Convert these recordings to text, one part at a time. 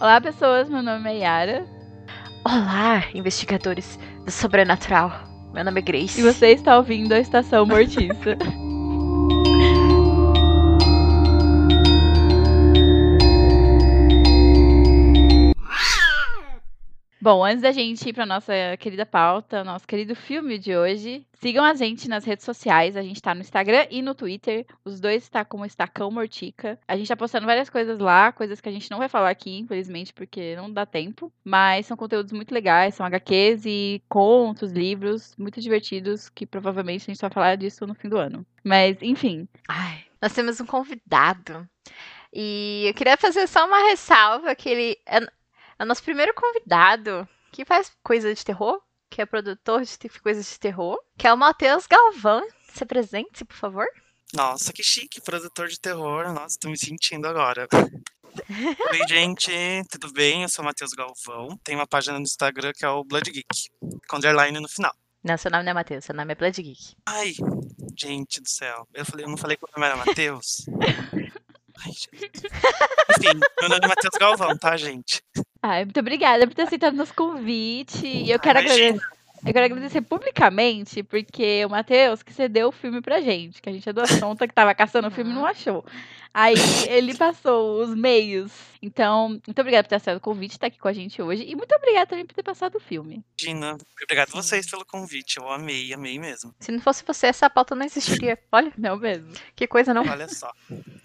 Olá, pessoas. Meu nome é Yara. Olá, investigadores do sobrenatural. Meu nome é Grace. E você está ouvindo a Estação Mortiça. Bom, antes da gente ir para nossa querida pauta, nosso querido filme de hoje, sigam a gente nas redes sociais. A gente está no Instagram e no Twitter. Os dois está como Estacão Mortica. A gente está postando várias coisas lá, coisas que a gente não vai falar aqui, infelizmente, porque não dá tempo. Mas são conteúdos muito legais, são HQs e contos, livros muito divertidos, que provavelmente a gente vai falar disso no fim do ano. Mas, enfim. Ai, nós temos um convidado. E eu queria fazer só uma ressalva que ele é o nosso primeiro convidado que faz coisa de terror, que é produtor de coisas de terror, que é o Matheus Galvão. Se apresente, por favor. Nossa, que chique, produtor de terror. Nossa, tô me sentindo agora. Oi, gente, tudo bem? Eu sou o Matheus Galvão. Tenho uma página no Instagram que é o Blood Geek, com underline no final. Não, seu nome não é Matheus, seu nome é Blood Geek. Ai, gente do céu. Eu, falei, eu não falei que o nome era Matheus? Ai, Enfim, meu nome é Matheus Galvão, tá, gente? Ai, muito obrigada por ter aceitado nosso convite. E eu quero agradecer. Eu quero agradecer publicamente, porque o Matheus que cedeu o filme pra gente, que a gente é do assunto que tava caçando o filme e não achou. Aí ele passou os meios. Então, muito obrigada por ter aceitado o convite, estar aqui com a gente hoje. E muito obrigada também por ter passado o filme. Gina, obrigado a vocês pelo convite. Eu amei, amei mesmo. Se não fosse você, essa pauta não existiria. Olha. Não mesmo. Que coisa, não? Olha só.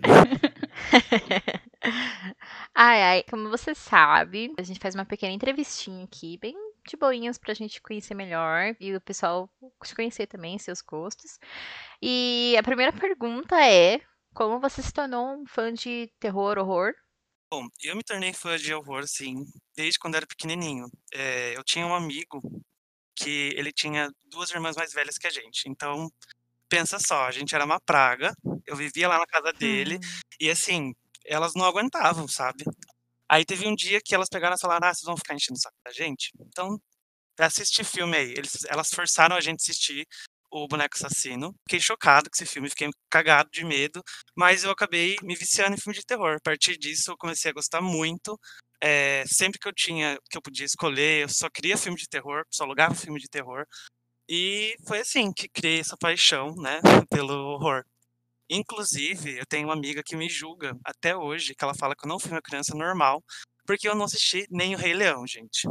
ai, ai, como você sabe, a gente faz uma pequena entrevistinha aqui, bem de boinhas pra gente conhecer melhor e o pessoal te conhecer também, seus gostos. E a primeira pergunta é: como você se tornou um fã de terror, horror? Bom, eu me tornei fã de horror, sim, desde quando era pequenininho. É, eu tinha um amigo que ele tinha duas irmãs mais velhas que a gente. Então, pensa só, a gente era uma praga. Eu vivia lá na casa dele hum. e assim, elas não aguentavam, sabe? Aí teve um dia que elas pegaram e falaram: "Ah, vocês vão ficar enchendo o saco da gente? Então, assistir filme aí". Eles, elas forçaram a gente assistir o Boneco Assassino. Fiquei chocado com esse filme, fiquei cagado de medo, mas eu acabei me viciando em filme de terror. A partir disso, eu comecei a gostar muito. É, sempre que eu tinha, que eu podia escolher, eu só queria filme de terror, só alugava filme de terror. E foi assim que criei essa paixão, né, pelo horror. Inclusive, eu tenho uma amiga que me julga até hoje, que ela fala que eu não fui uma criança normal, porque eu não assisti nem o Rei Leão, gente.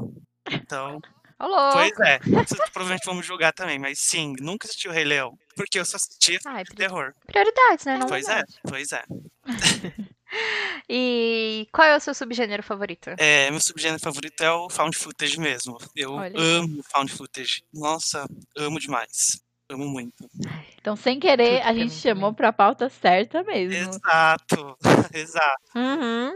Então, Olá. Pois é, vocês provavelmente vão me julgar também, mas sim, nunca assisti o Rei Leão, porque eu só assistia Ai, terror. Prioridades, né? Não pois é, pois é. e qual é o seu subgênero favorito? É, meu subgênero favorito é o found footage mesmo. Eu Olha. amo found footage. Nossa, amo demais. Amo muito. Então, sem querer, Tudo a gente chamou para a pauta certa mesmo. Exato, exato. Uhum.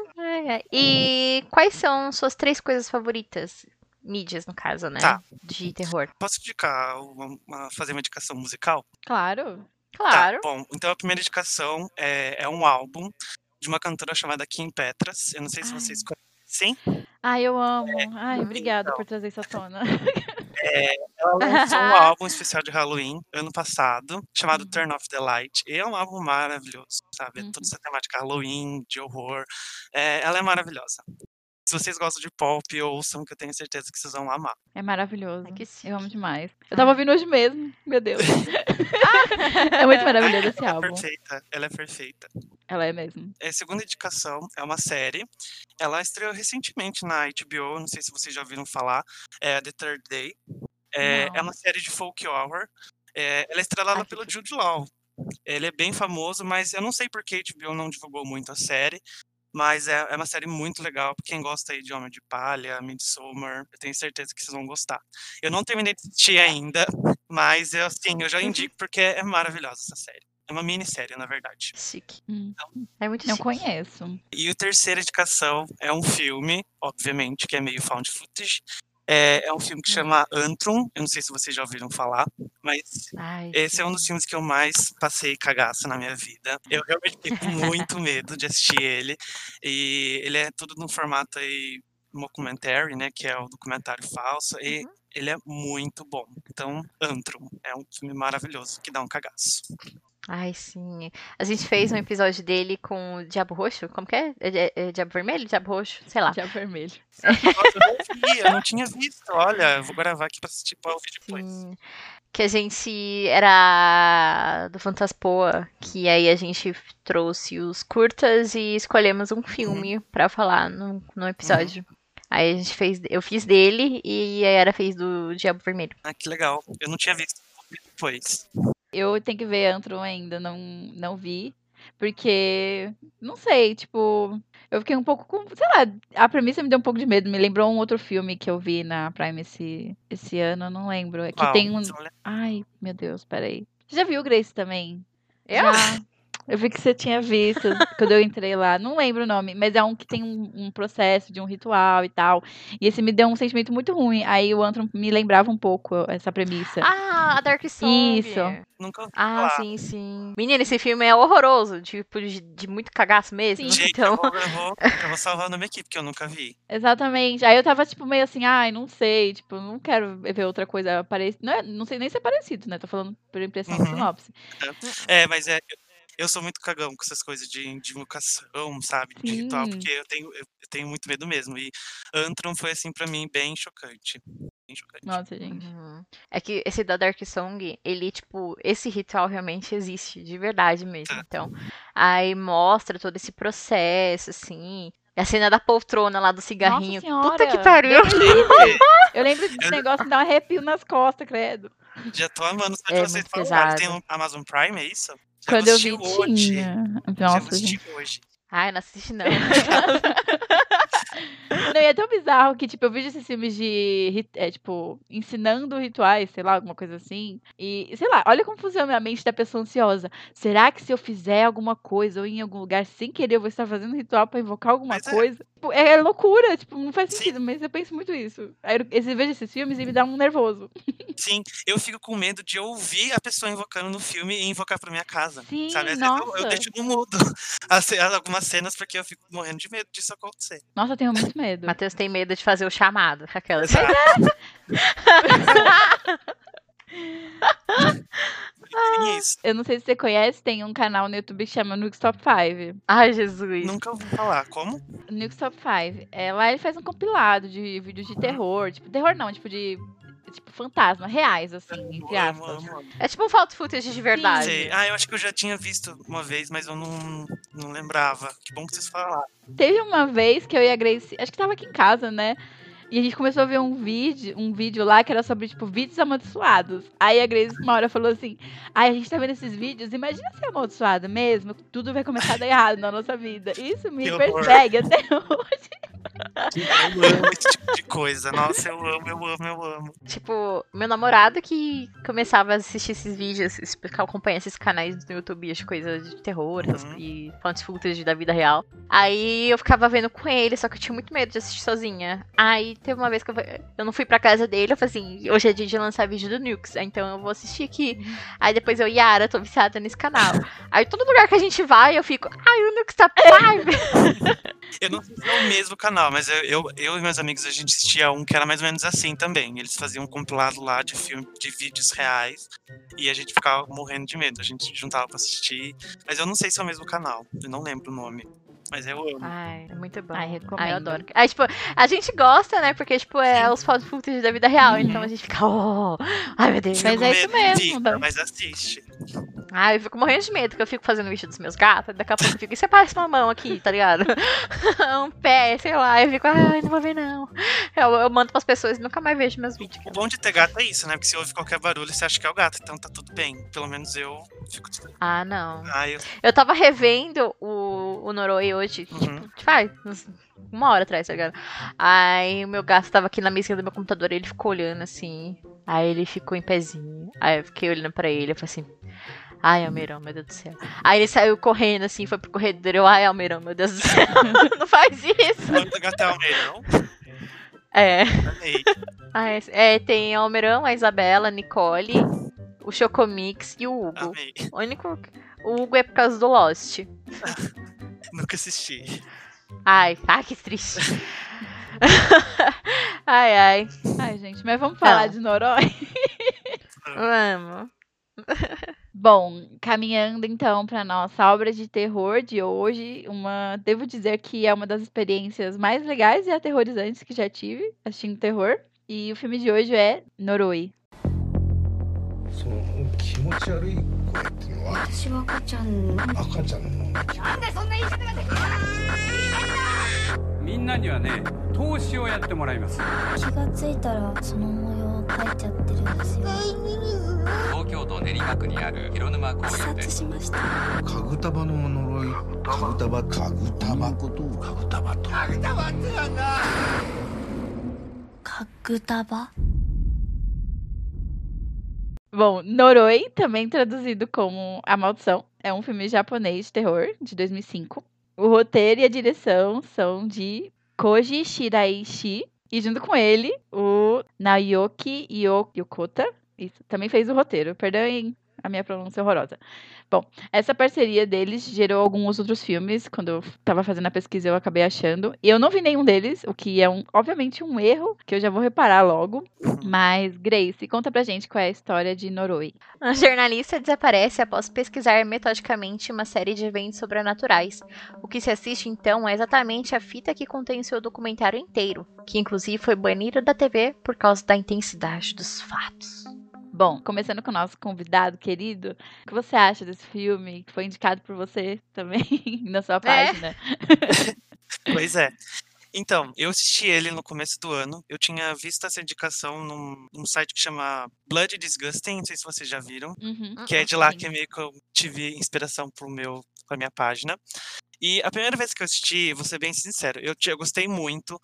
E quais são suas três coisas favoritas? mídias, no caso, né? Tá. De terror. Posso indicar uma, uma, fazer uma indicação musical? Claro. Claro. Tá, bom, então a primeira indicação é, é um álbum de uma cantora chamada Kim Petras. Eu não sei se Ai. vocês conhecem. Ai, eu amo. É, Ai, obrigada então, por trazer essa tona. É, ela lançou um álbum especial de Halloween ano passado, chamado uhum. Turn Off the Light. E é um álbum maravilhoso, sabe? Uhum. Toda essa temática Halloween, de horror. É, ela é maravilhosa. Se vocês gostam de pop, ouçam, que eu tenho certeza que vocês vão amar. É maravilhoso. É eu amo demais. Eu tava ouvindo hoje mesmo. Meu Deus. é muito maravilhoso esse ela álbum. É perfeita. Ela é perfeita. Ela é mesmo. É, segunda indicação é uma série. Ela estreou recentemente na HBO. Não sei se vocês já ouviram falar. É The Third Day. É, é uma série de folk horror. É, ela é estrelada Ai, pelo Jude Law. Ele é bem famoso, mas eu não sei por que a HBO não divulgou muito a série. Mas é, é uma série muito legal. Pra quem gosta aí de Homem de Palha, Midsommar, eu tenho certeza que vocês vão gostar. Eu não terminei de assistir ainda, mas eu, assim, eu já uhum. indico porque é maravilhosa essa série. É uma minissérie, na verdade. Chique. Hum. Então, é muito Não chique. conheço. E a terceira indicação é um filme, obviamente, que é meio found footage, é, é um filme que hum. chama Antrum. Eu não sei se vocês já ouviram falar, mas Ai, esse é um dos filmes que eu mais passei cagaço na minha vida. Eu realmente fiquei com muito medo de assistir ele. E ele é tudo no formato aí mockumentary, né, que é o documentário falso, e uhum. ele é muito bom. Então, Antrum é um filme maravilhoso que dá um cagaço. Ai, sim. A gente fez um episódio dele com o Diabo Roxo. Como que é? É, é- é Diabo Vermelho? Diabo Roxo? Sei lá. Já vermelho. Nossa, eu não vi, eu não tinha visto. Olha, eu vou gravar aqui pra assistir pra ouvir depois. Sim. Que a gente era do Fantaspoa, que aí a gente trouxe os curtas e escolhemos um filme pra falar no, no episódio. Aí a gente fez, eu fiz dele e a Yara fez do Diabo Vermelho. Ah, que legal. Eu não tinha visto. Depois. Eu tenho que ver Antron ainda, não, não vi. Porque, não sei, tipo, eu fiquei um pouco com. Sei lá, a premissa me deu um pouco de medo. Me lembrou um outro filme que eu vi na Prime esse, esse ano, não lembro. É que tem um. Ai, meu Deus, peraí. Você já viu o Grace também? Eu? Já. Eu vi que você tinha visto quando eu entrei lá. Não lembro o nome, mas é um que tem um, um processo de um ritual e tal. E esse me deu um sentimento muito ruim. Aí o Antron me lembrava um pouco essa premissa. Ah, a Dark Song. Isso. Nunca ouvi Ah, falar. sim, sim. Menina, esse filme é horroroso, tipo, de, de muito cagaço mesmo. Sim. Gente, Então, eu, vou, eu, vou, eu vou salvar na minha equipe, que eu nunca vi. Exatamente. Aí eu tava, tipo, meio assim, ai, não sei, tipo, não quero ver outra coisa parecida. Não, é- não sei nem se é parecido, né? Tô falando por impressão de Uhum. sinopse. É, mas é. Eu- sou muito cagão com essas coisas de divulgação, sabe? De ritual, porque eu tenho, eu tenho muito medo mesmo. E Antron foi, assim, pra mim, bem chocante. Bem chocante. Nossa, gente. Uhum. É que esse da Dark Song, ele, tipo, esse ritual realmente existe, de verdade mesmo. Tá. Então, aí mostra todo esse processo, assim. E A cena da poltrona lá do cigarrinho. Puta que Senhora, pariu! Eu lembro desse negócio me dá um arrepio nas costas, credo. Já tô amando só de É vocês falarem. Tem um Amazon Prime, é isso? Já Quando eu vi, hoje. tinha. Já Nossa, gente. hoje. Ai, não assisti não. Não, e é tão bizarro que, tipo, eu vejo esses filmes de, é, tipo, ensinando rituais, sei lá, alguma coisa assim. E, sei lá, olha como funciona a mente da pessoa ansiosa. Será que se eu fizer alguma coisa ou em algum lugar sem querer, eu vou estar fazendo um ritual pra invocar alguma Mas é. coisa? Tipo, é, loucura, tipo, não faz Sim. sentido, mas eu penso muito isso. Aí eu, eu vejo esses filmes e me dá um nervoso. Sim, eu fico com medo de ouvir a pessoa invocando no filme e invocar pra minha casa. Sim, sabe? Vezes eu, eu nossa. deixo no mudo as cenas porque eu fico morrendo de medo disso acontecer. Nossa, eu tenho muito medo. Matheus tem medo de fazer o chamado. Aquelas. Ah. Eu não sei se você conhece, tem um canal no YouTube que chama Nukes Top 5. Ai, Jesus. Nunca ouvi falar. Como? Nukes Top 5. É, lá ele faz um compilado de vídeos de terror. Tipo, terror não, tipo de. Tipo, fantasma, reais, assim, entre aspas. É tipo um foto footage de verdade. Sei. Ah, eu acho que eu já tinha visto uma vez, mas eu não, não lembrava. Que bom que vocês falaram. Teve uma vez que eu e a Grace, acho que tava aqui em casa, né? E a gente começou a ver um vídeo, um vídeo lá que era sobre, tipo, vídeos amaldiçoados. Aí a Grace uma hora falou assim: Ai, a gente tá vendo esses vídeos, imagina ser amaldiçoado mesmo, tudo vai começar a dar errado na nossa vida. Isso me Que horror. persegue até hoje. Eu amo esse tipo de coisa. Nossa, eu amo, eu amo, eu amo. Tipo, meu namorado que começava a assistir esses vídeos, esse- acompanha esses canais no YouTube de coisas de terror Uhum. e fontes footage da vida real. Aí eu ficava vendo com ele, só que eu tinha muito medo de assistir sozinha. Aí teve uma vez que eu, eu não fui pra casa dele, eu falei assim, hoje é dia de lançar vídeo do Nukes, então eu vou assistir aqui. Aí depois eu, Yara, tô viciada nesse canal. Aí todo lugar que a gente vai, eu fico, ai, o Nukes tá Prime! Eu não sei se é o mesmo canal, mas eu, eu, eu e meus amigos, a gente assistia um que era mais ou menos assim também. Eles faziam um compilado lá de filme, de vídeos reais. E a gente ficava morrendo de medo. A gente juntava pra assistir. Mas eu não sei se é o mesmo canal. Eu não lembro o nome. Mas eu amo. Ai, é muito bom. Ai, Ai, recomendo. eu adoro. Aí, tipo, a gente gosta, né? Porque, tipo, é os foto footage da vida real. Uhum. Então a gente fica, oh, ai meu Deus. Fica Mas é isso mesmo, né? mas assiste. Ai, eu fico morrendo de medo, porque eu fico fazendo o vídeo dos meus gatos. Daqui a pouco eu fico, e você parece uma mão aqui, tá ligado? um pé, sei lá. Eu fico, ai, não vou ver não. Eu, eu mando pras pessoas e nunca mais vejo meus vídeos. O bom de ter gato é isso, né? Porque se ouve qualquer barulho, você acha que é o gato. Então tá tudo bem. Pelo menos eu fico. Ah, não. Ah, eu. Eu tava revendo o, o Noroi hoje, Uhum. tipo, faz uma hora atrás, tá ligado? Aí o meu gato tava aqui na mesinha do meu computador e ele ficou olhando assim. Aí ele ficou em pezinho. Aí eu fiquei olhando pra ele, eu falei assim. Ai, Almeirão, meu Deus do céu. Aí ele saiu correndo assim, foi pro corredor. Eu, ai, Almeirão, meu Deus do céu. não faz isso. O gato é Almeirão? É. Amei. Ah, é, é, tem Almeirão, a Isabela, a Nicole, o Chocomix e o Hugo. Amei. O único. O Hugo é por causa do Lost. Nunca assisti. Ai, ai, que triste. ai, ai. Ai, gente, mas vamos falar Tá. de Norói? Vamos. Bom, caminhando então para nossa obra de terror de hoje, uma, devo dizer que é uma das experiências mais legais e aterrorizantes que já tive assistindo terror. E o filme de hoje é Noroi. そなにはね投資をやってもらいます気がついたらその模様を描いちゃってるんですよ東京都練馬区にある広沼公自園で殺しましたかぐたばの呪いかぐたばかぐたばことかぐたばとかぐたばってなんだかぐたば Bom, Noroi, também traduzido como A Maldição, é um filme japonês de terror de 2005. O roteiro e a direção são de Koji Shiraishi e junto com ele o Naoki Yo- Yokota. Isso, também fez o roteiro. Perdoem a minha pronúncia horrorosa. Bom, essa parceria deles gerou alguns outros filmes. Quando eu tava fazendo a pesquisa, eu acabei achando. E eu não vi nenhum deles, o que é um, obviamente um erro, que eu já vou reparar logo. Mas, Grace, conta pra gente qual é a história de Noroi. A jornalista desaparece após pesquisar metodicamente uma série de eventos sobrenaturais. O que se assiste então é exatamente a fita que contém seu documentário inteiro, que inclusive foi banido da TV por causa da intensidade dos fatos. Bom, começando com o nosso convidado querido, o que você acha desse filme que foi indicado por você também na sua página? Pois é. Então, eu assisti ele no começo do ano. Eu tinha visto essa indicação num, num site que chama Blood Disgusting, não sei se vocês já viram. Uhum. Que é de lá que meio que eu tive inspiração pro meu, pra minha página. E a primeira vez que eu assisti, vou ser bem sincero, eu, eu gostei muito,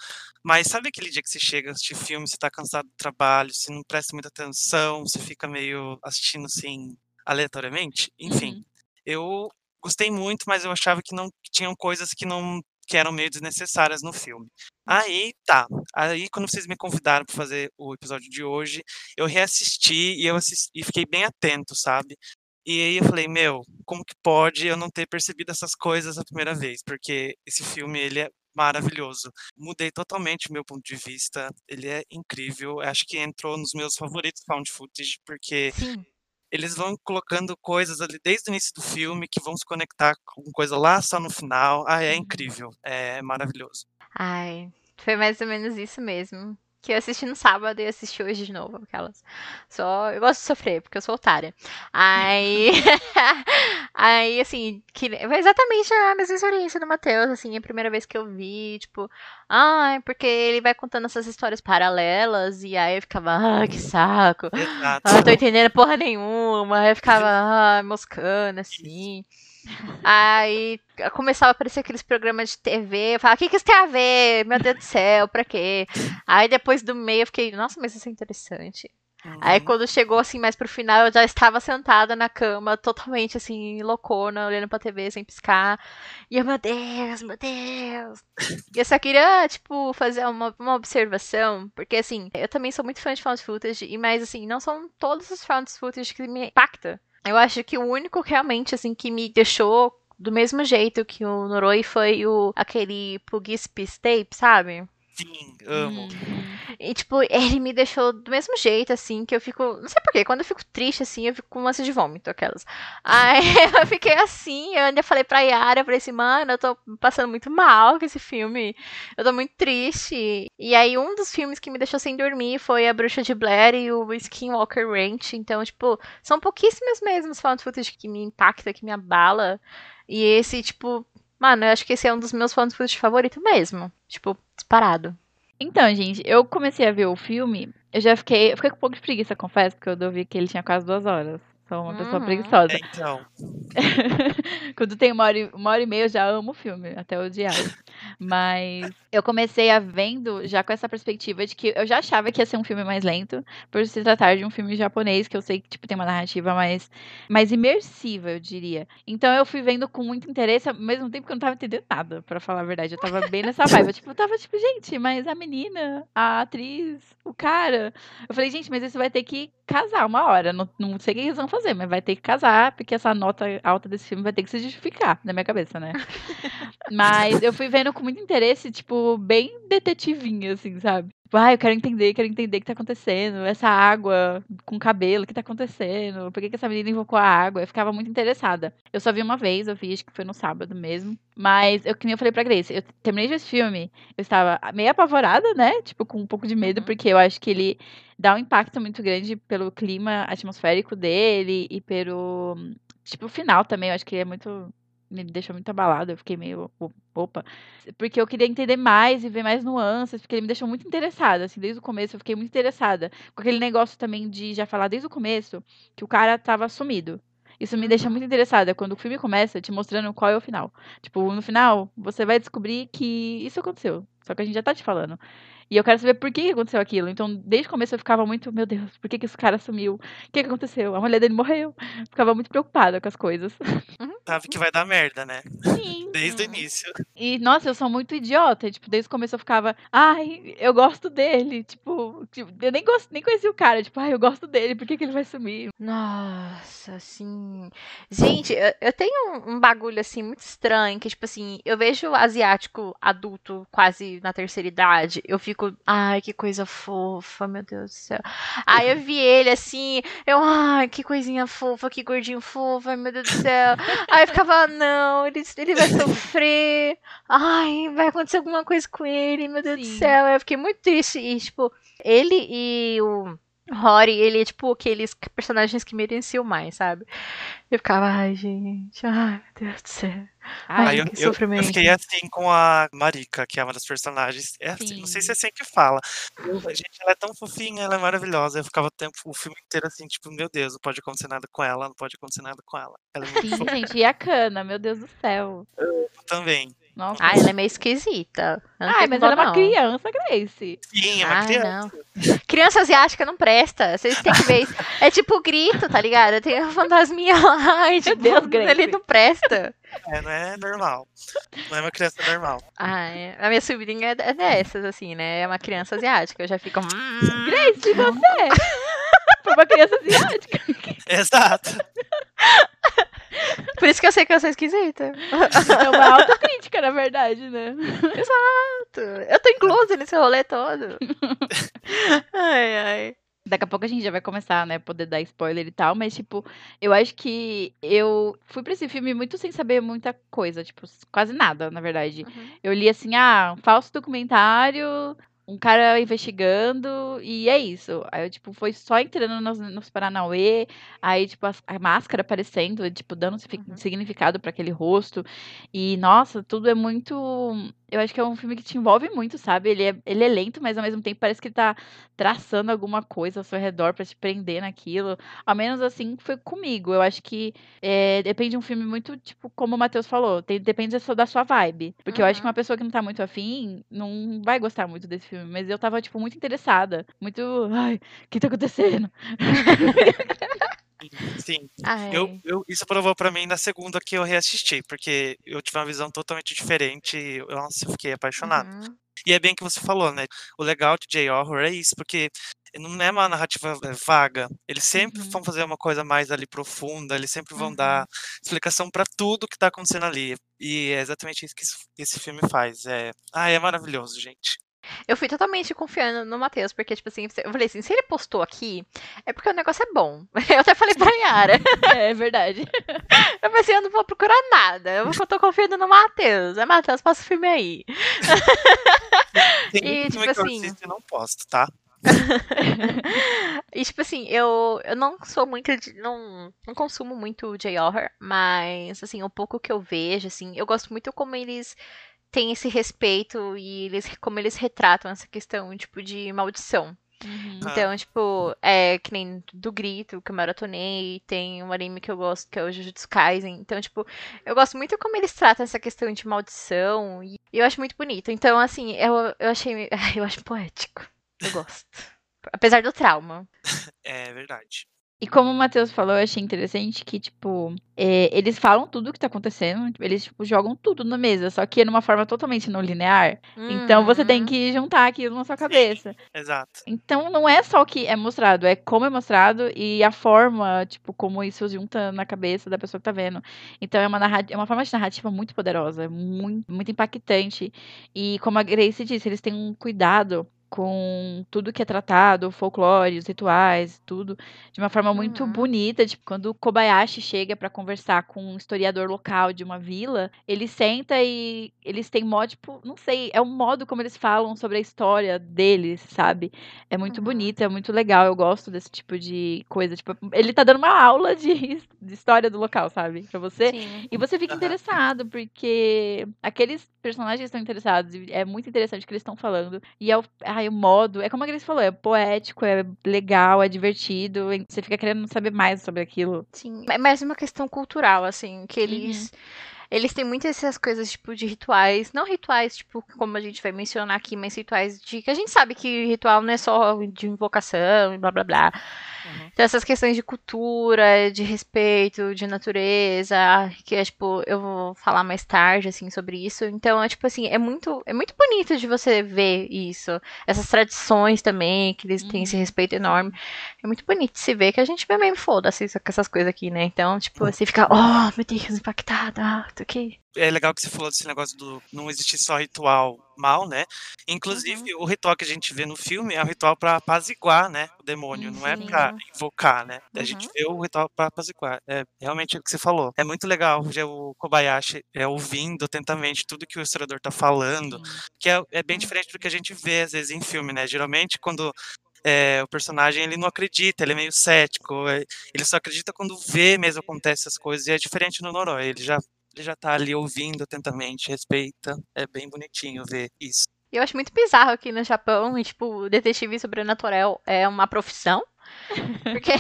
mas sabe aquele dia que você chega a assistir filme, você tá cansado do trabalho, você não presta muita atenção, você fica meio assistindo assim, aleatoriamente? Enfim, Uhum. eu gostei muito, mas eu achava que não que tinham coisas que não que eram meio desnecessárias no filme. Aí, tá. Aí, quando vocês me convidaram para fazer o episódio de hoje, eu reassisti e eu assisti, e fiquei bem atento, sabe? E aí eu falei, meu, como que pode eu não ter percebido essas coisas a primeira vez? Porque esse filme, ele é maravilhoso. Mudei totalmente o meu ponto de vista. Ele é incrível. Acho que entrou nos meus favoritos found footage, porque Sim. eles vão colocando coisas ali desde o início do filme que vão se conectar com coisa lá só no final. Ah, é incrível. É maravilhoso. Ai, foi mais ou menos isso mesmo. Que eu assisti no sábado e assisti hoje de novo. Aquelas. Só. Eu gosto de sofrer, porque eu sou otária. Aí. aí, assim, que... foi exatamente a mesma experiência do Matheus, assim, a primeira vez que eu vi, tipo, ai, porque ele vai contando essas histórias paralelas, e aí eu ficava, ah, que saco. Exato. Ah, não tô entendendo porra nenhuma. Aí eu ficava ah, moscando, assim. Aí começava a aparecer aqueles programas de TV. Eu falava, o que, que isso tem a ver? Meu Deus do céu, pra quê? Aí depois do meio eu fiquei, nossa, mas isso é interessante. Aí Uhum. quando chegou assim mais pro final, eu já estava sentada na cama, totalmente assim, loucona, olhando pra TV sem piscar. E eu, meu Deus, meu Deus. E eu só queria, tipo, fazer uma, uma observação, porque assim, eu também sou muito fã de found footage, e mas assim, não são todos os found footage que me impacta. Eu acho que o único realmente, assim, que me deixou do mesmo jeito que o Noroi foi o aquele Pugispis Tape, sabe? Sim, amo. Uhum. E, tipo, ele me deixou do mesmo jeito, assim, que eu fico. Não sei porquê, quando eu fico triste, assim, eu fico com lance de vômito, aquelas. Aí eu fiquei assim, eu ainda falei pra Yara, eu falei assim, mano, eu tô passando muito mal com esse filme. Eu tô muito triste. E aí, um dos filmes que me deixou sem dormir foi A Bruxa de Blair e o Skinwalker Ranch. Então, tipo, são pouquíssimos mesmo os found footage que me impacta, que me abala. E esse, tipo, mano, eu acho que esse é um dos meus found footage favoritos mesmo. Tipo, disparado. Então, gente, eu comecei a ver o filme, eu já fiquei, eu fiquei com um pouco de preguiça, confesso, porque eu vi que ele tinha quase duas horas. Sou uma pessoa Uhum. preguiçosa. É, então, Quando tem uma hora, e, uma hora e meia, eu já amo o filme, até odiar. Mas eu comecei a vendo já com essa perspectiva de que eu já achava que ia ser um filme mais lento, por se tratar de um filme japonês, que eu sei que tipo, tem uma narrativa mais, mais imersiva, eu diria. Então eu fui vendo com muito interesse, ao mesmo tempo que eu não tava entendendo nada, pra falar a verdade. Eu tava bem nessa vibe. Eu, tipo, eu tava tipo, gente, mas a menina, a atriz, o cara. Eu falei, gente, mas isso vai ter que casar uma hora. Não, não sei o que eles vão fazer, mas vai ter que casar, porque essa nota alta desse filme vai ter que se justificar na minha cabeça, né? mas eu fui vendo com muito interesse, tipo, bem detetivinha, assim, sabe? Ah, eu quero entender, quero entender o que tá acontecendo. Essa água com cabelo, o que tá acontecendo? Por que, que essa menina invocou a água? Eu ficava muito interessada. Eu só vi uma vez, eu vi, acho que foi no sábado mesmo. Mas, eu, que nem eu falei pra Grace, eu terminei de esse filme, eu estava meio apavorada, né? Tipo, com um pouco de medo, Uhum. porque eu acho que ele dá um impacto muito grande pelo clima atmosférico dele e pelo. Tipo, o final também, eu acho que é muito. Me deixou muito abalada, eu fiquei meio. Opa. Porque eu queria entender mais e ver mais nuances, porque ele me deixou muito interessada, assim, desde o começo eu fiquei muito interessada. Com aquele negócio também de já falar desde o começo que o cara tava sumido. Isso me deixa muito interessada quando o filme começa te mostrando qual é o final. Tipo, no final, você vai descobrir que isso aconteceu. Só que a gente já tá te falando. E eu quero saber por que aconteceu aquilo. Então, desde o começo eu ficava muito, meu Deus, por que, que esse cara sumiu? O que, que aconteceu? A mulher dele morreu. Ficava muito preocupada com as coisas. Sabe que vai dar merda, né? Sim. Desde o início. E, nossa, eu sou muito idiota. Tipo, desde o começo eu ficava, ai, eu gosto dele. Tipo, tipo, eu nem, gosto, nem conheci o cara. Tipo, ai, eu gosto dele, por que, que ele vai sumir? Nossa, assim. Gente, eu, eu tenho um, um bagulho assim muito estranho que, tipo assim, eu vejo asiático adulto quase na terceira idade. Eu fico, ai, que coisa fofa, meu Deus do céu. Aí eu vi ele assim, eu, ai, que coisinha fofa, que gordinho fofo, ai, meu Deus do céu. Aí ficava, não, ele, ele vai sofrer. Ai, vai acontecer alguma coisa com ele, meu Deus do Sim. céu. Eu fiquei muito triste. E, tipo, ele e o. Rory, ele é tipo aqueles personagens que merenciam mais, sabe? Eu ficava, ai, gente, ai, meu Deus do céu. Ai, Ai, eu, que eu- eu sofrimento. fiquei assim com a Marika, que é uma das personagens. É assim, não sei se é assim que fala. Eu- Gente, ela é tão fofinha, ela é maravilhosa. Eu ficava o tempo, o filme inteiro assim, tipo, meu Deus, não pode acontecer nada com ela, não pode acontecer nada com ela. Ela é muito Sim, fofa gente, e a cana, meu Deus do céu. também. Nossa. Ai, ela é meio esquisita. Fico mas ela é uma criança, Grace. Sim, é uma Ai, criança. não. Criança asiática não presta. Vocês têm que ver isso. É tipo grito, tá ligado? Tem uma fantasminha lá. Ai, tipo, Deus, Grace. ele não presta. É, não é normal. Não é uma criança normal. Ai, a minha sobrinha é dessas, assim, né? É uma criança asiática. Eu já fico. "Hum". Grace, você! Foi uma criança asiática. Exato. Por isso que eu sei que eu sou esquisita. É uma autocrítica, na verdade, né? Eu tô inclusa nesse rolê todo. Ai, ai. Daqui a pouco a gente já vai começar, né? Poder dar spoiler e tal, mas, tipo, eu acho que eu fui pra esse filme muito sem saber muita coisa, tipo, quase nada, na verdade. Uhum. Eu li assim, ah, um falso documentário, um cara investigando, e é isso. Aí eu, tipo, foi só entrando nos, nos Paranauê, aí, tipo, as- a, máscara aparecendo, tipo, dando Uhum. significado pra aquele rosto. E, nossa, tudo é muito. Eu acho que é um filme que te envolve muito, sabe? Ele é, ele é lento, mas ao mesmo tempo parece que tá traçando alguma coisa ao seu redor pra te prender naquilo. Ao menos assim foi comigo. Eu acho que é, depende de um filme muito, tipo, como o Matheus falou, tem- depende da sua, da sua vibe. Porque eu acho que Uhum. uma pessoa que não tá muito afim não vai gostar muito desse filme. Mas eu tava, tipo, muito interessada. Muito. Ai, o que tá acontecendo? Sim. Ai. Eu, eu, isso provou pra mim na segunda que eu reassisti, porque eu tive uma visão totalmente diferente. e Eu, nossa, eu fiquei apaixonado. Uhum. E é bem que você falou, né? O legal de J-Horror é isso, porque não é uma narrativa é, vaga. Eles sempre Uhum. vão fazer uma coisa mais ali profunda, eles sempre vão Uhum. dar explicação pra tudo que tá acontecendo ali. E é exatamente isso que esse, que esse filme faz. É... Ah, é maravilhoso, gente. Eu fui totalmente confiando no Matheus, porque, tipo assim, eu falei assim, se ele postou aqui, é porque o negócio é bom. Eu até falei pra Yara. É verdade. Eu pensei, eu não vou procurar nada. Eu tô confiando no Matheus. É, Matheus, passa o filme aí. Tem E, tipo eu assim- assisto e não posto, tá? E, tipo assim, eu, eu não sou muito. de- Não, não consumo muito J-Horror, mas, assim, o pouco que eu vejo, assim, eu gosto muito como eles têm esse respeito e eles, como eles retratam essa questão, tipo, de maldição. Uhum. Ah. Então, tipo, é que nem do Grito, que eu maratonei, tem um anime que eu gosto, que é o Jujutsu Kaisen. Então, tipo, eu gosto muito como eles tratam essa questão de maldição e eu acho muito bonito. Então, assim, eu, eu achei, eu acho poético. Eu gosto. Apesar do trauma. É verdade. E como o Matheus falou, eu achei interessante que, tipo, é, eles falam tudo o que tá acontecendo, eles, tipo, jogam tudo na mesa, só que numa forma totalmente não linear. Então você tem Uhum. que juntar aquilo na sua cabeça. Exato. Então não é só o que é mostrado, é como é mostrado e a forma, tipo, como isso junta na cabeça da pessoa que tá vendo. Então é uma, é uma forma de narrativa muito poderosa, muito, muito impactante. E como a Grace disse, eles têm um cuidado com tudo que é tratado, folclore, os rituais, tudo, de uma forma muito Uhum. bonita. Tipo, quando o Kobayashi chega pra conversar com um historiador local de uma vila, ele senta e eles têm mó, tipo, não sei, é um modo como eles falam sobre a história deles, sabe? É muito Uhum. bonito, é muito legal. Eu gosto desse tipo de coisa. Tipo, ele tá dando uma aula de, de história do local, sabe? Pra você. Sim. E você fica interessado, porque aqueles personagens estão interessados. E é muito interessante o que eles estão falando. E é o, ai, o modo, é como a Grace falou, é poético, é legal, é divertido. Você fica querendo saber mais sobre aquilo. Sim. É mais uma questão cultural, assim, que eles. Eles têm muitas essas coisas, tipo, de rituais. Não rituais, tipo, como a gente vai mencionar aqui, mas rituais de. Que a gente sabe que ritual não é só de invocação e blá blá blá. Uhum. Então, essas questões de cultura, de respeito, de natureza, que é, tipo, eu vou falar mais tarde, assim, sobre isso. Então, é, tipo, assim, é muito, é muito bonito de você ver isso. Essas tradições também, que eles têm esse Uhum. respeito enorme. É muito bonito de se ver, que a gente vê mesmo, foda-se com essas coisas aqui, né? Então, tipo, você fica, oh, meu Deus, impactada, ah, tô aqui. É legal que você falou desse negócio do não existir só ritual mal, né? Inclusive, o ritual que a gente vê no filme é um ritual pra apaziguar, né? O demônio, não é Sim. invocar, né? A gente Uhum. vê o ritual pra apaziguar. É realmente o que você falou. É muito legal ver o Kobayashi é, ouvindo atentamente tudo que o historiador tá falando, que é, é bem Uhum. diferente do que a gente vê às vezes em filme, né? Geralmente quando é, o personagem ele não acredita, ele é meio cético, é, ele só acredita quando vê mesmo acontece essas coisas, e é diferente no Noroi, ele já ele já tá ali ouvindo atentamente, respeita, é bem bonitinho ver isso. Eu acho muito bizarro aqui no Japão, e, tipo, detetive sobrenatural é uma profissão. Porque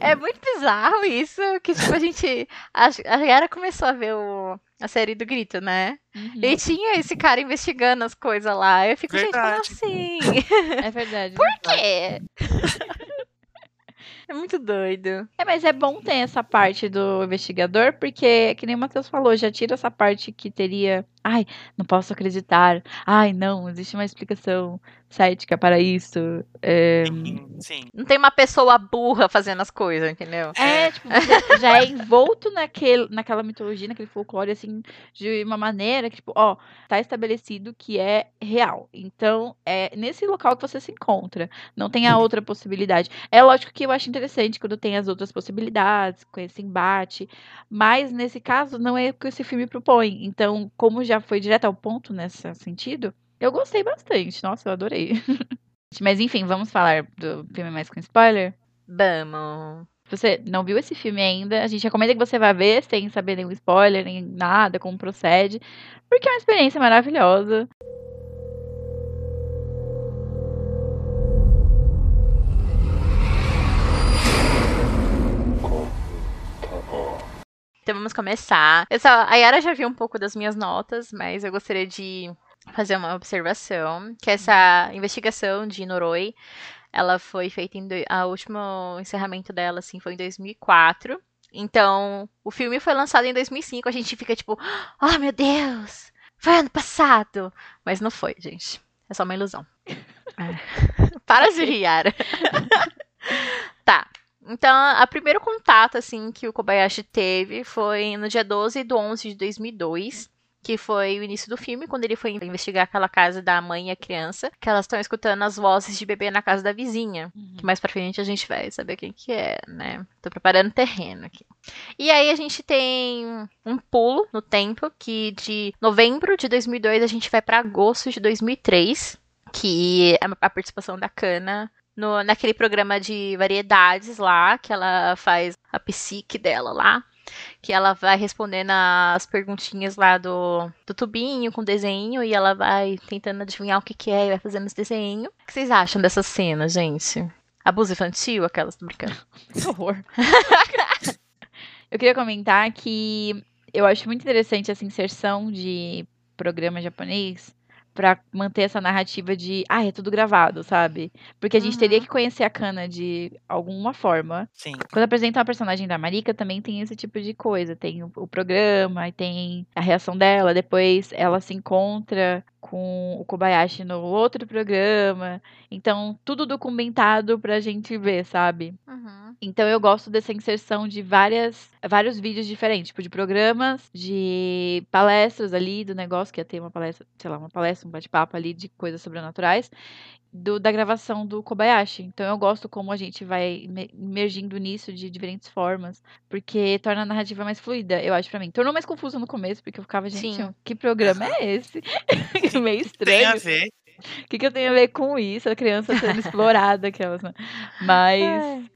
é muito bizarro isso, que, tipo, a gente. A, a galera começou a ver o, a série do Grito, né? Uhum. E tinha esse cara investigando as coisas lá. Eu fico, gente, como Verdade. assim? É verdade. Por quê? É muito doido. É, mas é bom ter essa parte do investigador, porque, que nem o Matheus falou, já tira essa parte que teria. Ai, não posso acreditar. Ai, não, existe uma explicação cética para isso. É, Sim, sim. Não tem uma pessoa burra fazendo as coisas, entendeu? é, tipo, você já é envolto naquele, naquela mitologia, naquele folclore, assim, de uma maneira que, tipo, ó, tá estabelecido que é real. Então, é nesse local que você se encontra. Não tem a outra possibilidade. É lógico que eu acho interessante quando tem as outras possibilidades, com esse embate. Mas nesse caso, não é o que esse filme propõe. Então, como já foi direto ao ponto nesse sentido, eu gostei bastante. Nossa, eu adorei. Mas enfim, vamos falar do filme mais com spoiler? Vamos. Se você não viu esse filme ainda, a gente recomenda que você vá ver sem saber nenhum spoiler, nem nada, como procede. Porque é uma experiência maravilhosa. Então vamos começar. Eu só, a Yara já viu um pouco das minhas notas, mas eu gostaria de fazer uma observação, que essa investigação de Noroi, ela foi feita em do- a último encerramento dela assim foi em 2004. Então, o filme foi lançado em 2005, a gente fica tipo, oh meu Deus, foi ano passado, mas não foi, gente. É só uma ilusão. É. Para de rir, Yara. tá. Então, a primeiro contato, assim, que o Kobayashi teve foi no dia 12 de 11 de 2002, que foi o início do filme, quando ele foi investigar aquela casa da mãe e a criança, que elas estão escutando as vozes de bebê na casa da vizinha. Que mais pra frente a gente vai saber quem que é, né? Tô preparando terreno aqui. E aí a gente tem um pulo no tempo, que de novembro de 2002 a gente vai pra agosto de 2003, que é a participação da Kana no, naquele programa de variedades lá, que ela faz a psique dela lá. Que ela vai respondendo as perguntinhas lá do, do tubinho com desenho e ela vai tentando adivinhar o que, que é e vai fazendo esse desenho. O que vocês acham dessa cena, gente? Abuso infantil? Aquelas, tô brincando. Que horror. eu queria comentar que eu acho muito interessante essa inserção de programa japonês pra manter essa narrativa de, ah, é tudo gravado, sabe? Porque a gente teria Uhum. que conhecer a Kana de alguma forma. Sim. Quando apresentam a personagem da Marika, também tem esse tipo de coisa. Tem o, o programa, e tem a reação dela, depois ela se encontra com o Kobayashi no outro programa. Então, tudo documentado pra gente ver, sabe? Uhum. Então eu gosto dessa inserção de várias, vários vídeos diferentes, tipo de programas, de palestras ali do negócio, que ia ter uma palestra, sei lá, uma palestra, um bate-papo ali de coisas sobrenaturais, do, da gravação do Kobayashi. Então eu gosto como a gente vai imergindo nisso de diferentes formas, porque torna a narrativa mais fluida, eu acho pra mim. Tornou mais confuso no começo, porque eu ficava, gente, Sim. que programa é esse? Meio Tem a estranho. ver. O que, que eu tenho a ver com isso? A criança sendo explorada, aquelas, né? Mas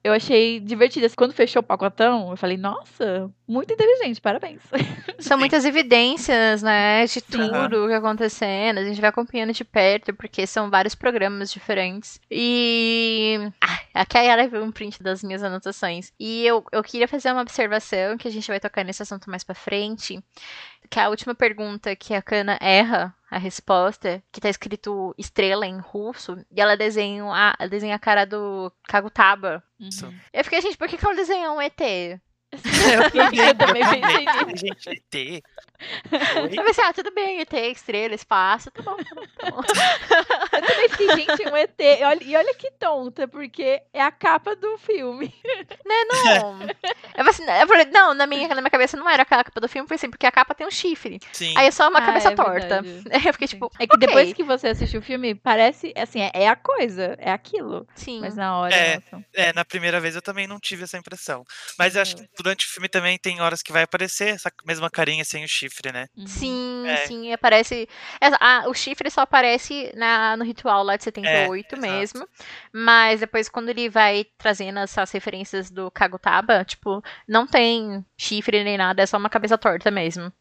eu achei divertida. Quando fechou o pacotão, eu falei, nossa, muito inteligente, parabéns. São muitas evidências, né, de tudo que tá acontecendo. A gente vai acompanhando de perto, porque são vários programas diferentes. E. Ah, aqui a Yara viu um print das minhas anotações. E eu, eu queria fazer uma observação que a gente vai tocar nesse assunto mais pra frente. Que a última pergunta que a Kana erra a resposta, que tá escrito estrela em russo, e ela desenha a, desenha a cara do Kagutaba. Isso. Eu fiquei, gente, por que, que ela desenhou um ET? Eu também, Eu também pensei nisso. Gente, ET. Eu pensei, ah, tudo bem, ET, estrela, espaço, tá bom, tá bom, tá bom. Eu também fiquei, gente, um ET. E olha, e olha que tonta, porque é a capa do filme. Né, não. Eu falei, assim, eu falei, não, na minha, na minha cabeça não era a capa do filme, falei assim, porque a capa tem um chifre. Sim. Aí é só uma Ah, cabeça é torta. verdade. Eu fiquei tipo, É que ok. depois que você assistiu o filme, parece, assim, é, é a coisa, é aquilo. Sim. Mas na hora, É. nossa. É, na primeira vez eu também não tive essa impressão. Mas eu acho que durante o filme também tem horas que vai aparecer essa mesma carinha sem o chifre, né? Uhum. Sim, É. sim, aparece. é, ah, o chifre só aparece na, no ritual lá de 78 exato. mesmo. Mas depois, quando ele vai trazendo essas referências do Kagutaba, tipo, não tem chifre nem nada, é só uma cabeça torta mesmo.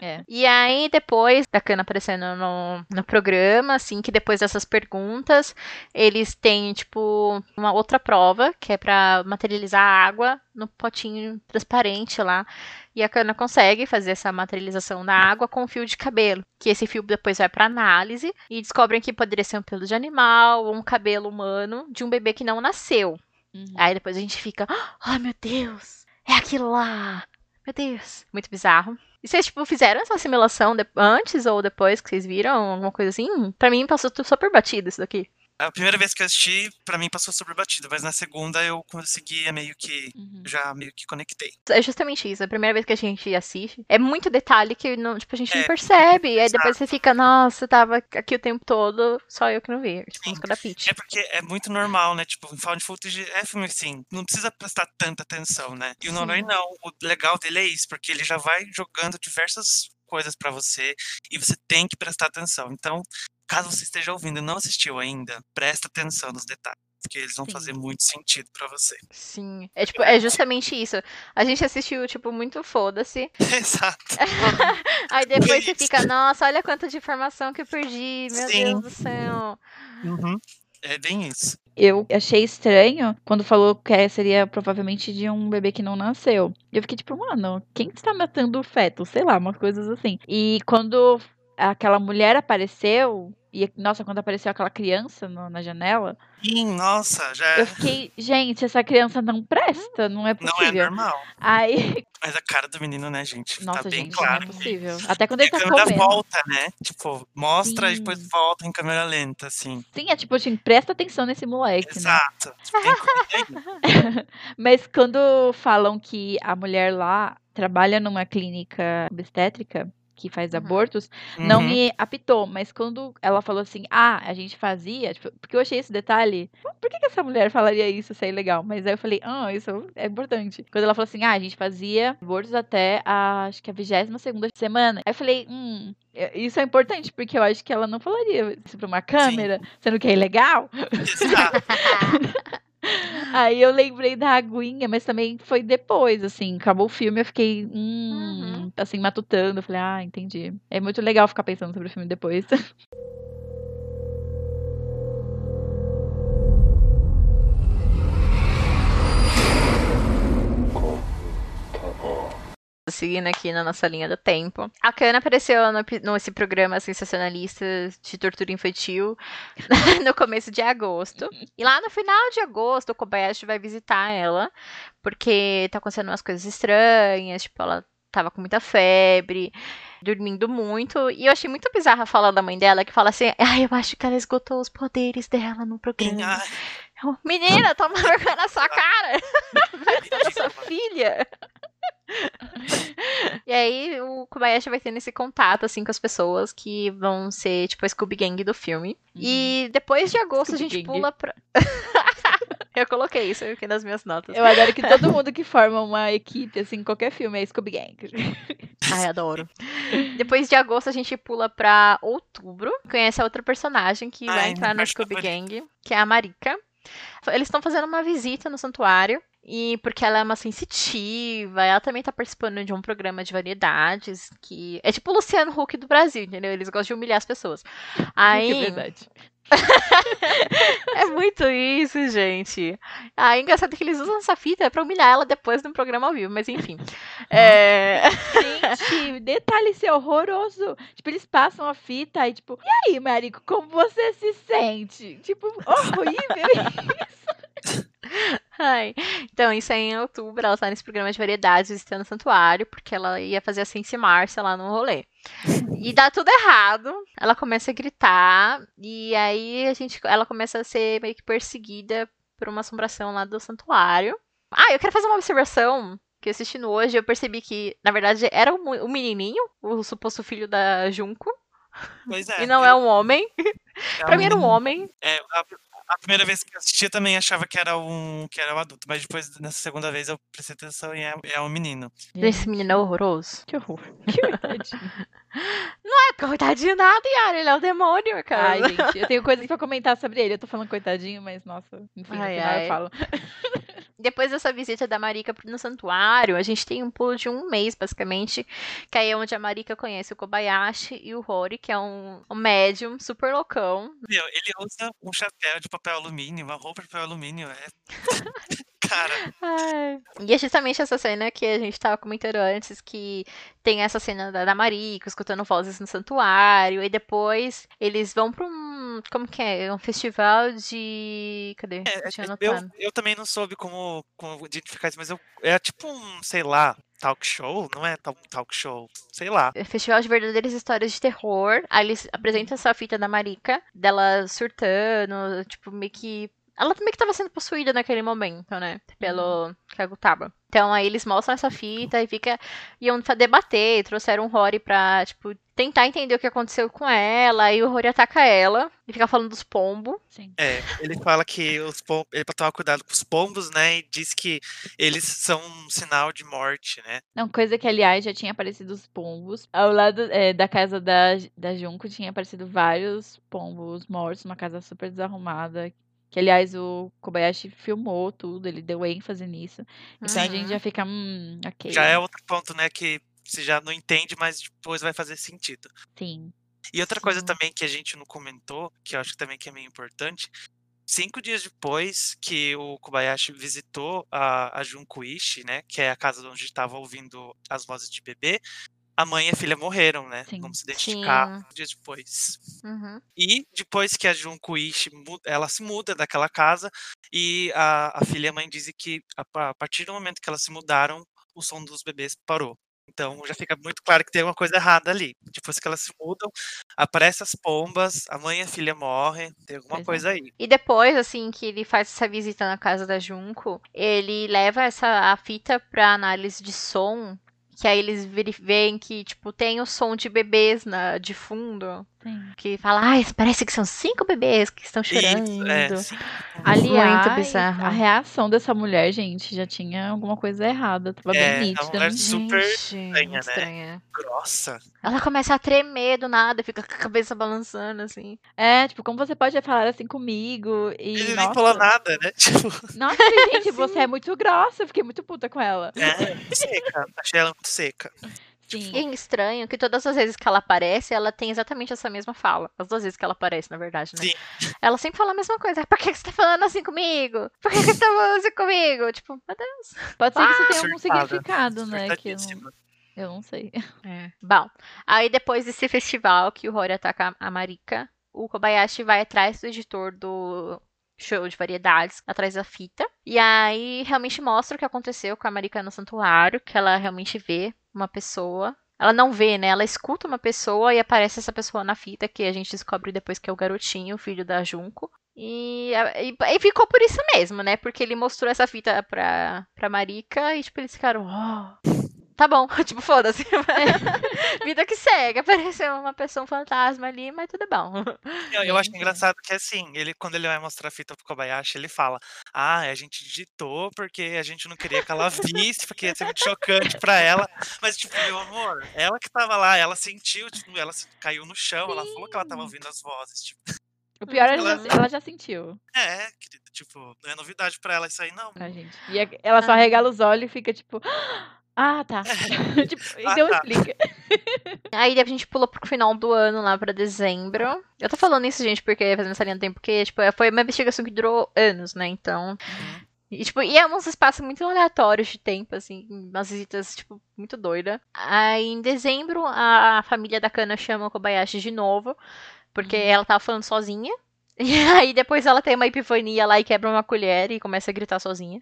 É. E aí, depois da Kana aparecendo no, no programa, assim, que depois dessas perguntas, eles têm, tipo, uma outra prova, que é pra materializar a água no potinho transparente lá. E a Kana consegue fazer essa materialização da água com um fio de cabelo. Que esse fio depois vai pra análise e descobrem que poderia ser um pelo de animal ou um cabelo humano de um bebê que não nasceu. Uhum. Aí depois a gente fica, ai meu Deus, é aquilo lá. Meu Deus. Muito bizarro. E vocês, tipo, fizeram essa assimilação de- antes ou depois que vocês viram? Alguma coisa assim? Pra mim passou super batido isso daqui. A primeira vez que eu assisti, pra mim passou super batido, mas na segunda eu conseguia meio que. Uhum. Já meio que conectei. É justamente isso. A primeira vez que a gente assiste, é muito detalhe que não, tipo, a gente não É, percebe. E aí depois você fica, nossa, tava aqui o tempo todo, só eu que não vi. Tipo, Sim. música da Peach. É porque é muito normal, né? Tipo, em found footage é filme assim, não precisa prestar tanta atenção, né? E o. Nonoi não. O legal dele é isso, porque ele já vai jogando diversas coisas pra você e você tem que prestar atenção. Então, caso você esteja ouvindo e não assistiu ainda, presta atenção nos detalhes, porque eles vão Sim. fazer muito sentido pra você. Sim. É tipo, é justamente isso. A gente assistiu, tipo, muito foda-se. Exato. Aí depois você fica, nossa, olha quanta de informação que eu perdi. Meu Sim. Deus do céu. Uhum. É bem isso. Eu achei estranho quando falou que é- seria provavelmente de um bebê que não nasceu. E eu fiquei tipo, mano, quem está matando o feto? Sei lá, umas coisas assim. E quando aquela mulher apareceu, e nossa, quando apareceu aquela criança no- na janela, Sim, nossa, já eu fiquei, gente, essa criança não presta, não é não é possível. normal. Aí, Mas a cara do menino, né, gente? nossa, tá bem gente, claro. não é possível. Até quando E ele a tá câmera comendo. volta, né? Tipo, mostra e depois Sim. volta em câmera lenta, assim. Sim, é tipo assim, presta atenção nesse moleque, né? Exato. Aí. Mas quando falam que a mulher lá trabalha numa clínica obstétrica que faz Uhum. abortos, não Uhum. me apitou. Mas quando ela falou assim, ah, a gente fazia, tipo, porque eu achei esse detalhe, por que, que essa mulher falaria isso se é ilegal? Mas aí eu falei, ah, isso é importante. Quando ela falou assim, ah, a gente fazia abortos até a, acho que a 22 segunda semana. Aí eu falei, hum, é- isso é importante, porque eu acho que ela não falaria isso pra uma câmera, sendo que é ilegal. Exato. Aí eu lembrei da aguinha, mas também foi depois, assim, acabou o filme, eu fiquei, hum, Uhum. assim, matutando. Eu falei, ah, entendi. É muito legal ficar pensando sobre o filme depois. Seguindo aqui na nossa linha do tempo. A Kana apareceu no, nesse programa sensacionalista de tortura infantil no começo de agosto. E lá no final de agosto, o Kobayashi vai visitar ela, porque tá acontecendo umas coisas estranhas, tipo, ela tava com muita febre. dormindo muito. E eu achei muito bizarra a fala da mãe dela, que fala assim: ai, eu acho que ela esgotou os poderes dela no programa. Menina, toma vergonha na sua cara! Vai sua filha! E aí o Kobayashi vai tendo esse contato, assim, com as pessoas que vão ser, tipo, a Scooby Gang do filme. E depois de agosto a Scooby gente Gang. pula pra... eu coloquei isso aqui nas minhas notas. Eu adoro que todo mundo que forma uma equipe, assim, em qualquer filme, é Scooby Gang. Ai, adoro. Depois de agosto a gente pula pra outubro. Conhece a outra personagem que vai Ai, entrar minha no Scooby. Gang, que é a Marika. Eles estão fazendo uma visita no santuário. E porque ela é uma sensitiva, ela também tá participando de um programa de variedades que é tipo o Luciano Huck do Brasil, entendeu? Eles gostam de humilhar as pessoas. Aí, É verdade. é muito isso, gente. Ah, é engraçado que eles usam essa fita pra humilhar ela depois no programa ao vivo, mas enfim. É... Gente, detalhe esse horroroso. Tipo, eles passam a fita e tipo, e aí, Marico, como você se sente? Tipo, horrível. Ai. Então, isso aí em outubro, ela tá nesse programa de variedades visitando o santuário, porque ela ia fazer a Sense Márcia lá no rolê. E dá tudo errado. Ela começa a gritar, e aí a gente, ela começa a ser meio que perseguida por uma assombração lá do santuário. Ah, eu quero fazer uma observação que assistindo hoje, eu percebi que, na verdade, era o menininho, o suposto filho da Junko, Pois é. e não eu- é um homem. é Pra mim era um homem. É, a, primeira vez que eu assisti eu também achava que era um, que era um adulto, mas depois, nessa segunda vez, eu prestei atenção e é, é um menino. Esse menino é horroroso. Que horror. Que verdade. Coitadinho nada, Yara, ele é o demônio, cara. Ai, gente, eu tenho coisas pra comentar sobre ele. Eu tô falando coitadinho, mas nossa, enfim, no Ai, final ai. eu falo. Depois dessa visita da Marika no santuário, a gente tem um pulo de um mês, basicamente, que aí é onde a Marika conhece o Kobayashi e o Rory, que é um, um médium super loucão. Meu, ele usa um chapéu de papel alumínio, uma roupa de papel alumínio. É... Cara, E é justamente essa cena que a gente tava comentando antes, que tem essa cena da, da Marika escutando vozes no santuário, e depois eles vão pra um. Como que é? Um festival de. Cadê? é, Eu tinha eu, eu também não soube como, como identificar isso, mas eu, é tipo um, sei lá, talk show? Não é tal- talk show? Sei lá. É Festival de Verdadeiras Histórias de Terror. Aí eles apresentam essa fita da Marika, dela surtando, tipo, meio que. Ela meio que tava sendo possuída naquele momento, né? Pelo Kagutaba. Então aí eles mostram essa fita e fica. Iam debater, trouxeram o Rory pra, tipo, tentar entender o que aconteceu com ela. E o Rory ataca ela e fica falando dos pombos. É, ele fala que os pom- ele pra tomar cuidado com os pombos, né? E diz que eles são um sinal de morte, né? Não, coisa que, aliás, já tinha aparecido os pombos. Ao lado é, da casa da, da Junko tinha aparecido vários pombos mortos, uma casa super desarrumada. Que, aliás, o Kobayashi filmou tudo, ele deu ênfase nisso. Então a gente Uhum. já fica, hum, ok. Já é outro ponto, né? Que você já não entende, mas depois vai fazer sentido. Sim. E outra coisa Sim. também que a gente não comentou, que eu acho que também que é meio importante, cinco dias depois que o Kobayashi visitou a, a Junkuishi, né, que é a casa onde estava ouvindo as vozes de bebê, a mãe e a filha morreram, né? Sim. Vamos se identificar Sim. cinco dias depois. Uhum. E depois que a Junkuishi, mu- ela se muda daquela casa e a, a filha e a mãe dizem que a, a partir do momento que elas se mudaram, o som dos bebês parou. Então já fica muito claro que tem alguma coisa errada ali. Depois que elas se mudam, aparecem as pombas, a mãe e a filha morrem, tem alguma Pois é. coisa aí. E depois, assim, que ele faz essa visita na casa da Junko, ele leva essa a fita pra análise de som, que aí eles veem que, tipo, tem o som de bebês na, de fundo, Sim. que fala, ai, parece que são cinco bebês que estão chorando. Isso, é, sim. Aliás, Muito bizarro. a reação dessa mulher, gente, já tinha alguma coisa errada. Tava É, bem nítida. mulher não- super Gente, estranha, né? estranha. Grossa. Ela começa a tremer do nada, fica com a cabeça balançando, assim. É, tipo, como você pode falar assim comigo? E, Ele nossa, nem falou nada, né? Tipo, Nossa, gente, você é muito grossa. Eu fiquei muito puta com ela. é, seca. Achei ela muito seca. Sim. E é estranho que todas as vezes que ela aparece, ela tem exatamente essa mesma fala. As duas vezes que ela aparece, na verdade, né? Sim. Ela sempre fala a mesma coisa. Por que você tá falando assim comigo? Por que você tá falando assim comigo? Tipo, meu Deus. Pode ser que isso tenha algum significado, né? Que eu não, eu não sei. É. Bom, aí depois desse festival que o Rory ataca a Marika, o Kobayashi vai atrás do editor do show de variedades, atrás da fita. E aí realmente mostra o que aconteceu com a Marika no santuário, que ela realmente vê uma pessoa Ela não vê, né? Ela escuta uma pessoa e aparece essa pessoa na fita, que a gente descobre depois que é o garotinho, filho da Junko. E, e, e ficou por isso mesmo, né? Porque ele mostrou essa fita pra, pra Marika e, tipo, eles ficaram. Oh, tá bom, tipo, foda-se. Vida que segue. Apareceu uma pessoa um fantasma ali, mas tudo bom. Eu, eu acho engraçado que assim, ele, quando ele vai mostrar a fita pro Kobayashi, ele fala: Ah, a gente digitou porque a gente não queria que ela visse, porque ia ser muito chocante pra ela. Mas, tipo, meu amor, ela que tava lá, ela sentiu, tipo, ela caiu no chão, ela falou que ela tava ouvindo as vozes. Tipo, O pior é Ela- ela, ela já sentiu, é, querido, tipo, não é novidade pra ela isso aí, não. né, gente? E ela só Ah. regala os olhos e fica tipo. Ah, tá. tipo, Ah, então tá. explica. Aí a gente pulou pro final do ano, lá pra dezembro. Eu tô falando isso, gente, porque fazendo essa linha do tempo, porque, tipo, foi uma investigação que durou anos, né? Então. E, tipo, e é uns espaços muito aleatórios de tempo, assim, umas visitas, tipo, muito doida. Aí, em dezembro, a família da Kana chama o Kobayashi de novo, porque ela tava falando sozinha. E aí, depois ela tem uma epifania lá e quebra uma colher e começa a gritar sozinha.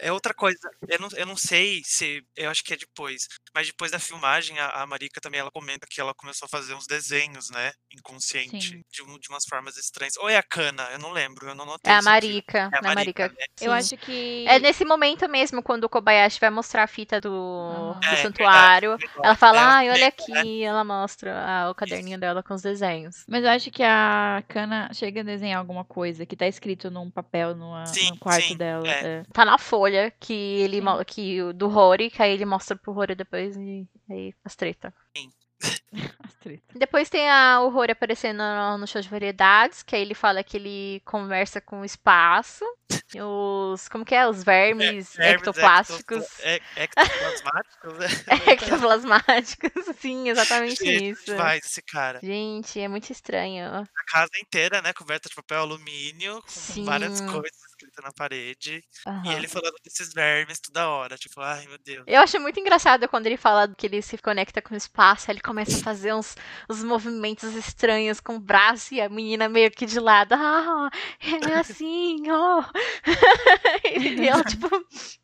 É outra coisa, eu não, eu não sei se, eu acho que é depois, mas depois da filmagem, a, a Marika também, ela comenta que ela começou a fazer uns desenhos, né, inconsciente, de, um- de umas formas estranhas. Ou é a Cana, eu não lembro, eu não notei É a isso. Marika. É É a Marika. né? Eu acho que. É nesse momento mesmo, quando o Kobayashi vai mostrar a fita do, Aham. do É, santuário. verdade. Ela fala, Ela ai, olha comenta, né? aqui. Ela mostra ah, o caderninho dela com os desenhos. Mas eu acho que a Kana chega a desenhar alguma coisa que tá escrito num papel numa, Sim, no quarto sim, dela. é. é. Tá na folha que ele Sim. que o- do Rory, que aí ele mostra pro Rory depois e aí as treta. Tretas. Depois tem a, o Rory aparecendo no, no show de variedades, que aí ele fala que ele conversa com o espaço. e Os. Como que é? Os vermes Vermes ectoplásticos. ecto- e- Ectoplasmáticos, né? Ectoplasmáticos. Sim, exatamente Gente, isso. Vai esse cara. Gente, é muito estranho. A casa inteira, né, coberta de papel alumínio, com Sim. várias coisas escritas na parede. E Aham. ele falando desses vermes toda hora, tipo, ai meu Deus. Eu acho muito engraçado quando ele fala que ele se conecta com o espaço, aí ele começa fazer uns, uns movimentos estranhos com o braço e a menina meio que de lado. Ah, é assim, ó. e ela, tipo,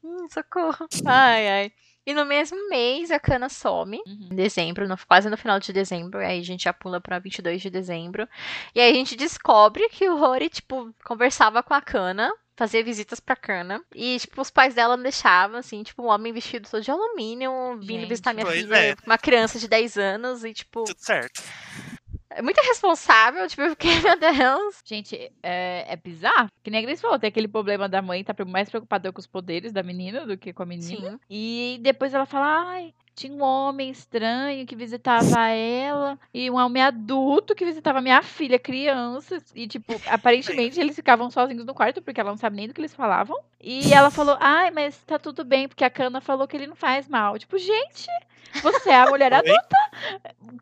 hum, socorro. Ai, ai. E no mesmo mês a Kana some, Uhum. em dezembro, no- quase no final de dezembro, aí a gente já pula pra 22 de dezembro. E aí a gente descobre que o Rory, tipo, conversava com a Kana, fazia visitas pra Kana, e, tipo, os pais dela não deixavam, assim, tipo, um homem vestido todo de alumínio, vindo Gente. visitar minha Pois filha, é. uma criança de 10 anos, e, tipo, Tudo certo. é muito irresponsável, tipo, eu fiquei, meu Deus. Gente, é, é bizarro. Que nem a Grace falou, tem aquele problema da mãe tá mais preocupada com os poderes da menina do que com a menina. Sim. E depois ela fala, ai, tinha um homem estranho que visitava ela e um homem adulto que visitava minha filha, crianças. E, tipo, aparentemente eles ficavam sozinhos no quarto porque ela não sabe nem do que eles falavam. E ela falou, ai, mas tá tudo bem porque a Cana falou que ele não faz mal. Tipo, gente, você é a mulher adulta?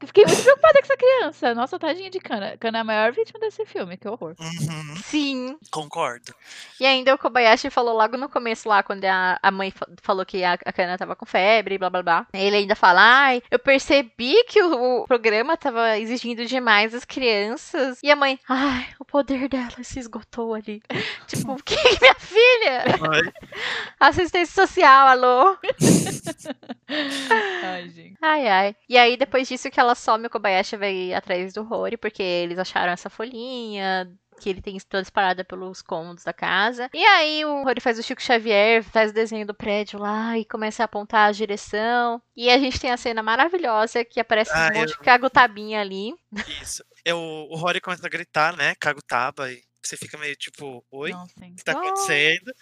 Fiquei muito preocupada com essa criança. Nossa, tadinha de Cana. Cana é a maior vítima desse filme, que horror. Uhum, Sim. concordo. E ainda o Kobayashi falou logo no começo lá, quando a, a mãe fa- falou que a, a Kana tava com febre, blá blá blá. Ele ainda fala, ai, eu percebi que o, o programa tava exigindo demais das crianças. E a mãe, ai, o poder dela se esgotou ali. tipo, que minha filha? Ai, Assistência social, alô? Ai, gente. Ai, ai. E aí, depois disso que ela some, o Kobayashi vai atrás do Rory, porque eles acharam essa folhinha, que ele tem toda disparada pelos cômodos da casa. E aí, o Rory faz o Chico Xavier, faz o desenho do prédio lá e começa a apontar a direção. E a gente tem a cena maravilhosa que aparece Ah, um monte eu- de cagutabinha ali. isso. Eu, o Rory começa a gritar, né? Cagutaba, e você fica meio tipo, oi? O que tá acontecendo?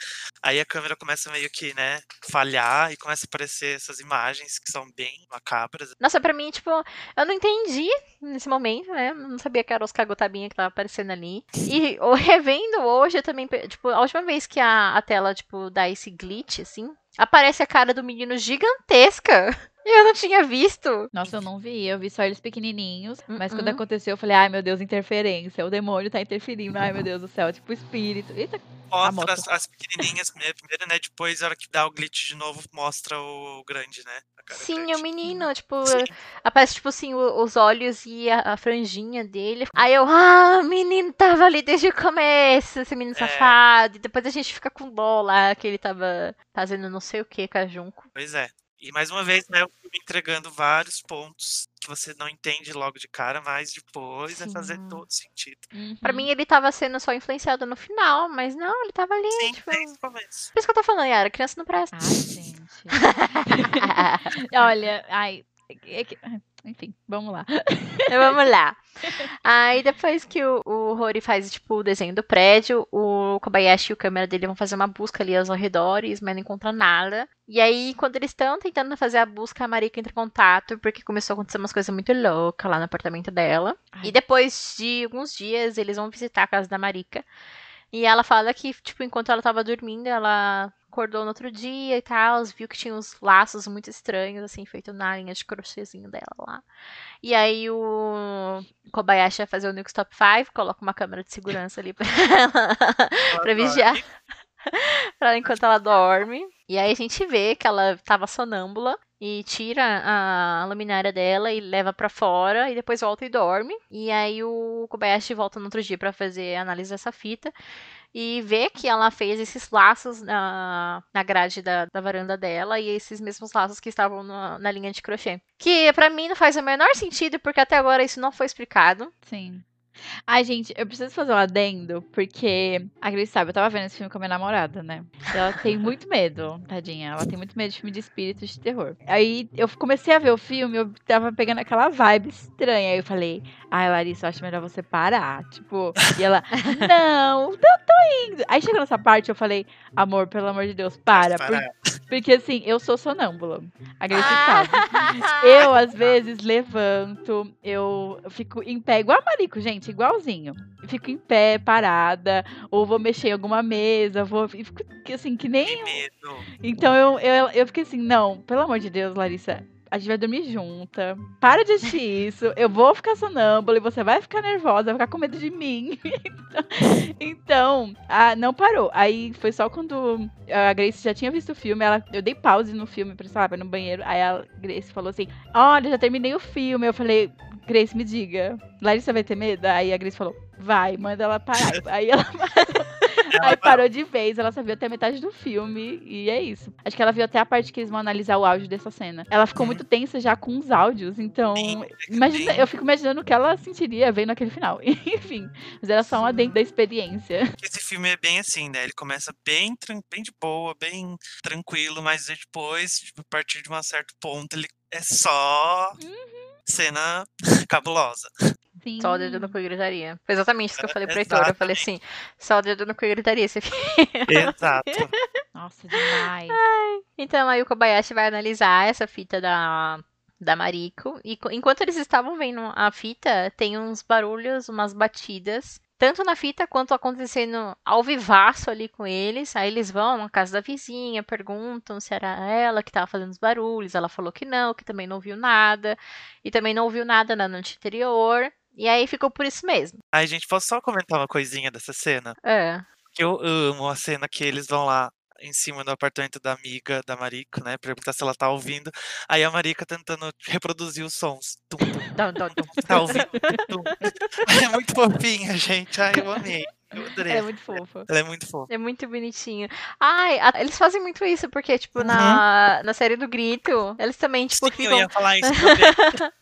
Aí a câmera começa meio que, né, falhar e começa a aparecer essas imagens que são bem macabras. Nossa, pra mim, tipo, eu não entendi nesse momento, né? Não sabia que eram os cagotabinha que tava aparecendo ali. E o- revendo hoje, eu também, tipo, a última vez que a, a tela, tipo, dá esse glitch, assim, aparece a cara do menino gigantesca. Eu não tinha visto. Nossa, eu não vi. Eu vi só eles pequenininhos. Mas quando Uh-uh. aconteceu, eu falei, ai meu Deus, interferência. O demônio tá interferindo. Ai meu Deus do céu. Tipo, espírito. Eita. Mostra as, as pequenininhas primeiro, né? Depois, na hora que dá o glitch de novo, mostra o grande, né? a cara Sim, grande. o menino, tipo, Sim. aparece, tipo assim, os olhos e a, a franjinha dele. Aí eu, ah, o menino tava ali desde o começo, esse menino É. safado. E depois a gente fica com dó lá, que ele tava fazendo não sei o que com a Junko. Pois é. E mais uma vez, né, o filme entregando vários pontos que você não entende logo de cara, mas depois vai fazer Sim. todo sentido. Pra Uhum. mim, ele tava sendo só influenciado no final, mas não, ele tava ali, Sim, tipo... desde o começo. Por isso que eu tô falando, Yara, criança não presta. Ai, gente. Olha, ai. é que- Enfim, vamos lá. Vamos lá. Aí depois que o, o Rory faz, tipo, o desenho do prédio, o Kobayashi e o câmera dele vão fazer uma busca ali aos arredores, mas não encontram nada. E aí, quando eles estão tentando fazer a busca, a Marika entra em contato, porque começou a acontecer umas coisas muito loucas lá no apartamento dela. Ai. E depois de alguns dias, eles vão visitar a casa da Marika. E ela fala que, tipo, enquanto ela tava dormindo, ela acordou no outro dia e tal, viu que tinha uns laços muito estranhos, assim, feito na linha de crochêzinho dela lá. E aí o Kobayashi vai fazer o Nuke Stop 5, coloca uma câmera de segurança ali pra ela, pra vigiar pra ela enquanto ela dorme. E aí a gente vê que ela tava sonâmbula e tira a luminária dela e leva pra fora e depois volta e dorme. E aí o Kobayashi volta no outro dia pra fazer a análise dessa fita e vê que ela fez esses laços na, na grade da, da varanda dela e esses mesmos laços que estavam na, na linha de crochê. Que pra mim não faz o menor sentido porque até agora isso não foi explicado. Sim. Ai, gente, eu preciso fazer um adendo, porque a Grace sabe, eu tava vendo esse filme com a minha namorada, né? E ela tem muito medo, tadinha. Ela tem muito medo de filme de espírito de terror. Aí eu comecei a ver o filme, eu tava pegando aquela vibe estranha. Aí eu falei, ai, Larissa, eu acho melhor você parar. Tipo, e ela, não, eu tô indo. Aí chegou nessa parte, eu falei, amor, pelo amor de Deus, para. por- porque assim, eu sou sonâmbula. A Grace sabe. Eu, às vezes, levanto, eu fico em pé, igual a Marico, gente, igualzinho. Fico em pé, parada, ou vou mexer em alguma mesa, vou. e Fico assim, que nem. Que medo. Então eu, eu, eu fiquei assim, não, pelo amor de Deus, Larissa. A gente vai dormir junta. Para de assistir isso. Eu vou ficar sonâmbula e você vai ficar nervosa, vai ficar com medo de mim. então, então, ah, não parou. Aí foi só quando a Grace já tinha visto o filme, ela, eu dei pause no filme pra, sei lá, pra ir no banheiro. Aí a Grace falou assim: Olha, já terminei o filme. Eu falei, Grace, me diga, Larissa vai ter medo? Aí a Grace falou, vai, manda ela parar. Aí ela parou. Aí parou de vez, ela só viu até a metade do filme e é isso. Acho que ela viu até a parte que eles vão analisar o áudio dessa cena. Ela ficou Uhum. muito tensa já com os áudios, então. Sim, Imagina, sim. eu fico imaginando o que ela sentiria vendo aquele final. Enfim, mas era só um adendo da experiência. Esse filme é bem assim, né? Ele começa bem, bem de boa, bem tranquilo, mas depois, tipo, a partir de um certo ponto, ele é só cena cabulosa. Sim. Só o dedo no cu e gritaria. Foi exatamente isso que eu falei pro Heitor. Eu falei assim, só o dedo no cu e gritaria filme. Exato. Nossa, demais. Então aí o Kobayashi vai analisar essa fita da, da Mariko. E enquanto eles estavam vendo a fita, tem uns barulhos, umas batidas. Tanto na fita quanto acontecendo ao vivaço ali com eles. Aí eles vão na casa da vizinha, perguntam se era ela que estava fazendo os barulhos. Ela falou que não, que também não ouviu nada. E também não ouviu nada na noite anterior. E aí ficou por isso mesmo. Aí, gente, posso só comentar uma coisinha dessa cena? É. Que eu amo a cena que eles vão lá em cima do apartamento da amiga da Marika, né? Perguntar se ela tá ouvindo. Aí a Marika tentando reproduzir os sons. Tum, tum, Dum, dum, dum. tá ouvindo? Tum. É muito fofinha, gente. Ai, eu amei. Eu adorei. Ela é muito fofa. Ela é muito fofa. É muito bonitinho. Ai, a- eles fazem muito isso, porque, tipo, Uhum. na, na série do Grito, eles também, tipo, Sim, eu ficam ia falar isso também.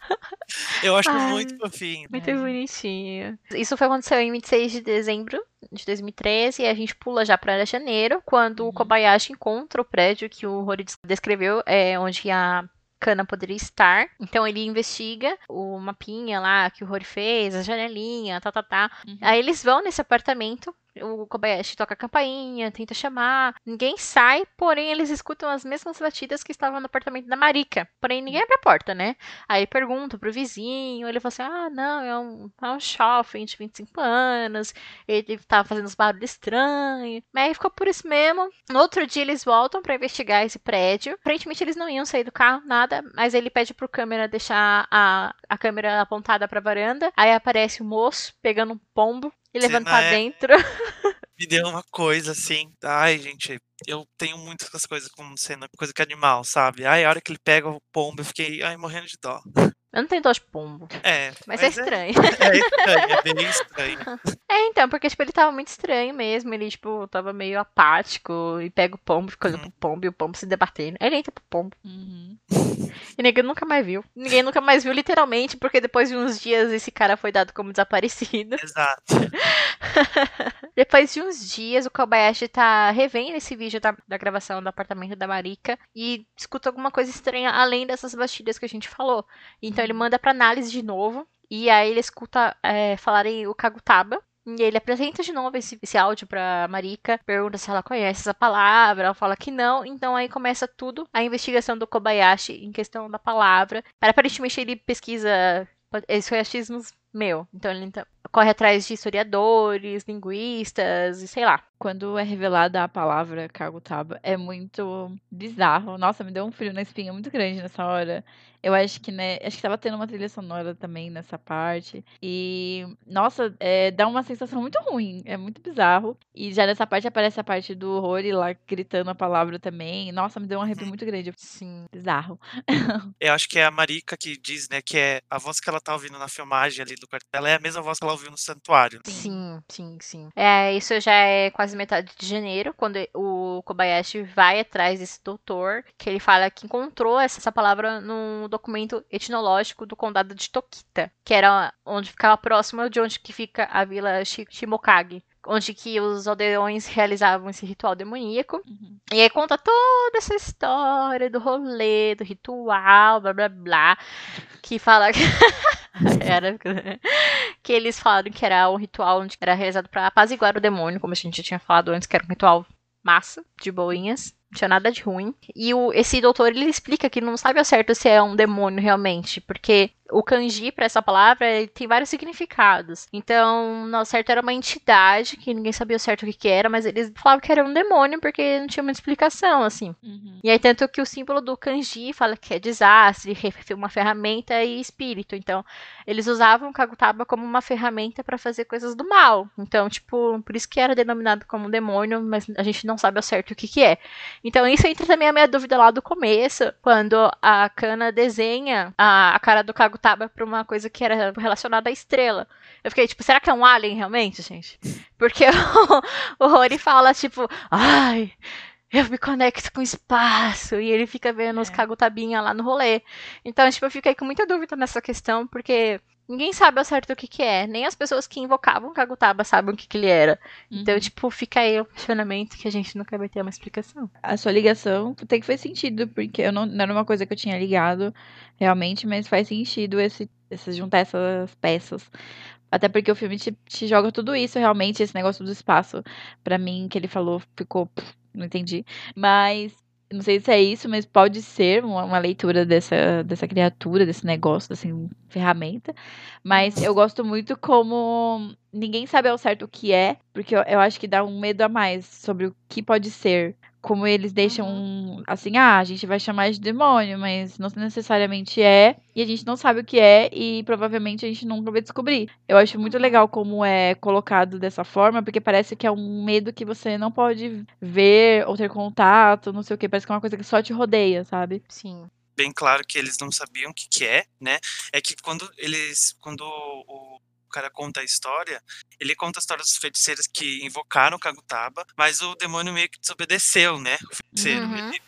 Eu acho Ai. muito fofinho. muito É. bonitinho. Isso foi aconteceu em 26 de dezembro de 2013, e a gente pula já pra janeiro, quando o Uhum. Kobayashi encontra o prédio que o Rory des- descreveu, é, onde a Kana poderia estar. Então ele investiga o mapinha lá que o Rory fez, a janelinha, tá, tá, tá. Uhum. Aí eles vão nesse apartamento, o Kobayashi toca a campainha, tenta chamar, ninguém sai, porém eles escutam as mesmas batidas que estavam no apartamento da Marika. Porém ninguém abre a porta, né? Aí pergunta pro vizinho, ele fala assim: ah, não, é um, é um jovem de 25 anos, ele tava fazendo uns barulhos estranhos. Mas aí ficou por isso mesmo. No outro dia eles voltam pra investigar esse prédio. Aparentemente eles não iam sair do carro, nada, mas ele pede pro câmera deixar a, a câmera apontada pra varanda. Aí aparece o moço pegando um pombo e levando Cena pra é- dentro. Me deu uma coisa assim. Ai, gente, eu tenho muitas coisas com cena, coisa que é animal, sabe? Ai, a hora que ele pega o pombo, eu fiquei, ai, morrendo de dó. Eu não tenho dó de pombo. É. Mas, é estranho. É, estranho, é bem estranho. É, então, porque, tipo, ele tava muito estranho mesmo. Ele, tipo, tava meio apático e pega o pombo, fica olhando pro pombo e o pombo se debatendo. Ele entra pro pombo. Uhum. E ninguém nunca mais viu. Ninguém nunca mais viu, literalmente, porque depois de uns dias esse cara foi dado como desaparecido. Exato. Depois de uns dias, o Kobayashi tá revendo esse vídeo da, da gravação do apartamento da Marika e escuta alguma coisa estranha além dessas batidas que a gente falou. Então ele manda pra análise de novo. E aí ele escuta é, falarem o Kagutaba. E ele apresenta de novo esse, esse áudio pra Marika, pergunta se ela conhece essa palavra, ela fala que não, então aí começa tudo a investigação do Kobayashi em questão da palavra. Aparentemente ele pesquisa esses meu, então ele então, corre atrás de historiadores, linguistas e sei lá. Quando é revelada a palavra Kagutaba, é muito bizarro. Nossa, me deu um frio na espinha muito grande nessa hora. Eu acho que, né, acho que tava tendo uma trilha sonora também nessa parte. E, nossa, é, dá uma sensação muito ruim. É muito bizarro. E já nessa parte aparece a parte do Rory lá gritando a palavra também. Nossa, me deu um arrepio muito grande. Sim. Bizarro. Eu acho que é a Marika que diz, né, que é a voz que ela tá ouvindo na filmagem ali do quarto dela é a mesma voz que ela ouviu no santuário. Sim, sim, sim. É, isso já é quase metade de janeiro, quando o Kobayashi vai atrás desse doutor, que ele fala que encontrou essa, palavra num documento etnológico do condado de Tokita, que era onde ficava próximo de onde que fica a vila Shi- Shimokage. Onde que os aldeões realizavam esse ritual demoníaco. Uhum. E aí conta toda essa história do rolê, do ritual, blá blá blá. Que fala que. era, que eles falaram que era um ritual onde era realizado pra apaziguar o demônio, como a gente já tinha falado antes, que era um ritual massa, de boinhas. Não tinha nada de ruim. E o, esse doutor, ele explica que não sabe ao certo se é um demônio realmente, porque o kanji para essa palavra ele tem vários significados. Então, no certo era uma entidade que ninguém sabia ao certo o que, que era, mas eles falavam que era um demônio porque não tinha uma explicação, assim. Uhum. E aí, tanto que o símbolo do kanji fala que é desastre, re- uma ferramenta e espírito. Então, eles usavam o Kagutaba como uma ferramenta para fazer coisas do mal. Então, tipo, por isso que era denominado como demônio, mas a gente não sabe ao certo o que, que é. Então, isso entra também a minha dúvida lá do começo, quando a Kana desenha a, a cara do Kagutaba pra uma coisa que era relacionada à estrela. Eu fiquei, tipo, será que é um alien realmente, gente? Porque o, o Rory fala, tipo, ai, eu me conecto com o espaço. E ele fica vendo os É. Kagutabinha lá no rolê. Então, tipo, eu fiquei com muita dúvida nessa questão, porque ninguém sabe ao certo o que que é. Nem as pessoas que invocavam o Kagutaba sabem o que que ele era. Então, Uhum. tipo, fica aí o questionamento que a gente nunca vai ter uma explicação. a sua ligação tem que faz sentido, porque eu não, não era uma coisa que eu tinha ligado realmente, mas faz sentido esse, esse juntar essas peças. Até porque o filme te, te joga tudo isso, realmente, esse negócio do espaço, pra mim, que ele falou, ficou. pff, Não entendi. Mas. Não sei se é isso, mas pode ser uma, uma leitura dessa, dessa criatura, desse negócio, dessa ferramenta. Mas eu gosto muito como ninguém sabe ao certo o que é, porque eu, eu acho que dá um medo a mais sobre o que pode ser. Como eles deixam assim, ah, a gente vai chamar de demônio, mas não necessariamente é, e a gente não sabe o que é, e provavelmente a gente nunca vai descobrir. Eu acho muito legal como é colocado dessa forma, porque parece que é um medo que você não pode ver ou ter contato, não sei o que, parece que é uma coisa que só te rodeia, sabe? Sim. Bem claro que eles não sabiam o que, que é, né? É que quando eles. Quando o o cara conta a história, ele conta a história dos feiticeiros que invocaram o Kagutaba, mas o demônio meio que desobedeceu, né? O feiticeiro. Uhum. Ele-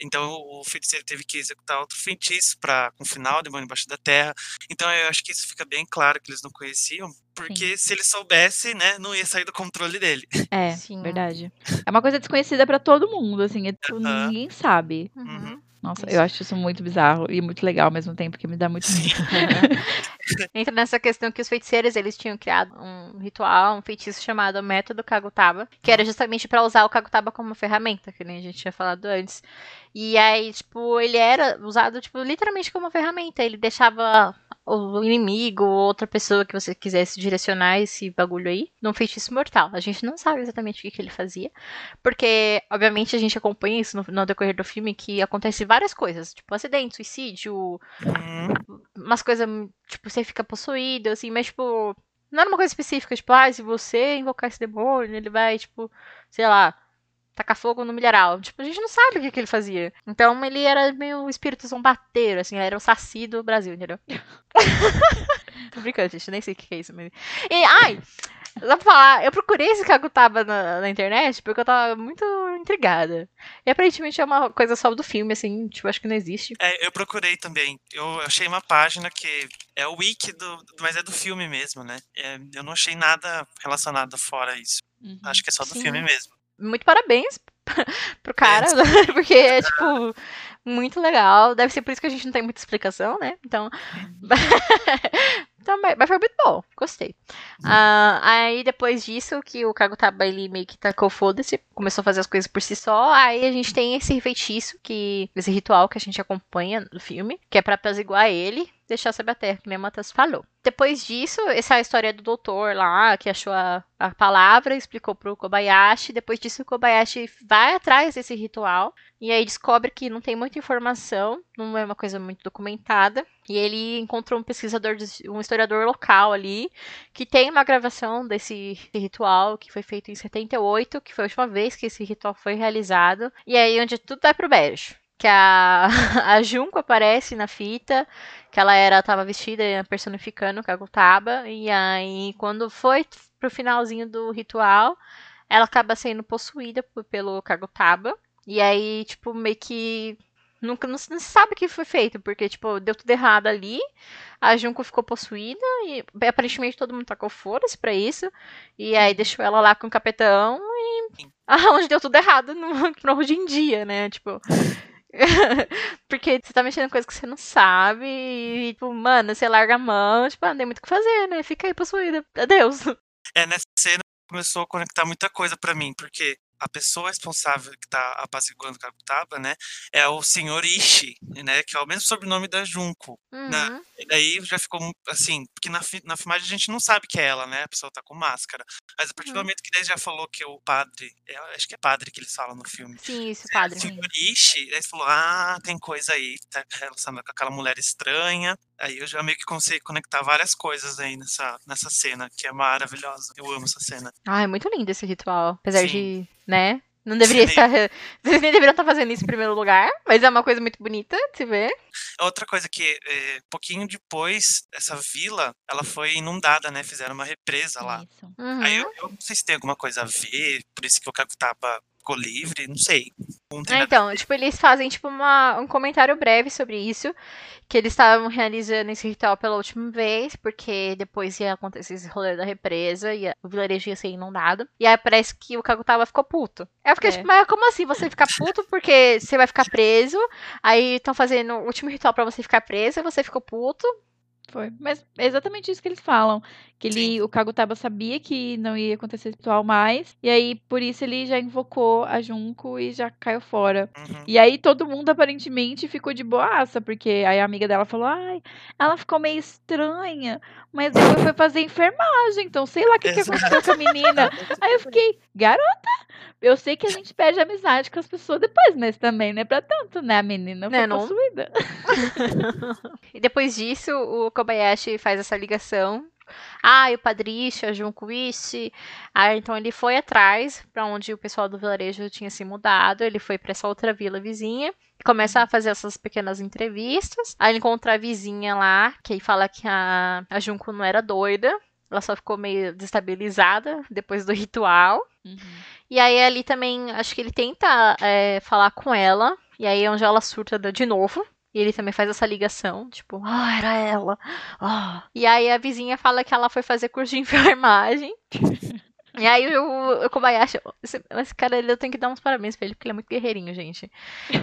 então o feiticeiro teve que executar outro feitiço para confinar o demônio embaixo da terra. Então eu acho que isso fica bem claro que eles não conheciam, porque se ele soubesse, né, não ia sair do controle dele. É, Sim. verdade. É uma coisa desconhecida pra todo mundo, assim, é, tipo, Aham. ninguém sabe. Uhum. Nossa, Isso. eu acho isso muito bizarro e muito legal ao mesmo tempo, que me dá muito medo. Entra nessa questão que os feiticeiros eles tinham criado um ritual, um feitiço chamado Método Kagutaba, que era justamente pra usar o Kagutaba como uma ferramenta, que nem a gente tinha falado antes. E aí, tipo, ele era usado, tipo, literalmente como uma ferramenta. Ele deixava o inimigo ou outra pessoa que você quisesse direcionar esse bagulho aí num feitiço mortal. A gente não sabe exatamente o que, que ele fazia, porque, obviamente, a gente acompanha isso no, no decorrer do filme, que acontece várias coisas, tipo, acidente, suicídio, Hum, umas coisas, tipo, você fica possuído, assim, mas, tipo, não era uma coisa específica, tipo, ah, se você invocar esse demônio, ele vai, tipo, sei lá, tacar fogo no milharal. Tipo, a gente não sabe o que, que ele fazia. Então ele era meio um espírito zombateiro, assim, era o saci do Brasil, entendeu? Tô brincando, gente, nem sei o que que é isso. Mas... E, ai, dá pra falar, eu procurei esse Kagutaba na, na internet porque eu tava muito intrigada. E aparentemente é uma coisa só do filme, assim, tipo, acho que não existe. É, eu procurei também. Eu achei uma página que é o wiki do, mas é do filme mesmo, né? É, eu não achei nada relacionado fora isso. Uhum. Acho que é só do Sim. filme mesmo. Muito parabéns pro cara, porque é, tipo, muito legal. Deve ser por isso que a gente não tem muita explicação, né? Então. então mas foi muito bom, gostei. Ah, aí depois disso, que o Kagutaba ele meio que tacou foda-se, começou a fazer as coisas por si só. Aí a gente tem esse feitiço, que, esse ritual que a gente acompanha no filme, que é pra apaziguar ele, deixar sobre a terra, que nem a Matheus falou. Depois disso, essa é a história do doutor lá, que achou a, a palavra, explicou pro Kobayashi. Depois disso, o Kobayashi vai atrás desse ritual. E aí descobre que não tem muita informação, não é uma coisa muito documentada. E ele encontrou um pesquisador, um historiador local ali, que tem uma gravação desse ritual que foi feito em 78, que foi a última vez que esse ritual foi realizado. E aí onde tudo vai pro beijo. Que a, a Junko aparece na fita, que ela era tava vestida personificando Kagutaba. E aí, quando foi pro finalzinho do ritual, ela acaba sendo possuída pelo Kagutaba. E aí, tipo, meio que. Nunca não, se sabe o que foi feito, porque, tipo, deu tudo errado ali. A Junko ficou possuída e aparentemente todo mundo tacou foda-se pra isso. E aí deixou ela lá com o capitão e. Ah, onde deu tudo errado no, no hoje em dia, né? Tipo. Porque você tá mexendo em coisa que você não sabe e, tipo, mano, você larga a mão, tipo, ah, não tem muito o que fazer, né? Fica aí possuída. Adeus. É, nessa cena começou a conectar muita coisa pra mim, porque a pessoa responsável que tá apaziguando o Kagutaba, né, é o senhor Ishi, né, que é o mesmo sobrenome da Junko. Na- Uhum. E daí já ficou assim, porque na, na filmagem a gente não sabe que é ela, né? A pessoa tá com máscara. Mas a partir do Uhum. momento que daí já falou que o padre, é, acho que é padre que eles falam no filme. Sim, isso, padre. O senhor Ishi, daí você falou, ah, tem coisa aí, tá relacionada com aquela mulher estranha. Aí eu já meio que consegui conectar várias coisas aí nessa, nessa cena, que é maravilhosa. Eu amo essa cena. Ah, é muito lindo esse ritual. Apesar Sim. de, né? Não deveria Sim. estar. Vocês nem deveriam estar fazendo isso em primeiro lugar, mas é uma coisa muito bonita de se ver. Outra coisa que, é, pouquinho depois, essa vila, ela foi inundada, né? Fizeram uma represa lá. Isso. Uhum. Aí eu, eu não sei se tem alguma coisa a ver, por isso que o Kakutaba ficou livre, não sei. Nada- então, tipo, eles fazem tipo uma, um comentário breve sobre isso, que eles estavam realizando esse ritual pela última vez, porque depois ia acontecer esse rolê da represa e a- o vilarejo ia ser inundado. E aí parece que o Kagutaba ficou puto. Aí eu fiquei É. tipo, mas como assim você ficar puto porque você vai ficar preso? Aí estão fazendo o último ritual pra você ficar preso, e você ficou puto. Foi. Mas é exatamente isso que eles falam. Que ele, o Kagutaba sabia que não ia acontecer esse ritual mais. E aí, por isso, ele já invocou a Junko e já caiu fora. Uhum. E aí, todo mundo aparentemente ficou de boaça. Porque aí a amiga dela falou: Ai, ela ficou meio estranha. Mas depois foi fazer enfermagem. Então, sei lá o que, que aconteceu com a menina. Aí eu fiquei: Garota, eu sei que a gente perde amizade com as pessoas depois. Mas também não é pra tanto, né? A menina foi Né, não? possuída. E depois disso, o Kobayashi faz essa ligação. Ah, e o Padriche, a Junko Ishi. Ah, então ele foi atrás pra onde o pessoal do vilarejo tinha se mudado. Ele foi pra essa outra vila vizinha. E começa a fazer essas pequenas entrevistas. Aí ele encontra a vizinha lá, que aí fala que a, a Junko não era doida. Ela só ficou meio destabilizada depois do ritual. Uhum. E aí ali também, acho que ele tenta é, falar com ela. E aí é onde ela surta de novo. E ele também faz essa ligação, tipo, ah, era ela. Ah. E aí a vizinha fala que ela foi fazer curso de enfermagem. E aí o, o Kobayashi, esse, esse cara, ele, eu tenho que dar uns parabéns pra ele, porque ele é muito guerreirinho, gente.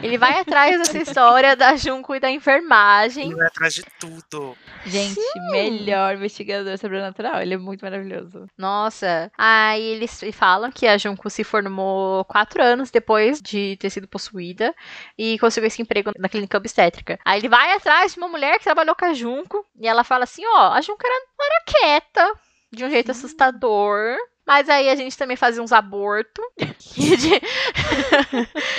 Ele vai atrás dessa história da Junko e da enfermagem. Ele vai atrás de tudo. Gente, melhor investigador sobrenatural. Ele é muito maravilhoso. Nossa. Aí eles falam que a Junko se formou quatro anos depois de ter sido possuída e conseguiu esse emprego na clínica obstétrica. Aí ele vai atrás de uma mulher que trabalhou com a Junko e ela fala assim: ó, a Junko era, era quieta, de um jeito assustador. Mas aí a gente também fazia uns abortos.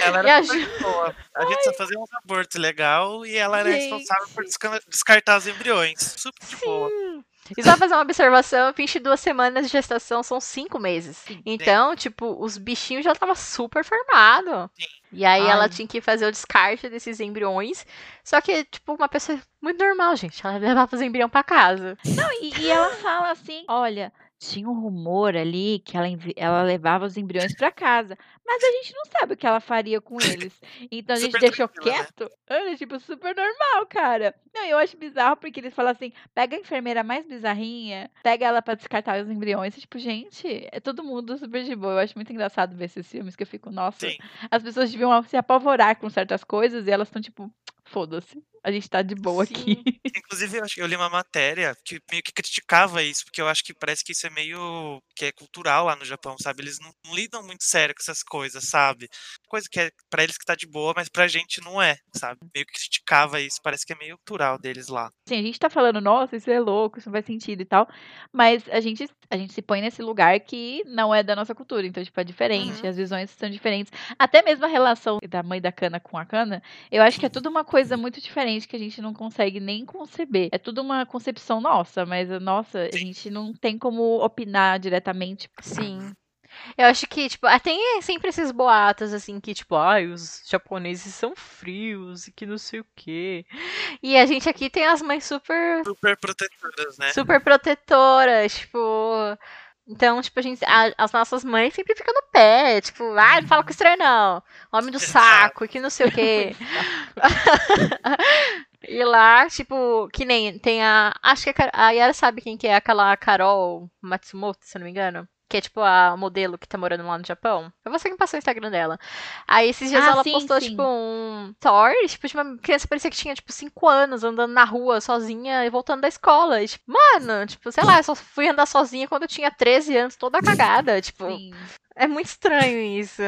Ela E a era super boa. A gente só fazia um aborto legal e ela era Gente. responsável por desca- descartar os embriões. Super de boa. Sim. E só fazer uma observação, 22 semanas de gestação são 5 meses. Então, tipo, os bichinhos já estavam super formados. E aí Ai. ela tinha que fazer o descarte desses embriões. Só que, tipo, uma pessoa muito normal, gente. Ela levava os embriões pra casa. Não, e, e ela fala assim: olha, tinha um rumor ali que ela, ela levava os embriões pra casa, mas a gente não sabe o que ela faria com eles. Então a gente deixou né? quieto. Olha, tipo, super normal, cara. Não, eu acho bizarro porque eles falam assim: pega a enfermeira mais bizarrinha, pega ela pra descartar os embriões. E, tipo, gente, é todo mundo super de boa. Eu acho muito engraçado ver esses filmes que eu fico, nossa, Sim. as pessoas deviam se apavorar com certas coisas e elas estão tipo, foda-se, a gente tá de boa aqui. Inclusive, eu, acho que eu li uma matéria que meio que criticava isso, porque eu acho que parece que isso é meio. que é cultural lá no Japão, sabe? Eles não, não lidam muito sério com essas coisas, sabe? Coisa que é pra eles que tá de boa, mas pra gente não é, sabe? Meio que criticava isso, parece que é meio cultural deles lá. Assim, a gente tá falando, nossa, isso é louco, isso não faz sentido e tal, mas a gente, a gente se põe nesse lugar que não é da nossa cultura, então, tipo, é diferente, Uhum. as visões são diferentes. Até mesmo a relação da mãe da cana com a cana, eu acho que é tudo uma coisa muito diferente que a gente não consegue nem conceber. É tudo uma concepção nossa, mas, nossa, a gente não tem como opinar diretamente. Sim. Eu acho que, tipo, ah, tem sempre esses boatos, assim, que, tipo, ai, os japoneses são frios e que não sei o quê. E a gente aqui tem as mães super Super protetoras, né? super protetoras, tipo. Então, tipo, a gente, a- as nossas mães sempre ficam no pé, tipo, ah, não fala com estranho não, homem do saco, e que não sei o quê. e lá, tipo, que nem tem a, acho que a, a Yara sabe quem que é aquela Carol Matsumoto, se eu não me engano. Que é tipo a modelo que tá morando lá no Japão. Foi você que me passou o Instagram dela. Aí esses dias Ah, ela sim, postou, sim. tipo, um story, tipo, de uma criança parecia que tinha, tipo, 5 anos, andando na rua sozinha e voltando da escola. E, tipo, mano, tipo, sei lá, eu só fui andar sozinha quando eu tinha 13 anos, toda cagada. Tipo, Sim. É muito estranho isso.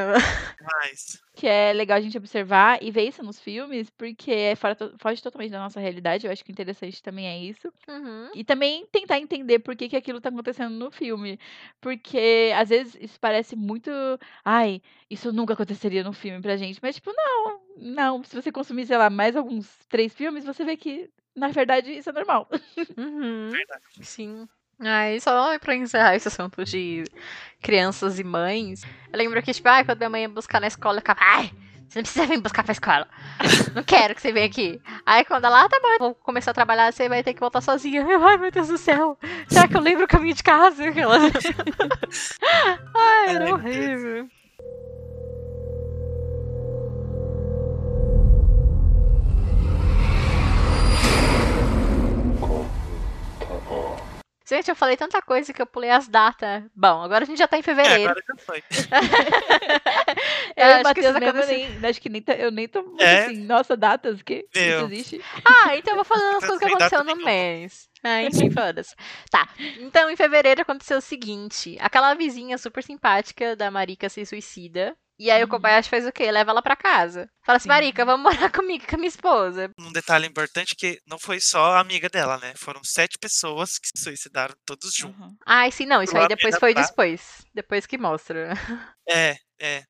Mas. que é legal a gente observar e ver isso nos filmes, porque é fora foge totalmente da nossa realidade. Eu acho que o interessante também é isso. Uhum. E também tentar entender por que, que aquilo tá acontecendo no filme. Porque às vezes isso parece muito. Ai, isso nunca aconteceria no filme pra gente. Mas, tipo, não, não. Se você consumir, sei lá, mais alguns três filmes, você vê que, na verdade, isso é normal. Uhum. Verdade. Sim. Aí, só pra encerrar esse assunto de crianças e mães, eu lembro que, tipo, ai, quando minha mãe ia buscar na escola, eu ficava, ai, você não precisa vir buscar pra escola. Não quero que você venha aqui. Aí, quando ela, ah, tá bom, vou começar a trabalhar, você vai ter que voltar sozinha. Eu, ai, meu Deus do céu. Será que eu lembro o caminho de casa? Ai, Ai, era horrível. Gente, eu falei tanta coisa que eu pulei as datas. Bom, agora a gente já tá em É, fevereiro. agora já foi. Eu Eu e acho que Matheus aconteceu. nem, acho que nem tá- eu nem tô muito É? assim, nossa, datas, que isso Meu. existe. Ah, então eu vou falando as Tá coisas que aconteceu no mês. Ah, enfim, foda-se. Tá. Então, em fevereiro aconteceu o seguinte: aquela vizinha super simpática da Marika se suicida. E aí o Uhum. Kobayashi faz o quê? Leva ela pra casa. Fala assim, Sim. Marika, vamos morar comigo, com a minha esposa. Um detalhe importante que não foi só a amiga dela, né? Foram sete pessoas que se suicidaram todos juntos. Uhum. Ai, sim, não, isso Lá aí depois foi depois. Depois que mostra. É, é.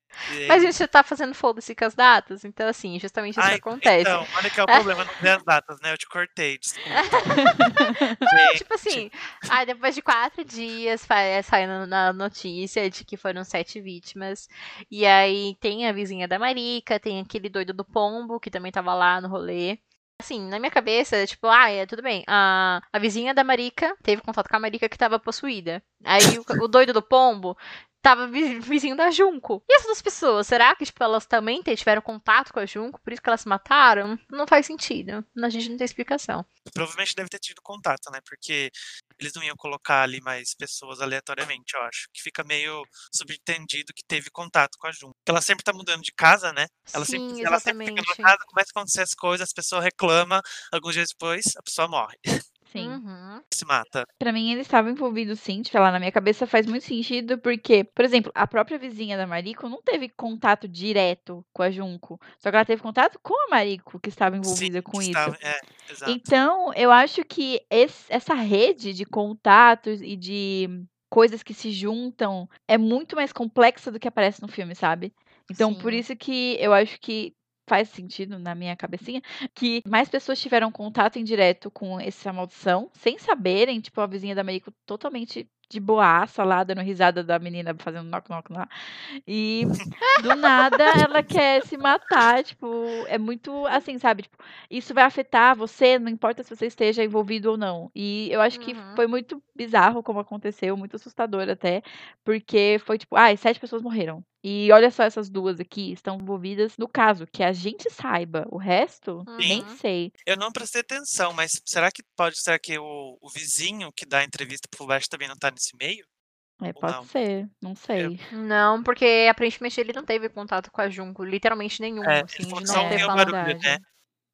Mas a gente tá fazendo foda-se com as datas, então assim, justamente isso Ai, acontece. Então, olha que é o problema, não ver as datas, né? Eu te cortei, desculpa. Não, tipo assim, aí depois de quatro dias fa- é, sai na- na notícia de que foram sete vítimas. E aí tem a vizinha da Marica, tem aquele doido do pombo que também tava lá no rolê. Assim, na minha cabeça, tipo, ah, é, tudo bem. A, a vizinha da Marica teve contato com a Marica que tava possuída. Aí o, o doido do pombo tava vi- vizinho da Junco. E essas duas pessoas, será que, tipo, elas também tiveram contato com a Junco, por isso que elas se mataram? Não faz sentido. A gente não tem explicação. provavelmente deve ter tido contato, né? Porque eles não iam colocar ali mais pessoas aleatoriamente, eu acho. Que fica meio subentendido que teve contato com a Jun. Porque ela sempre tá mudando de casa, né? Ela, Sim, sempre, ela sempre fica exatamente. numa casa, começa a acontecer as coisas, a pessoa reclama, alguns dias depois a pessoa morre, Sim. Uhum. se mata. Pra mim, eles estavam envolvidos sim, tipo, lá na minha cabeça faz muito sentido, porque, por exemplo, a própria vizinha da Mariko não teve contato direto com a Junco. Só que ela teve contato com a Mariko, que estava envolvida Sim, com que isso. estava- É, exato. Então, eu acho que esse- essa rede de contatos e de coisas que se juntam é muito mais complexa do que aparece no filme, sabe? Então, por Sim. isso que eu acho que faz sentido na minha cabecinha, que mais pessoas tiveram contato indireto com essa maldição, sem saberem, tipo, a vizinha da Meiko totalmente de boaça lá, dando risada da menina fazendo knock-knock lá. E do nada ela quer se matar, tipo, é muito assim, sabe? Tipo, isso vai afetar você, não importa se você esteja envolvido ou não. E eu acho que Uhum. foi muito bizarro como aconteceu, muito assustador até, porque foi tipo, ai, sete pessoas morreram. E olha só, essas duas aqui estão envolvidas no caso, que a gente saiba. O resto, nem Uhum. sei. Eu não prestei atenção, mas será que pode ser que o, o vizinho que dá a entrevista pro Fubete também não tá nesse meio? É, Ou pode não? ser, não sei. Não, porque aparentemente ele não teve contato com a Junko, literalmente nenhum, É, assim, ele falou de não ter barulho, né?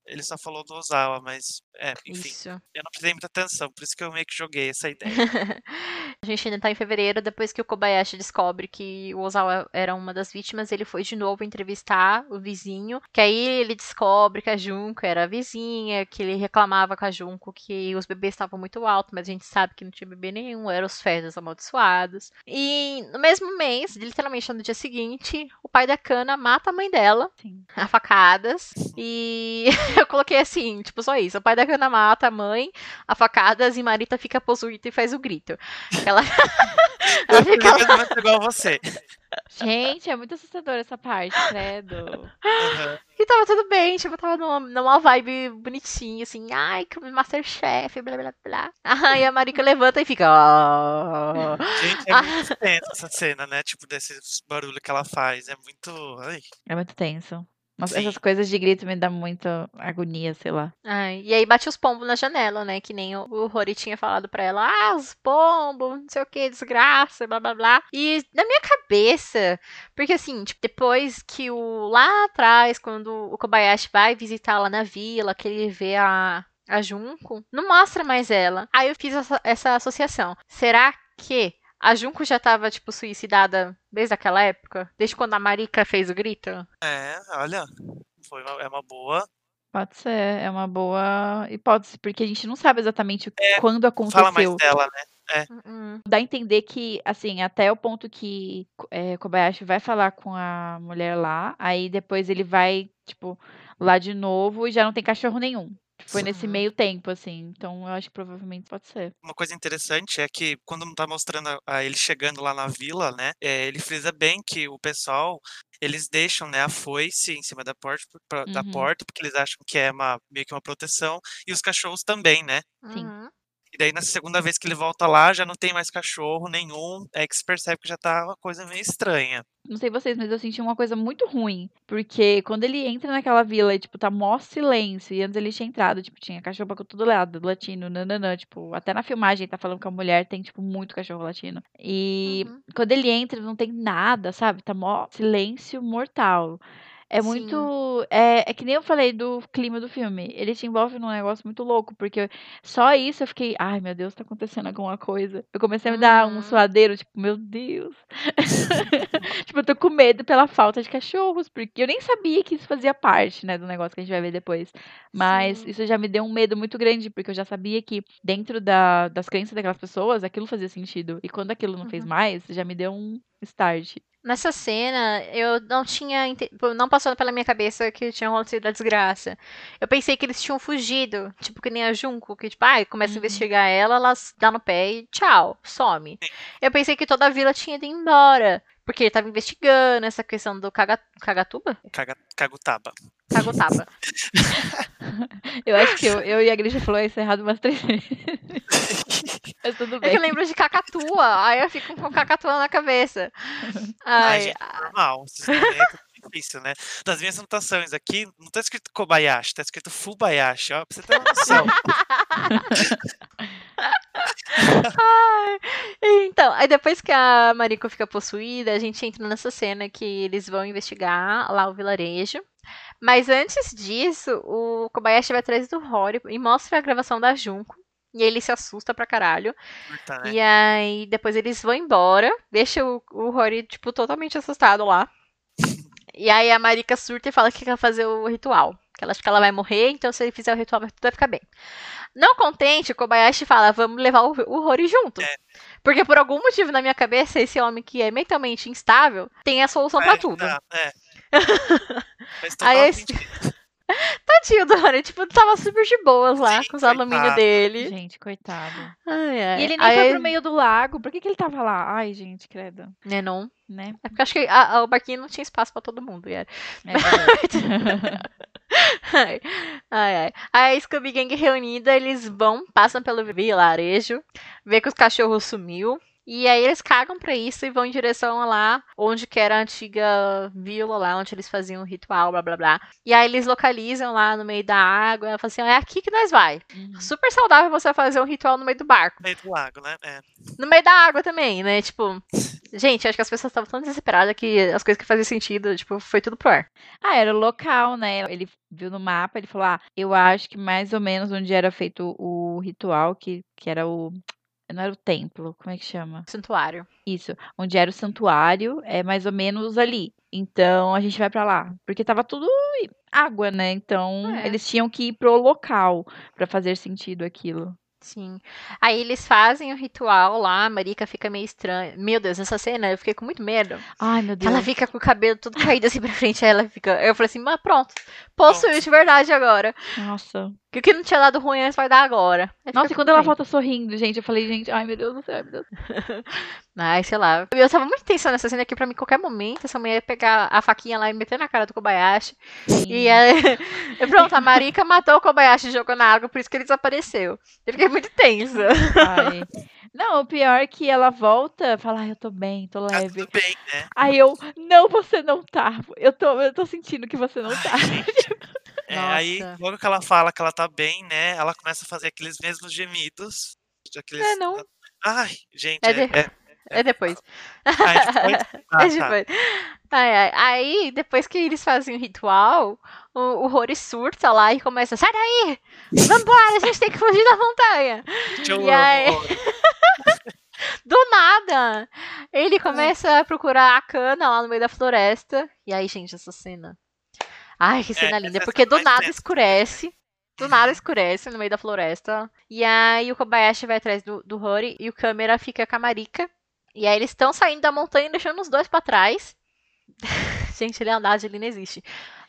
Ele só falou do Ozawa, mas, é, enfim, Isso. eu não prestei muita atenção, por isso que eu meio que joguei essa ideia. a gente ainda tá em fevereiro, depois que o Kobayashi descobre que o Ozawa era uma das vítimas, ele foi de novo entrevistar o vizinho, que aí ele descobre que a Junko era a vizinha, que ele reclamava com a Junko que os bebês estavam muito altos, mas a gente sabe que não tinha bebê nenhum, eram os fezes amaldiçoados. E no mesmo mês, literalmente no dia seguinte, o pai da Kana mata a mãe dela, Sim. a facadas, e eu coloquei assim, tipo, só isso. O pai da Kana mata a mãe, a facadas, e Marita fica possuída e faz o grito. Ela, ela fica menos igual a você. Gente, é muito assustador essa parte, credo. Aham. E tava tudo bem, tipo, tava numa, numa vibe bonitinha, assim, ai, que Masterchef, blá blá blá. Aí a Marika levanta e fica. "Ah". Gente, é muito tensa essa cena, né? Tipo, desse barulho que ela faz. É muito. Ai. É muito tenso. Nossa, Sim. essas coisas de grito me dão muita agonia, sei lá. Ai, e aí bate os pombos na janela, né? Que nem o, o Rory tinha falado pra ela. Ah, os pombos, não sei o que, desgraça, blá blá blá. E na minha cabeça, porque assim, tipo, depois que o. Lá atrás, quando o Kobayashi vai visitar lá na vila, que ele vê a. A Junko, não mostra mais ela. Aí eu fiz essa, essa associação. Será que a Junko já tava, tipo, suicidada desde aquela época? Desde quando a Marika fez o grito? É, olha. Foi uma, é uma boa. Pode ser, é uma boa hipótese, porque a gente não sabe exatamente o- É, quando Fala mais aconteceu. dela, né? Hum, Dá a entender que, assim, até o ponto que é, Kobayashi vai falar com a mulher lá, aí depois ele vai, tipo, lá de novo e já não tem cachorro nenhum. Foi nesse meio tempo, assim. Então eu acho que provavelmente pode ser. Uma coisa interessante é que quando não tá mostrando a, a ele chegando lá na vila, né? é, ele frisa bem que o pessoal eles deixam né, a foice em cima da porta, pra- da Uhum. porta, porque eles acham que é uma, meio que uma proteção, e os cachorros também, né? Sim. uhum. E daí, na segunda vez que ele volta lá, já não tem mais cachorro nenhum. É que se percebe que já tá uma coisa meio estranha. Não sei vocês, mas eu senti uma coisa muito ruim. Porque quando ele entra naquela vila e, tipo, tá mó silêncio. E antes ele tinha entrado, tipo, tinha cachorro pra todo lado, latino, nananã. Tipo, até na filmagem tá falando que a mulher tem, tipo, muito cachorro latino. E Uhum. quando ele entra, não tem nada, sabe? Tá mó silêncio mortal. É Sim. muito. É, é que nem eu falei do clima do filme. Ele te envolve num negócio muito louco, porque só isso eu fiquei, ai meu Deus, tá acontecendo alguma coisa. Eu comecei a me dar um Uhum. suadeiro, tipo, meu Deus. tipo, eu tô com medo pela falta de cachorros, porque eu nem sabia que isso fazia parte, né, do negócio que a gente vai ver depois. Mas Sim. isso já me deu um medo muito grande, porque eu já sabia que dentro da, das crenças daquelas pessoas, aquilo fazia sentido. E quando aquilo não fez Uhum. mais, já me deu um start. Nessa cena, eu não tinha. ente- Não passou pela minha cabeça que tinha acontecido a desgraça. Eu pensei que eles tinham fugido. Tipo, que nem a Junko, que, tipo, ai, começa a Uhum. investigar ela, ela dá no pé e tchau, some. Eu pensei que toda a vila tinha ido embora. Porque ele tava investigando essa questão do caga, Cagatuba? Caga, cagutaba. Cagotaba. Eu acho que eu, eu e a Grisha falou isso errado umas três vezes. Mas tudo É bem. que eu lembro de cacatua, aí eu fico com cacatua na cabeça. Ai, Ai, gente, normal. É difícil, né? Das minhas anotações aqui, não tá escrito Kobayashi, tá escrito Fubayashi, ó, pra você ter uma noção. Ai, Então, aí depois que a Mariko fica possuída, a gente entra nessa cena que eles vão investigar lá o vilarejo. Mas antes disso, o Kobayashi vai atrás do Rory e mostra a gravação da Junko. E ele se assusta pra caralho. Curta, né? E aí, depois eles vão embora. Deixa o, o Rory, tipo, totalmente assustado lá. E aí a Marika surta e fala que quer fazer o ritual. Que ela acha que ela vai morrer, então se ele fizer o ritual, tudo vai ficar bem. Não contente, o Kobayashi fala, vamos levar o, o Rory junto. É. Porque por algum motivo na minha cabeça, esse homem que é mentalmente instável tem a solução pra É, tudo. tá, é. Aí esse-. Tadinho do tipo, tava super de boas lá, Sim, com os alumínio dele. Gente, coitado. Ai, ai. E ele nem Aí, foi pro meio do lago. Por que, que ele tava lá? Ai, gente, credo. Né, não? Né? É porque eu acho que a- a- o barquinho não tinha espaço pra todo mundo. E era. É verdade. Ai, ai, ai. A Scooby Gang reunida, eles vão, passam pelo vilarejo, vê que os cachorros sumiu. E aí eles cagam pra isso e vão em direção a lá onde que era a antiga vila lá, onde eles faziam o ritual, blá blá blá. E aí eles localizam lá no meio da água, ela fala assim, é aqui que nós vai. Uhum. Super saudável você fazer um ritual no meio do barco. No meio do lago, né? É. No meio da água também, né? Tipo, gente, acho que as pessoas estavam tão desesperadas que as coisas que faziam sentido, tipo, foi tudo pro ar. Ah, era o local, né? Ele viu no mapa, ele falou: Ah, eu acho que mais ou menos onde era feito o ritual, que, que era o. Não era o templo, como é que chama? Santuário. Isso, onde era o santuário, é mais ou menos ali. Então a gente vai pra lá, porque tava tudo água, né? Então É. eles tinham que ir pro local pra fazer sentido aquilo. Sim. Aí eles fazem o ritual lá, a Marika fica meio estranha. Meu Deus, essa cena eu fiquei com muito medo. Ai, meu Deus. Ela fica com o cabelo todo caído assim pra frente, aí ela fica. Eu falei assim, mas pronto, possuiu de verdade agora. Nossa. Que o que não tinha dado ruim antes vai dar agora. Aí Nossa, e quando ela bem. volta sorrindo, gente, eu falei, gente, ai meu Deus do céu, ai, meu Deus. Ai, sei lá. Eu tava muito tensa nessa cena aqui pra mim, qualquer momento, essa mulher ia pegar a faquinha lá e meter na cara do Kobayashi. E aí, e pronto, a Marika matou o Kobayashi e jogou na água, por isso que ele desapareceu. Eu fiquei muito tensa. Ai. Não, o pior é que ela volta, fala, ai, eu tô bem, tô Tá leve. tudo bem, né? Aí eu, não, você não tá. Eu tô, eu tô sentindo que você não tá. Ai. É, aí, logo que ela fala que ela tá bem, né? Ela começa a fazer aqueles mesmos gemidos. Aqueles... É, não. Ai, gente. É É, de- é- É depois. Ah, É tá. depois. Ai, ai. Aí, depois que eles fazem o ritual, o, o Rory surta lá e começa, sai daí! Vambora, a gente tem que fugir da montanha! Eu E aí-. Do nada! Ele começa a procurar a cana lá no meio da floresta. E aí, gente, essa cena. Ai, que cena linda. é a Porque do nada escurece. Do nada escurece no meio da floresta. E aí o Kobayashi vai atrás do, do Rory e o câmera fica com a Marika. E aí eles estão saindo da montanha, deixando os dois pra trás. Gente, lealdade ali não existe.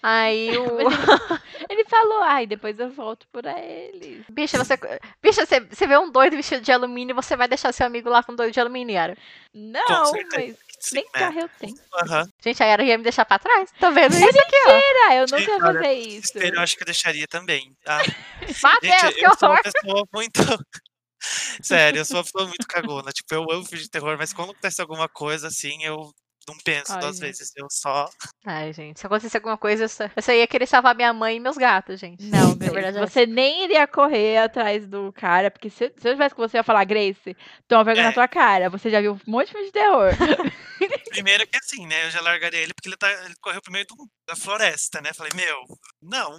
Aí o. Ele falou, ai, depois eu volto pra eles. Bicha, você. Bicha, você, você vê um doido vestido de alumínio, você vai deixar seu amigo lá com um doido de alumínio, Yara. Não, mas Sim, nem carro eu tenho. Aham. Gente, a Yara ia me deixar pra trás. Tá vendo isso aqui, ó? Mentira, eu nunca Gente, ia fazer isso. Eu acho que eu deixaria também. Ah, Matheus, gente, que eu sou horror! uma pessoa muito. Sério, eu sou uma pessoa muito cagona. Tipo, eu amo filme de terror, mas quando acontece alguma coisa assim, eu não penso Ai, duas gente. vezes. Eu só. Ai, gente, se acontecesse alguma coisa, eu só, eu só ia querer salvar minha mãe e meus gatos, gente. Não, Na Grace, verdade, é você nem iria correr atrás do cara, porque se, se eu tivesse com você, eu ia falar, Grace, toma vergonha É. na tua cara. Você já viu um monte de filme de terror. Primeiro que assim, né? Eu já largaria ele porque ele, tá, ele correu pro meio do- da floresta, né? Falei, meu, não.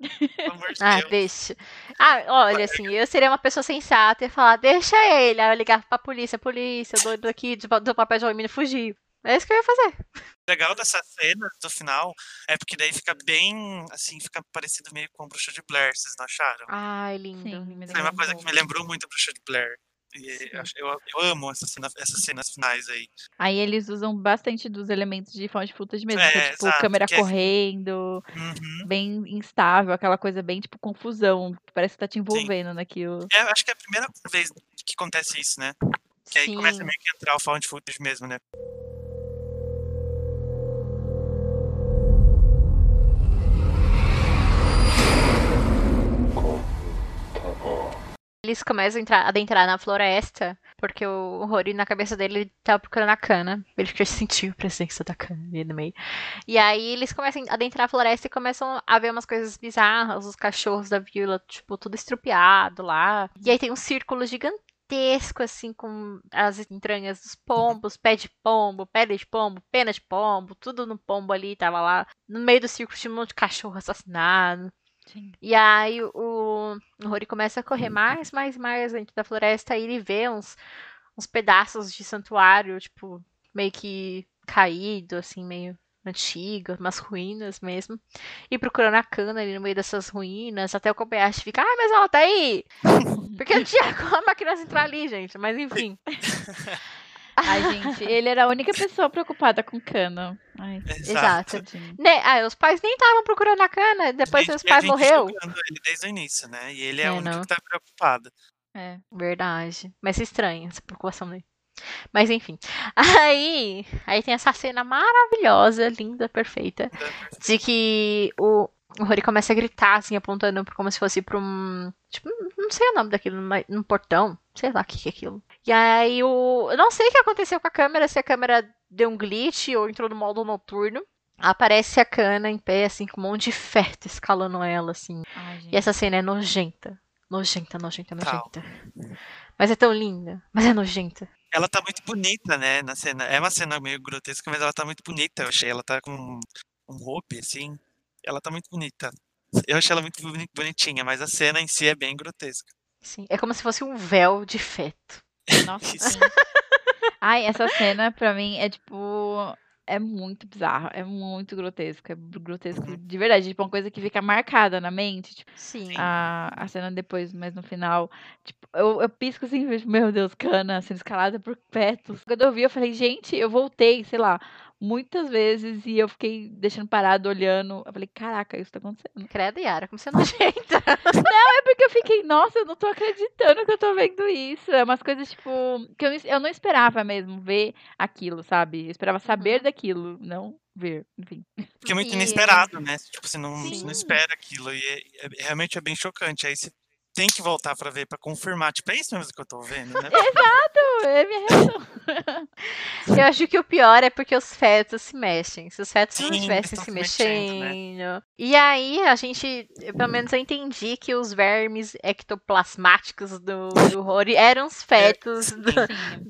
De Ah, Deus. deixa. Ah, olha, assim, eu seria uma pessoa sensata e ia falar, deixa ele. Aí eu ligar pra polícia, polícia, o doido aqui do papel de alumínio fugiu. É isso que eu ia fazer. O legal dessa cena do final é porque daí fica bem, assim, fica parecido meio com a Bruxa de Blair, vocês não acharam? Ai, lindo. Sim, Foi uma coisa que me lembrou muito a Bruxa de Blair. E eu, eu, amo essa cena- essas cenas finais aí. Aí eles usam bastante dos elementos de found footage mesmo, que é É, tipo exato, câmera que é- correndo, Uhum. bem instável, aquela coisa bem tipo confusão, que parece que tá te envolvendo naquilo. É, acho que é a primeira vez que acontece isso, né? Que aí Sim. começa meio que entrar o found footage mesmo, né? Eles começam a entrar, adentrar na floresta, porque o Rory, na cabeça dele, ele tava procurando a cana. Ele já sentiu a presença da cana ali no meio. E aí eles começam a adentrar a floresta e começam a ver umas coisas bizarras, os cachorros da vila, tipo, tudo estrupiado lá. E aí tem um círculo gigantesco, assim, com as entranhas dos pombos, pé de pombo, pele de pombo, pena de pombo, tudo no pombo ali, tava lá. No meio do círculo tinha um monte de cachorro assassinado. Sim. E aí o, o Rory começa a correr mais, mais, mais dentro da floresta e ele vê uns, uns pedaços de santuário, tipo, meio que caído, assim, meio antigo, umas ruínas mesmo. E procurando a cana ali no meio dessas ruínas, até o Kobayashi fica, ah, mas ela tá aí! Porque não tinha como a criança entrar ali, gente, mas enfim. Ai, gente, ele era a única pessoa preocupada com cano. Ai, Exato. tadinho. Né, ah, os pais nem estavam procurando a cana, depois a pais morreu. ele desde o início, né? E ele é, É, o único não. que tá preocupado. É. Verdade. Mas estranha essa preocupação dele. Mas enfim. Aí, aí tem essa cena maravilhosa, linda, perfeita, de que o, o Rory começa a gritar, assim, apontando como se fosse pra um. Tipo, não sei o nome daquilo, mas num portão. Sei lá o que, que é aquilo. E aí o. Eu não sei o que aconteceu com a câmera, se a câmera deu um glitch ou entrou no modo noturno. Aparece a cana em pé, assim, com um monte de feto escalando ela, assim. Ai. E essa cena é nojenta. Nojenta, nojenta, Tal. nojenta. Mas é tão linda. Mas é nojenta. Ela tá muito bonita, né, na cena. É uma cena meio grotesca, mas ela tá muito bonita, eu achei. Ela tá com um, um roupe, assim. Ela tá muito bonita. Eu achei ela muito boni- bonitinha, mas a cena em si é bem grotesca. Sim. É como se fosse um véu de feto. Nossa. Ai, essa cena pra mim é tipo. É muito bizarro, é muito grotesco. É grotesco de verdade. Tipo, uma coisa que fica marcada na mente. Tipo, Sim. a, a cena depois, mas no final. Tipo, eu, eu pisco assim e vejo, meu Deus, cana sendo escalada por fetos. Quando eu vi, eu falei, gente, eu voltei, sei lá, muitas vezes e eu fiquei deixando parado, olhando. Eu falei, caraca, isso tá acontecendo. Credo, Yara, como você é nojenta. É porque eu fiquei, nossa, eu não tô acreditando que eu tô vendo isso. É umas coisas, tipo, que eu, não- eu não esperava mesmo ver aquilo, sabe? Eu esperava saber Uhum. daquilo, não ver, enfim. Porque é muito E- inesperado, né? Tipo, você não, Sim. não espera aquilo. E é- é- realmente é bem chocante. Aí você tem que voltar pra ver, pra confirmar. Tipo, é isso mesmo que eu tô vendo, né? É minha reação. Eu acho que o pior é porque os fetos se mexem. Se os fetos não Sim, estivessem estão se se mexendo, né? mexendo. E aí, a gente, eu, pelo menos eu entendi que os vermes ectoplasmáticos do, do Rory eram os fetos do,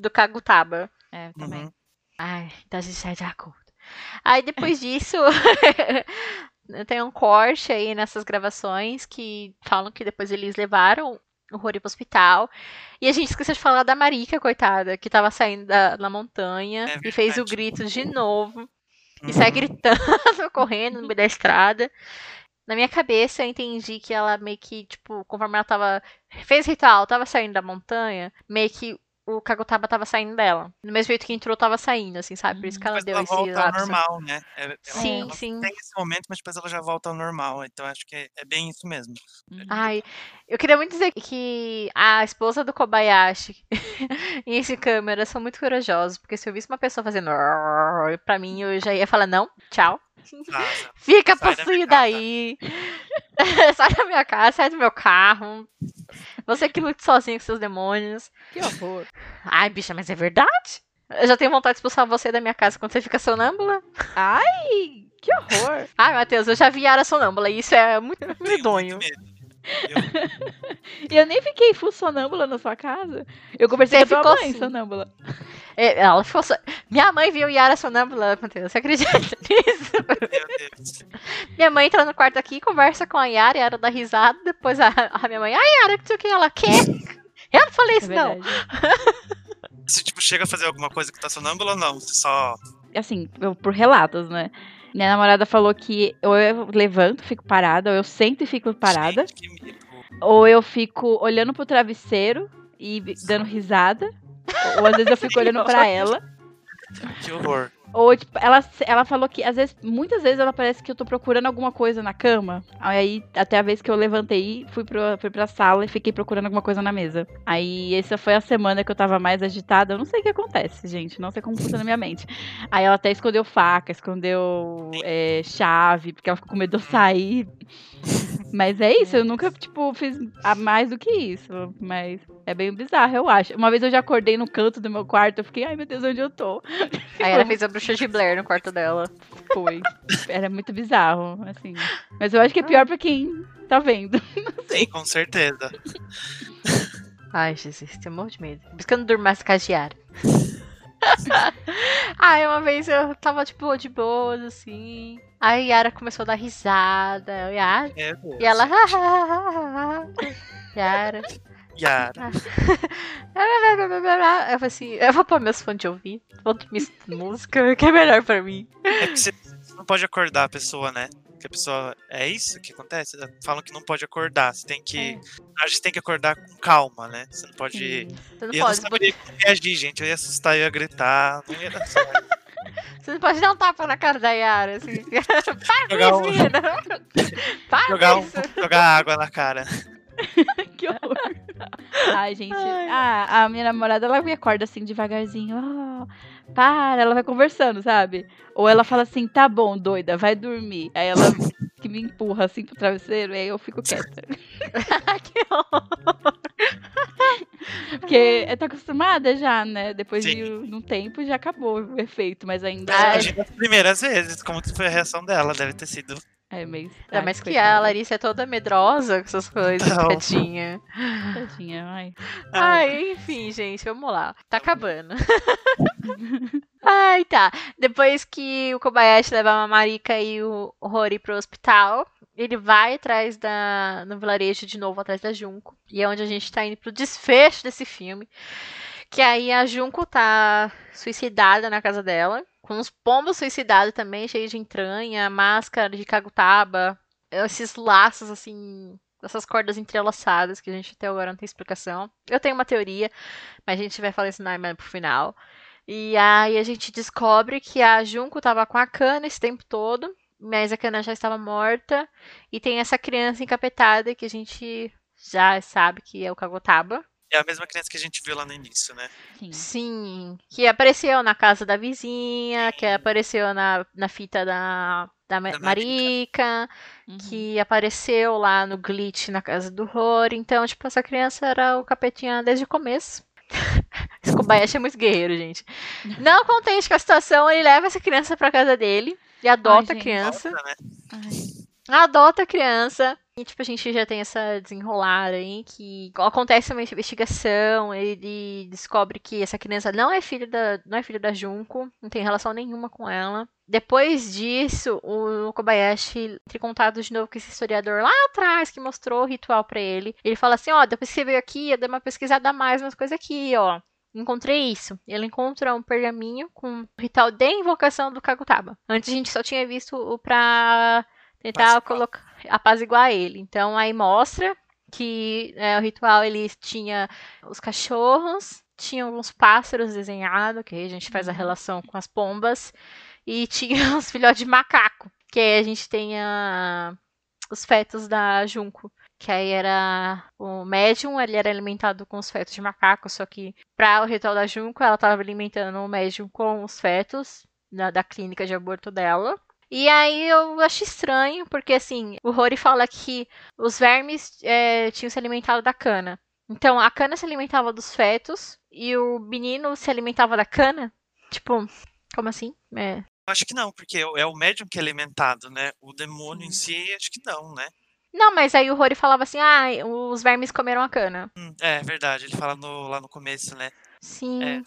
do Kagutaba. é, também. Uhum. Ai, então a gente sai de acordo. Aí depois disso, tem um corte aí nessas gravações que falam que depois eles levaram o Rory pro hospital. E a gente esqueceu de falar da Marika, coitada, que tava saindo da, da montanha É e fez o grito de novo. E sai Uhum. gritando, correndo no meio da estrada. Na minha cabeça, eu entendi que ela meio que, tipo, conforme ela tava. Fez ritual, tava saindo da montanha, meio que o Kagutaba tava saindo dela. Do mesmo jeito que entrou, tava saindo, assim, sabe? Por isso que ela Depois deu ela esse volta ao lapso. normal, né? É- ela- Sim, ela sim. Tem esse momento, mas depois ela já volta ao normal. Então acho que é, é bem isso mesmo. Uhum. Ai, eu queria muito dizer que a esposa do Kobayashi e esse câmera são muito corajosos, porque se eu visse uma pessoa fazendo pra mim, eu já ia falar, não, tchau. Fica Sai possuída casa." aí. sai da minha casa, sai do meu carro. Você que lute sozinho com seus demônios. Que horror. Ai, bicha, mas é verdade? Eu já tenho vontade de expulsar você da minha casa quando você fica sonâmbula. Ai, que horror. Ai, Matheus, eu já vi Yara sonâmbula e isso é muito medonho. medo. Eu- E eu nem fiquei full sonâmbula na sua casa. Eu conversei Você com a ficou mãe assim. sonâmbula. É, Ela ficou so- Minha mãe viu Yara sonâmbula, Matheus. Você acredita nisso? Meu Deus. Minha mãe entra no quarto aqui, conversa com a Yara, Yara dá risada, depois a, a minha mãe, ai Yara, que sei o que, ela quer? Eu não falei É isso, não. verdade. Você tipo, chega a fazer alguma coisa que tá sonâmbula ou não? Você só. Assim, eu- por relatos, né? Minha namorada falou que ou eu levanto, fico parada, ou eu sento e fico parada, Gente, ou eu fico olhando pro travesseiro e dando risada, ou às vezes eu fico olhando pra ela. Que horror. Ou, tipo, ela, ela falou que, às vezes, muitas vezes ela parece que eu tô procurando alguma coisa na cama. Aí, até a vez que eu levantei, fui, pro, fui pra sala e fiquei procurando alguma coisa na mesa. Aí, essa foi a semana que eu tava mais agitada. Eu não sei o que acontece, gente. Não sei como funciona na minha mente. Aí, ela até escondeu faca, escondeu é, chave, porque ela ficou com medo de eu sair. Mas é isso, eu nunca, tipo, fiz a mais do que isso. Mas é bem bizarro, eu acho. Uma vez eu já acordei no canto do meu quarto, eu fiquei, ai meu Deus, onde eu tô? Aí ela fez a bruxa de Blair no quarto dela. Foi. Era muito bizarro, assim. Mas eu acho que é pior pra quem tá vendo. Sim, com certeza. Ai, Jesus, tenho um monte de medo. Por isso que eu não durmo mais. Ai, uma vez eu tava, tipo, de boas, assim. Aí a Yara começou a dar risada. Yara. Deus. E ela. Yara. Yara. Eu falei assim, eu vou pôr meus fones de ouvir, vou dormir música, que é melhor pra mim. É porque você não pode acordar a pessoa, né? Que a pessoa. É isso que acontece? Falam que não pode acordar. Você tem que. A gente tem que acordar com calma, né? Você não pode. Você não eu não pode, saberia como reagir, gente. Eu ia assustar, eu ia gritar. Não ia dar certo. Você não pode dar um tapa na cara da Yara, assim. Para Jogar com um- isso, menina. Para jogar, com um- isso. jogar água na cara. que horror. Ai, gente. Ah, a minha namorada, ela me acorda assim devagarzinho. "Ah, para, ela vai conversando, sabe? Ou ela fala assim, tá bom, doida, vai dormir. Aí ela que me empurra assim pro travesseiro, e aí eu fico quieta. que horror. Porque tá acostumada já, né? Depois de Sim. um tempo já acabou o efeito, mas ainda Ai. Imagina as primeiras vezes, como foi a reação dela. Deve ter sido. É meio. Mas estranho, que a coitada. Larissa é toda medrosa com essas coisas, Não. tadinha. Tadinha, ai. Ai, enfim, gente, vamos lá. Tá acabando. Ai, tá. Depois que o Kobayashi leva a Marika e o Rory pro hospital, ele vai atrás da. no vilarejo de novo, atrás da Junko. E é onde a gente tá indo pro desfecho desse filme. Que aí a Junko tá suicidada na casa dela. Com uns pombos suicidados também, cheios de entranha, máscara de kagutaba, esses laços assim essas cordas entrelaçadas que a gente até agora não tem explicação. Eu tenho uma teoria, mas a gente vai falar isso mais mais pro final. E aí a gente descobre que a Junko tava com a Kana esse tempo todo, mas a Kana já estava morta. E tem essa criança encapetada que a gente já sabe que é o Kagotaba. É a mesma criança que a gente viu lá no início, né? Sim. Sim, que apareceu na casa da vizinha, que apareceu na, na fita da, da, Da. Marika, Uhum. que apareceu lá no glitch na casa do Rory. Então, tipo, essa criança era o capetinha desde o começo. Esse Kobayashi é muito guerreiro, gente. Não contente com a situação, ele leva essa criança pra casa dele e adota a gente. criança. Volta, né? Adota a criança. E, tipo, a gente já tem essa desenrolar aí que acontece uma investigação, ele descobre que essa criança não é filha da, não é filha da Junko, não tem relação nenhuma com ela. Depois disso, o Kobayashi entra em contato de novo com esse historiador lá atrás que mostrou o ritual pra ele. Ele fala assim: Ó, depois que você veio aqui, eu dei uma pesquisada a mais nas coisas aqui, ó. Encontrei isso. Ele encontra um pergaminho com o ritual de invocação do Kagutaba. Antes a gente só tinha visto o pra tentar Apaziguar. colocar apaziguar ele. Então aí mostra que é, o ritual ele tinha os cachorros, tinha alguns pássaros desenhados, que aí a gente faz a relação com as pombas, e tinha os filhotes de macaco, que aí a gente tem a- os fetos da Junco. Que aí era o médium, ele era alimentado com os fetos de macaco, só que para o ritual da Junco, ela estava alimentando o médium com os fetos da, da clínica de aborto dela. E aí eu acho estranho, porque assim, o Rory fala que os vermes é, tinham se alimentado da cana. Então a cana se alimentava dos fetos e o menino se alimentava da cana? Tipo, como assim? É. Acho que não, porque é o médium que é alimentado, né? O demônio em si, acho que não, né? Não, mas aí o Rory falava assim: ah, os vermes comeram a cana. Hum, é verdade, ele fala no- lá no começo, né? Sim. É.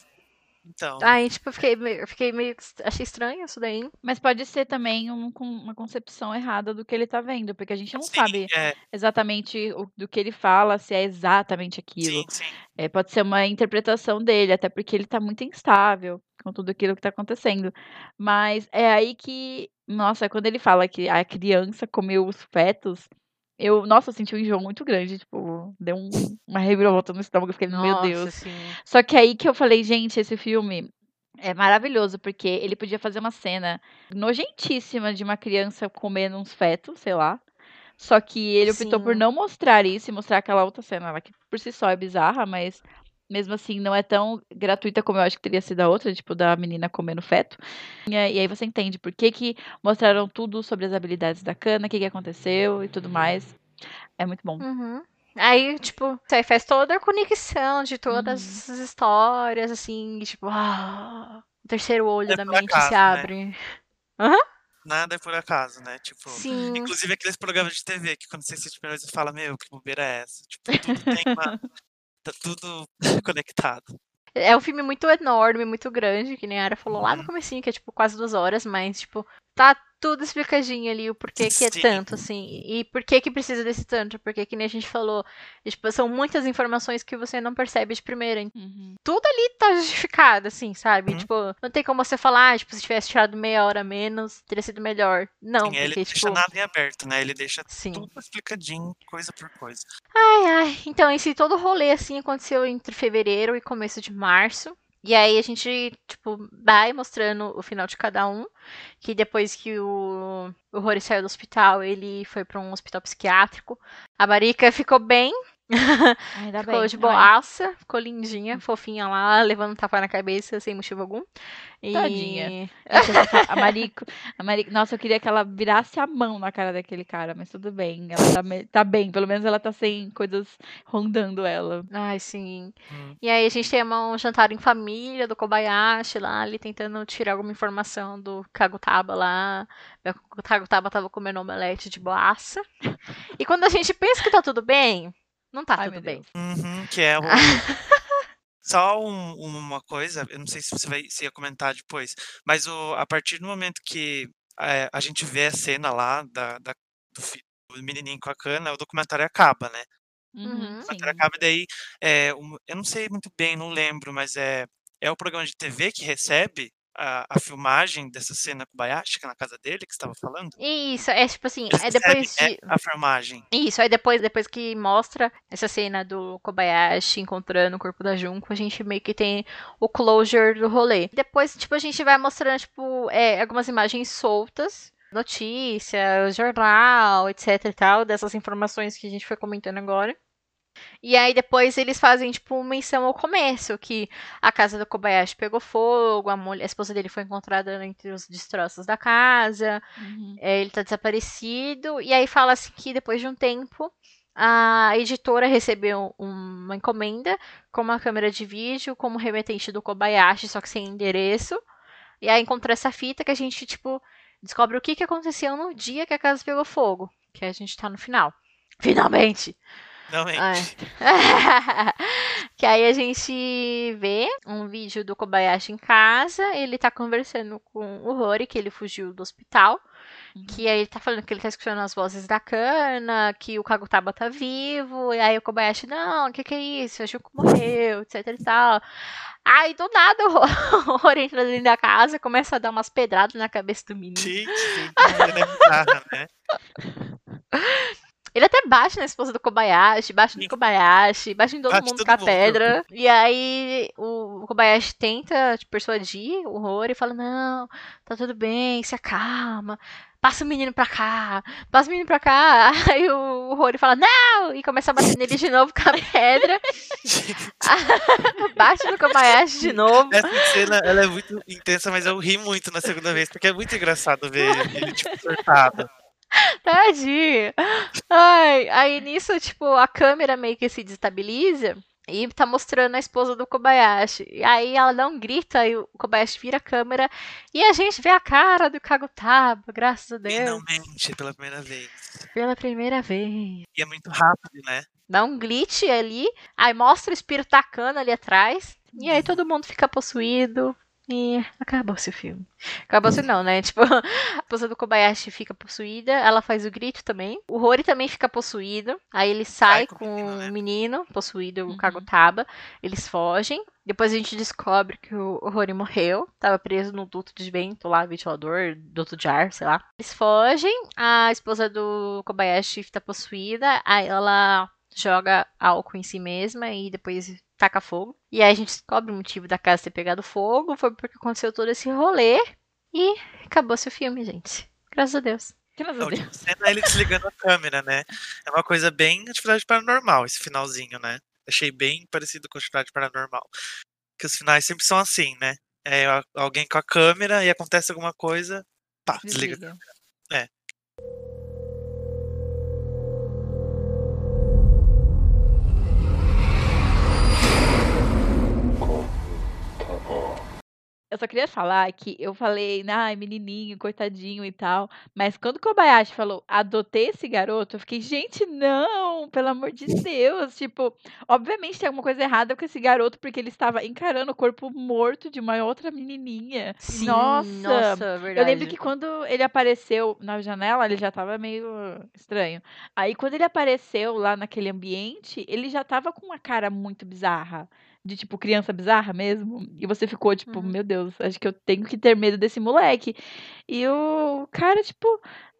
Então. Aí, tipo, eu fiquei, meio- eu fiquei meio. Achei estranho isso daí. Mas pode ser também um- com uma concepção errada do que ele tá vendo, porque a gente não sim, sabe É, exatamente o, do que ele fala, se é exatamente aquilo. sim, sim. É, pode ser uma interpretação dele, até porque ele tá muito instável com tudo aquilo que tá acontecendo. Mas é aí que, nossa, quando ele fala que a criança comeu os fetos, eu, nossa, eu senti um enjoo muito grande, tipo, deu um- uma reviravolta no estômago, eu fiquei, meu Nossa, Deus. sim. Só que aí que eu falei, gente, esse filme é maravilhoso, porque ele podia fazer uma cena nojentíssima de uma criança comendo uns fetos, sei lá. Só que ele optou por Sim. não mostrar isso e mostrar aquela outra cena lá, que por si só é bizarra, mas mesmo assim não é tão gratuita como eu acho que teria sido a outra, tipo, da menina comendo feto. E aí você entende por que, que mostraram tudo sobre as habilidades da cana, o que, que aconteceu e tudo mais. É muito bom. Uhum. Aí, tipo, aí faz toda a conexão de todas Uhum. essas histórias, assim, e, tipo, ah, o terceiro olho É da mente acaso, se né? abre. Nada é por acaso, né? Tipo, Sim. inclusive aqueles programas de TV que quando você assiste vez você fala, meu, que bobeira é essa? Tipo, tudo tem uma. Tá tudo conectado. É um filme muito enorme, muito grande, que nem a Ara falou lá no Uhum. comecinho, que é tipo quase duas horas, mas tipo, tá tudo explicadinho ali, o porquê que é Sim. tanto, assim. E por que que precisa desse tanto, porque que nem a gente falou, tipo, são muitas informações que você não percebe de primeira. Uhum. Tudo ali tá justificado, assim, sabe? Uhum. Tipo, não tem como você falar, ah, tipo, se tivesse tirado meia hora menos, teria sido melhor. Não, Sim, ele porque, deixa tipo. nada em aberto, né? Ele deixa Sim. tudo explicadinho, coisa por coisa. Ai, ai. Então, esse todo rolê, assim, aconteceu entre fevereiro e começo de março. E aí a gente, tipo, vai mostrando o final de cada um. Que depois que o, o Rory saiu do hospital, ele foi pra um hospital psiquiátrico. A Marika ficou bem, Ainda ficou bem. de Ai, boaça, ficou lindinha, fofinha lá, levando um tapa na cabeça sem motivo algum. E... Tadinha. Nossa, A Marico, a Marico, nossa, eu queria que ela virasse a mão na cara daquele cara, mas tudo bem. Ela tá, tá bem, pelo menos ela tá sem coisas rondando ela. Ai, sim. Hum. E aí a gente tem um jantar em família do Kobayashi lá, ali tentando tirar alguma informação do Kagutaba lá. O Kagutaba tava comendo omelete de boaça. E quando a gente pensa que tá tudo bem, não tá Ai, tudo bem. Uhum, que é o... Só um- uma coisa, eu não sei se você vai se ia comentar depois, mas o, a partir do momento que eh, a gente vê a cena lá da, da- do, do menininho com a cana, o documentário acaba, né? Uhum. O sim. documentário acaba e daí, é, um- eu não sei muito bem, não lembro, mas é, é o programa de TV que recebe a, a filmagem dessa cena com o Bayashi, que é na casa dele, que você estava falando? Isso, é tipo assim, é depois recebem, de. é, a filmagem. Isso, aí depois, depois que mostra essa cena do Kobayashi encontrando o corpo da Junko, a gente meio que tem o closure do rolê. Depois, tipo, a gente vai mostrando, tipo, é, algumas imagens soltas, notícia, jornal, etc e tal, dessas informações que a gente foi comentando agora. E aí depois eles fazem, tipo, menção ao começo, que a casa do Kobayashi pegou fogo, a, mulher, a esposa dele foi encontrada entre os destroços da casa, Uhum. é, ele tá desaparecido. E aí fala assim que depois de um tempo a editora recebeu uma encomenda com uma câmera de vídeo como remetente do Kobayashi, só que sem endereço. E aí encontrou essa fita que a gente, tipo, descobre o que, que aconteceu no dia que a casa pegou fogo. Que a gente tá no final. Finalmente! Realmente. que aí a gente vê um vídeo do Kobayashi em casa, ele tá conversando com o Rory, que ele fugiu do hospital. Uhum. Que aí ele tá falando que ele tá escutando as vozes da cana, que o Kagutaba tá vivo, e aí o Kobayashi, não, o que que é isso? A Junko morreu, etc e tal. Aí do nada o Ro- o Rory entra dentro da casa, começa a dar umas pedradas na cabeça do menino. Gente, cena é bizarra, né? Ele até bate na esposa do Kobayashi, bate no. Kobayashi, bate em todo Bate mundo todo com a mundo. pedra. E aí o, Kobayashi tenta tipo, persuadir o Rory e fala: Não, tá tudo bem, se acalma. Passa o menino pra cá, passa o menino pra cá. Aí o Rory fala, não! E começa a bater nele de novo com a pedra. Bate no Kobayashi de novo. Essa cena, ela é muito intensa, mas eu ri muito na segunda vez, porque é muito engraçado ver ele, ele, tipo, surtado. Tadinho. Ai, aí nisso, tipo, a câmera meio que se destabiliza e tá mostrando a esposa do Kobayashi. E aí ela dá um grito, aí o Kobayashi vira a câmera e a gente vê a cara do Kagutaba, graças a Deus, Finalmente, pela primeira vez. pela primeira vez. E é muito rápido, né? Dá um glitch ali, aí mostra o espírito da cana ali atrás, e aí todo mundo fica possuído. E acabou-se o filme. Acabou-se não, né? Tipo, a esposa do Kobayashi fica possuída, ela faz o grito também. O Rory também fica possuído. Aí ele sai Sai com o menino, né? o menino possuído, Uhum. o Kagutaba. Eles fogem. Depois a gente descobre que o Rory morreu. Tava preso no duto de vento lá, ventilador, duto de ar, sei lá. Eles fogem. A esposa do Kobayashi tá possuída. Aí ela joga álcool em si mesma e depois taca fogo. E aí a gente descobre o motivo da casa ter pegado fogo. Foi porque aconteceu todo esse rolê. E acabou-se o filme, gente. Graças a Deus. Graças A Deus. cena ele desligando a câmera, né? É uma coisa bem atividade paranormal, esse finalzinho, né? Achei bem parecido com atividade paranormal. Que os finais sempre são assim, né? É alguém com a câmera e acontece alguma coisa, pá, desliga. Desliga. É. Eu só queria falar que eu falei, ai, menininho, coitadinho e tal. Mas quando o Kobayashi falou, adotei esse garoto, eu fiquei, gente, não, pelo amor de Deus. Tipo, obviamente tem alguma coisa errada com esse garoto, porque ele estava encarando o corpo morto de uma outra menininha. Sim, nossa, nossa, eu verdade. lembro que quando ele apareceu na janela, ele já tava meio estranho. Aí quando ele apareceu lá naquele ambiente, ele já tava com uma cara muito bizarra. De tipo, criança bizarra mesmo. E você ficou, tipo, Uhum. meu Deus, acho que eu tenho que ter medo desse moleque. E o cara, tipo,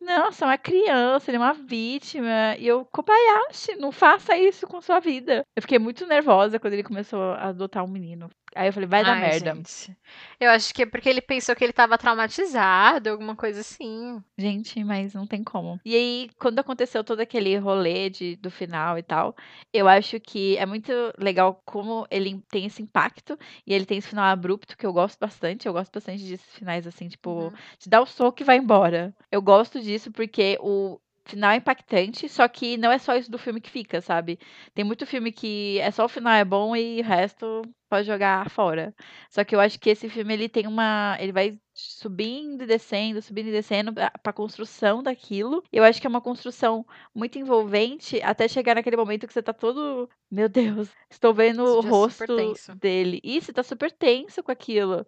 nossa, é uma criança, ele é uma vítima. E eu, Kobayashi, não faça isso com sua vida. Eu fiquei muito nervosa quando ele começou a adotar um menino. Aí eu falei, vai dar Ai, merda. gente. Eu acho que é porque ele pensou que ele tava traumatizado, alguma coisa assim. Gente, mas não tem como. E aí, quando aconteceu todo aquele rolê de, do final e tal, eu acho que é muito legal como ele tem esse impacto e ele tem esse final abrupto que eu gosto bastante. Eu gosto bastante desses finais assim, tipo, Uhum. te dá o soco e vai embora. Eu gosto disso porque o final é impactante, só que não é só isso do filme que fica, sabe? Tem muito filme que é só o final é bom e o resto pode jogar fora. Só que eu acho que esse filme ele tem uma, ele vai subindo e descendo, subindo e descendo pra pra construção daquilo. Eu acho que é uma construção muito envolvente até chegar naquele momento que você tá todo, meu Deus, estou vendo o Isso é rosto dele. E você tá super tenso com aquilo.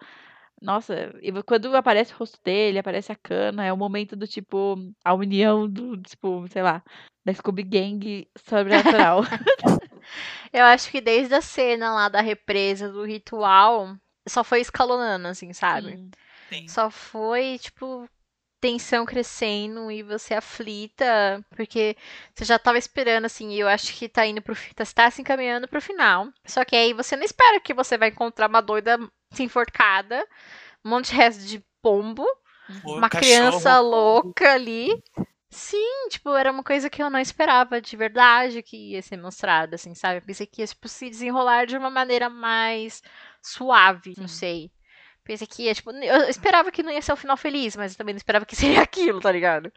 Nossa, e quando aparece o rosto dele, aparece a cana, é o momento do tipo, a união do, tipo, sei lá, da Scooby Gang sobrenatural. Eu acho que desde a cena lá da represa do ritual, só foi escalonando, assim, sabe? Sim. Sim. Só foi, tipo, tensão crescendo e você aflita, porque você já tava esperando, assim, e eu acho que tá indo pro tá, tá se encaminhando pro final. Só que aí você não espera que você vai encontrar uma doida enforcada, um monte de resto de pombo, O uma cachorro- criança louca ali. Sim, tipo, era uma coisa que eu não esperava de verdade que ia ser mostrada, assim, sabe? Eu pensei que ia, tipo, se desenrolar de uma maneira mais suave, não Sim. sei. Pensei que ia, tipo, eu esperava que não ia ser o final feliz, mas eu também não esperava que seria aquilo, tá ligado?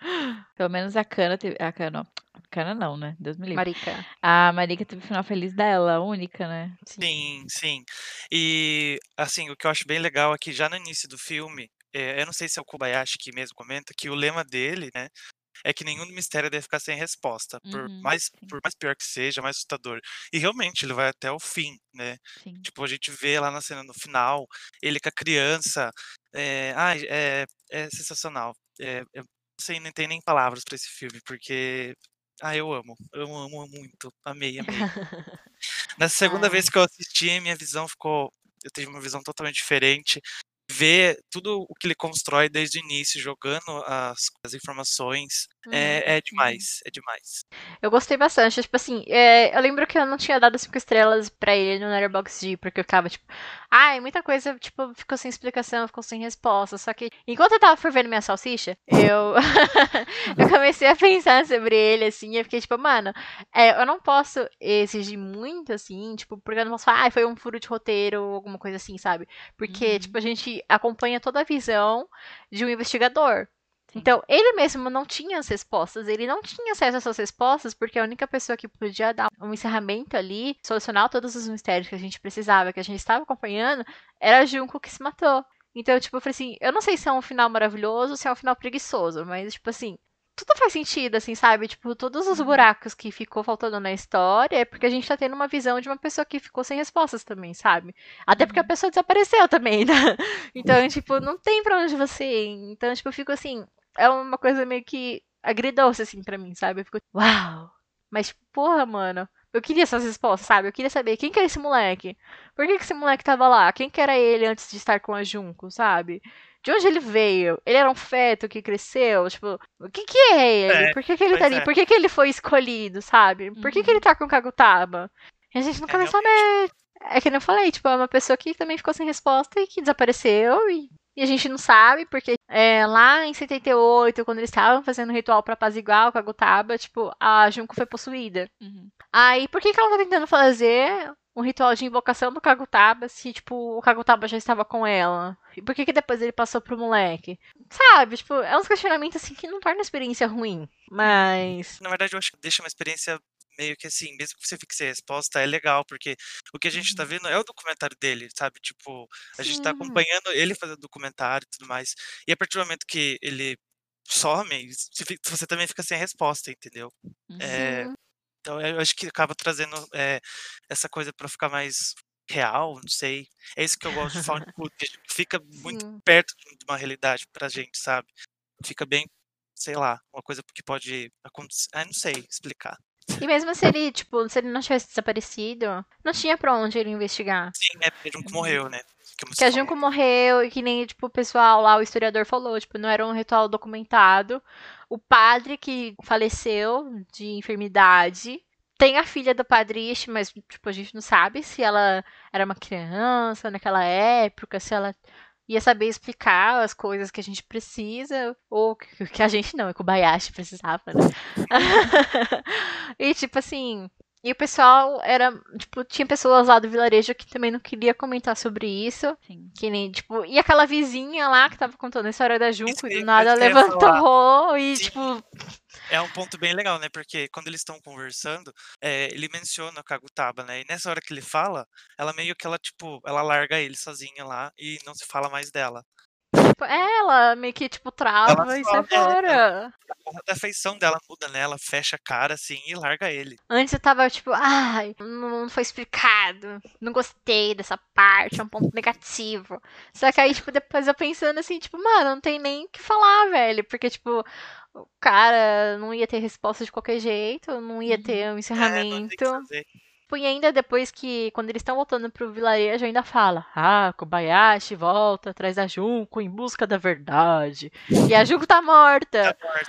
Pelo menos a cana teve. A cana, ó, a cana não, né? Deus me livre. Marica. A Marika teve o final feliz dela, única, né? Sim, sim. E, assim, o que eu acho bem legal é que já no início do filme, é, eu não sei se é o Kobayashi que mesmo comenta, que o lema dele, né, é que nenhum mistério deve ficar sem resposta, por Uhum, mais, sim. por mais pior que seja, mais assustador. E realmente ele vai até o fim, né? Sim. Tipo, a gente vê lá na cena no final, ele com a criança, é, ai, é, é sensacional. É, eu não sei, não tem nem palavras pra esse filme, porque, ah, eu amo, eu amo muito, amei, amei. Na segunda Ai. vez que eu assisti, minha visão ficou. Eu tive uma visão totalmente diferente. Ver tudo o que ele constrói desde o início, jogando as, as informações. É, é demais. É demais. Eu gostei bastante. Tipo assim, é, eu lembro que eu não tinha dado cinco estrelas pra ele no Letterboxd, porque eu ficava, tipo, ai, muita coisa, tipo, ficou sem explicação, ficou sem resposta. Só que, enquanto eu tava fervendo minha salsicha, eu, eu comecei a pensar sobre ele, assim, e eu fiquei, tipo, mano, é, eu não posso exigir muito, assim, tipo, porque eu não posso falar, ai, foi um furo de roteiro, ou alguma coisa assim, sabe? Porque, Uhum. tipo, a gente acompanha toda a visão de um investigador. Sim. Então, ele mesmo não tinha as respostas, ele não tinha acesso a essas respostas, porque a única pessoa que podia dar um encerramento ali, solucionar todos os mistérios que a gente precisava, que a gente estava acompanhando, era a Junko que se matou. Então, tipo, eu falei assim, eu não sei se é um final maravilhoso ou se é um final preguiçoso, mas, tipo assim, tudo faz sentido, assim, sabe? Tipo, todos os Uhum. buracos que ficou faltando na história é porque a gente tá tendo uma visão de uma pessoa que ficou sem respostas também, sabe? Até porque a Uhum. pessoa desapareceu também, né? Então, tipo, não tem pra onde você ir. Então, tipo, eu fico assim, é uma coisa meio que agridoce, assim, pra mim, sabe? Eu fico, uau! Mas, porra, mano, eu queria essas respostas, sabe? Eu queria saber quem que era esse moleque? Por que, que esse moleque tava lá? Quem que era ele antes de estar com a Junko, sabe? De onde ele veio? Ele era um feto que cresceu? Tipo, o que que é ele? É, Por que, que ele tá ali? é. Por que, que ele foi escolhido, sabe? Por que, que Uhum. ele tá com o Kagutaba? E a gente nunca É, vai saber. É que nem eu falei, tipo, é uma pessoa que também ficou sem resposta e que desapareceu e, e a gente não sabe, porque é, lá em 78, quando eles estavam fazendo o ritual pra apaziguar o Kagutaba, tipo, a Junko foi possuída. Uhum. Aí, por que, que ela tá tentando fazer um ritual de invocação do Kagutaba se, tipo, o Kagutaba já estava com ela? E por que, que depois ele passou pro moleque? Sabe, tipo, é uns questionamentos assim que não torna a experiência ruim. Mas. Na verdade, eu acho que deixa uma experiência meio que assim, mesmo que você fique sem resposta, é legal, porque o que a gente tá Uhum. vendo é o documentário dele, sabe? Tipo, a gente tá Sim. acompanhando ele fazendo documentário e tudo mais. E a partir do momento que ele some, você também fica sem resposta, entendeu? Uhum. É, então eu acho que acaba trazendo é, essa coisa pra ficar mais real, não sei. É isso que eu gosto de found footage, fica muito Sim. perto de uma realidade pra gente, sabe? Fica bem, sei lá, uma coisa que pode acontecer. Ah, não sei explicar. E mesmo se ele, tipo, se ele não tivesse desaparecido, não tinha pra onde ele investigar. Sim, é porque a Junko morreu, né? Que a. Junko morreu e que nem, tipo, o pessoal lá, o historiador falou, tipo, não era um ritual documentado. O padre que faleceu de enfermidade tem a filha do padre Ishi, mas, tipo, a gente não sabe se ela era uma criança naquela época, se ela ia saber explicar as coisas que a gente precisa, ou que, que a gente não, é que o Bayashi precisava, né? e, tipo assim, e o pessoal era, tipo, tinha pessoas lá do vilarejo que também não queria comentar sobre isso. Sim. Que nem, tipo, e aquela vizinha lá que tava contando a história da Junco e do nada levantou e, Sim. tipo, É um ponto bem legal, né? Porque quando eles estão conversando, é, ele menciona o Kagutaba, né? E nessa hora que ele fala, ela meio que ela, tipo, ela larga ele sozinha lá e não se fala mais dela. Ela meio que, tipo, trava Ela e sai é, fora. A feição dela muda, né? Ela fecha a cara assim e larga ele. Antes eu tava, tipo, ai, não foi explicado, não gostei dessa parte, é um ponto negativo. Só que aí, tipo, depois eu pensando assim, tipo, mano, não tem nem o que falar, velho. Porque, tipo, o cara não ia ter resposta de qualquer jeito, não ia Uhum. ter um É, não tem o encerramento. que fazer. Tipo, e ainda depois que, quando eles estão voltando pro vilarejo, ainda fala: Ah, Kobayashi volta atrás da Junko em busca da verdade. E a Junko tá morta. Tá.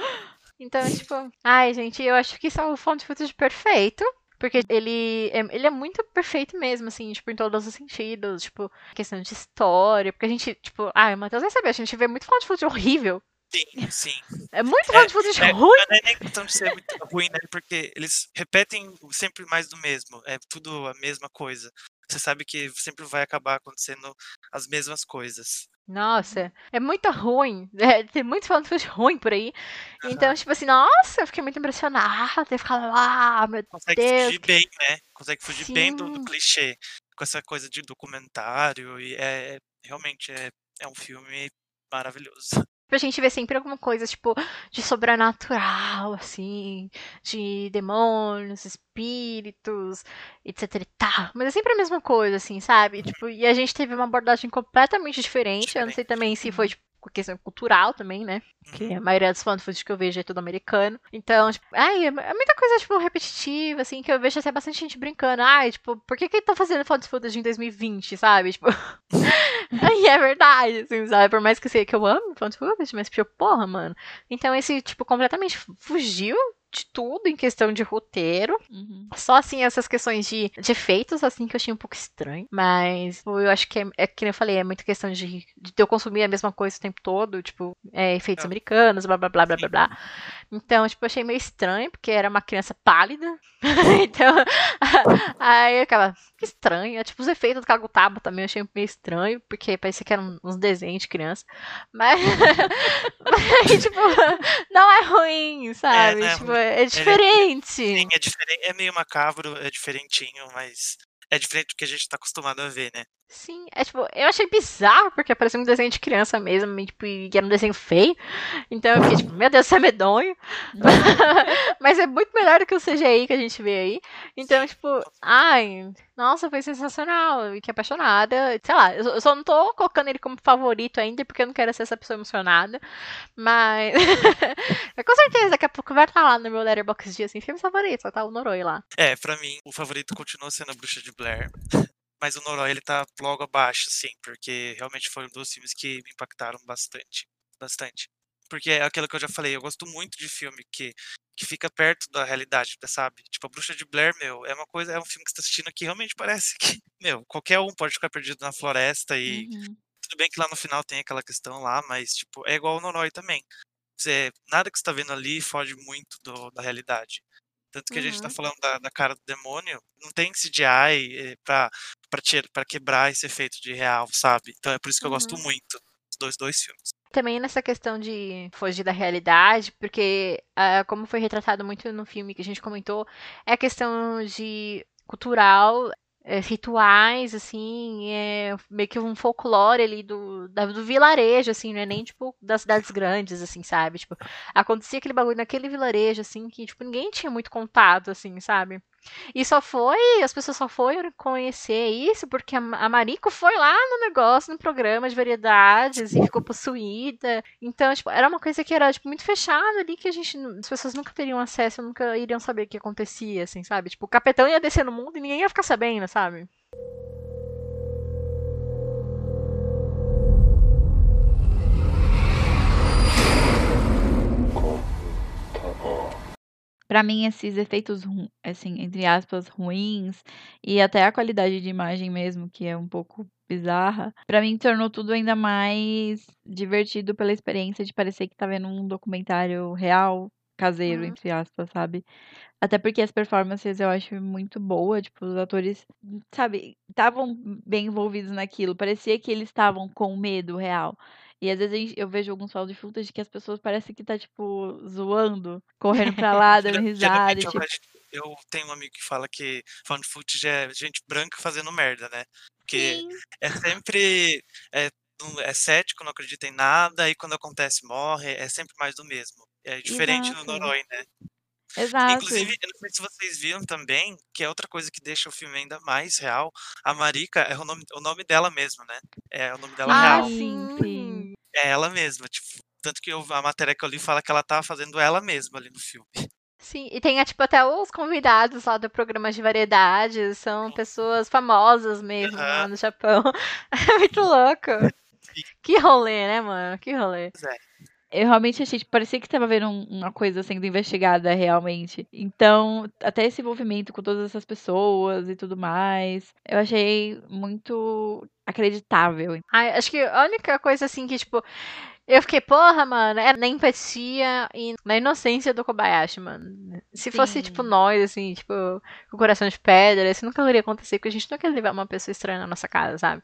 Então, tipo, ai, gente, eu acho que isso é o fonte footage perfeito. Porque ele é, ele é muito perfeito mesmo, assim, tipo, em todos os sentidos. Tipo, questão de história. Porque a gente, tipo, ai, Matheus vai saber, a gente vê muito fonte footage horrível. Sim, sim. É muito É, fonte footage é, ruim. Não é nem questão de ser muito ruim, né? Porque eles repetem sempre mais do mesmo. É tudo a mesma coisa. Você sabe que sempre vai acabar acontecendo as mesmas coisas. Nossa, é muito ruim. É, tem muito fonte footage ruim por aí. Então, Aham. tipo assim, nossa, eu fiquei muito impressionada. Eu ficava, ah, meu Consegue Deus, fugir bem, né? Consegue fugir bem do, do Sim. clichê. Com essa coisa de documentário. E é realmente é, é um filme maravilhoso. A gente vê sempre alguma coisa, tipo, de sobrenatural, assim, de demônios, espíritos, etc e tal. Mas é sempre a mesma coisa, assim, sabe? Tipo, e a gente teve uma abordagem completamente diferente. Eu não sei também se foi, tipo, com questão cultural também, né? Que Uhum. a maioria dos fan footage que eu vejo é tudo americano. Então, tipo, ai, é muita coisa, tipo, repetitiva, assim, que eu vejo até bastante gente brincando. Ai, tipo, por que que ele tá fazendo fan footage em 2020, sabe? Tipo, e é verdade, assim, sabe? Por mais que seja que eu amo fan footage, mas, tipo, porra, mano. Então, esse, tipo, completamente fugiu de tudo em questão de roteiro. Uhum. Só, assim, essas questões de, de efeitos, assim, que eu achei um pouco estranho. Mas eu acho que é, é que nem eu falei, é muito questão de, de eu consumir a mesma coisa o tempo todo, tipo, é, efeitos Ah. americanos, blá blá blá blá blá blá. Então, tipo, eu achei meio estranho, porque era uma criança pálida. então, aí eu ficava, que estranho. É, Tipo, os efeitos do Kagutaba também eu achei meio estranho, porque parecia que eram uns desenhos de criança. Mas, mas, tipo, não é ruim, sabe? não é tipo, ruim. é diferente. Sim, é diferente, é meio macabro, é diferentinho, mas é diferente do que a gente tá acostumado a ver, né? Sim, é tipo, eu achei bizarro, porque parecia um desenho de criança mesmo, e, tipo, e era um desenho feio. Então eu fiquei tipo, meu Deus, isso é medonho. Mas é muito melhor do que o CGI que a gente vê aí. Então, tipo, ai, nossa, foi sensacional. Fiquei apaixonada. Sei lá, eu só- não tô colocando ele como favorito ainda, porque eu não quero ser essa pessoa emocionada. Mas. Com certeza, daqui a pouco vai estar lá no meu Letterboxd dia assim, filme favorito, só tá o Noroi lá. É, pra mim, o favorito continua sendo a Bruxa de Blair. Mas o Noroi, ele tá logo abaixo, sim, porque realmente foram dois filmes que me impactaram bastante. Bastante. Porque é aquilo que eu já falei, eu gosto muito de filme que, que fica perto da realidade, sabe? Tipo, a Bruxa de Blair, meu, é uma coisa, é um filme que você tá assistindo que realmente parece que, meu, qualquer um pode ficar perdido na floresta e Uhum. tudo bem que lá no final tem aquela questão lá, mas, tipo, é igual o Noroi também. Você, nada que você tá vendo ali foge muito do- da realidade. Tanto que a gente tá Uhum. falando da, da cara do demônio, não tem CGI eh, pra, pra, tira- pra quebrar esse efeito de real, sabe? Então é por isso que eu gosto Uhum. muito dos dois, dois filmes. Também nessa questão de fugir da realidade, porque ah, como foi retratado muito no filme que a gente comentou, é a questão de cultural, é, rituais, assim, é meio que um folclore ali do, da- do vilarejo, assim, não é nem, tipo, das cidades grandes, assim, sabe? Tipo, acontecia aquele bagulho naquele vilarejo, assim, que, tipo, ninguém tinha muito contato, assim, sabe? E só foi, as pessoas só foram conhecer isso porque a, Mariko foi lá no negócio, no programa de variedades e ficou possuída. Então, tipo, era uma coisa que era, tipo, muito fechada ali, que a gente, as pessoas nunca teriam acesso, nunca iriam saber o que acontecia, assim, sabe? Tipo, o capitão ia descer no mundo e ninguém ia ficar sabendo, sabe? Pra mim, esses efeitos, assim, entre aspas, ruins, e até a qualidade de imagem mesmo, que é um pouco bizarra, pra mim tornou tudo ainda mais divertido pela experiência de parecer que tá vendo um documentário real, caseiro, Uhum. entre aspas, sabe? Até porque as performances eu acho muito boa, tipo, os atores, sabe, estavam bem envolvidos naquilo, parecia que eles estavam com medo real. E às vezes eu vejo alguns found footage que as pessoas parecem que tá, tipo, zoando, correndo pra lá, dando risada, tipo, eu tenho um amigo que fala que found footage é gente branca fazendo merda, né? Porque sim, é sempre é, é cético, não acredita em nada, e quando acontece morre, é sempre mais do mesmo. É diferente do Exato. Noroi, né? exato. Inclusive, eu não sei se vocês viram também, que é outra coisa que deixa o filme ainda mais real. A Marika é o nome, o nome dela mesmo, né? É o nome dela Ah, real. sim, sim. É ela mesma, tipo, tanto que eu- a matéria que eu li fala que ela tá fazendo ela mesma ali no filme. Sim, e tem, tipo, até os convidados lá do programa de variedades, são pessoas famosas mesmo lá Aham. no Japão. É muito louco. Sim. Que rolê, né, mano? Que rolê. Pois é. Eu realmente achei, tipo, parecia que tava vendo um- uma coisa sendo investigada realmente. Então, até esse envolvimento com todas essas pessoas e tudo mais, eu achei muito acreditável. Ai, acho que a única coisa assim que, tipo, eu fiquei, porra, mano, é na empatia e na inocência do Kobayashi, mano. Se fosse, tipo, Sim. nós, assim, tipo, com o coração de pedra, isso nunca iria acontecer, porque a gente não quer levar uma pessoa estranha na nossa casa, sabe?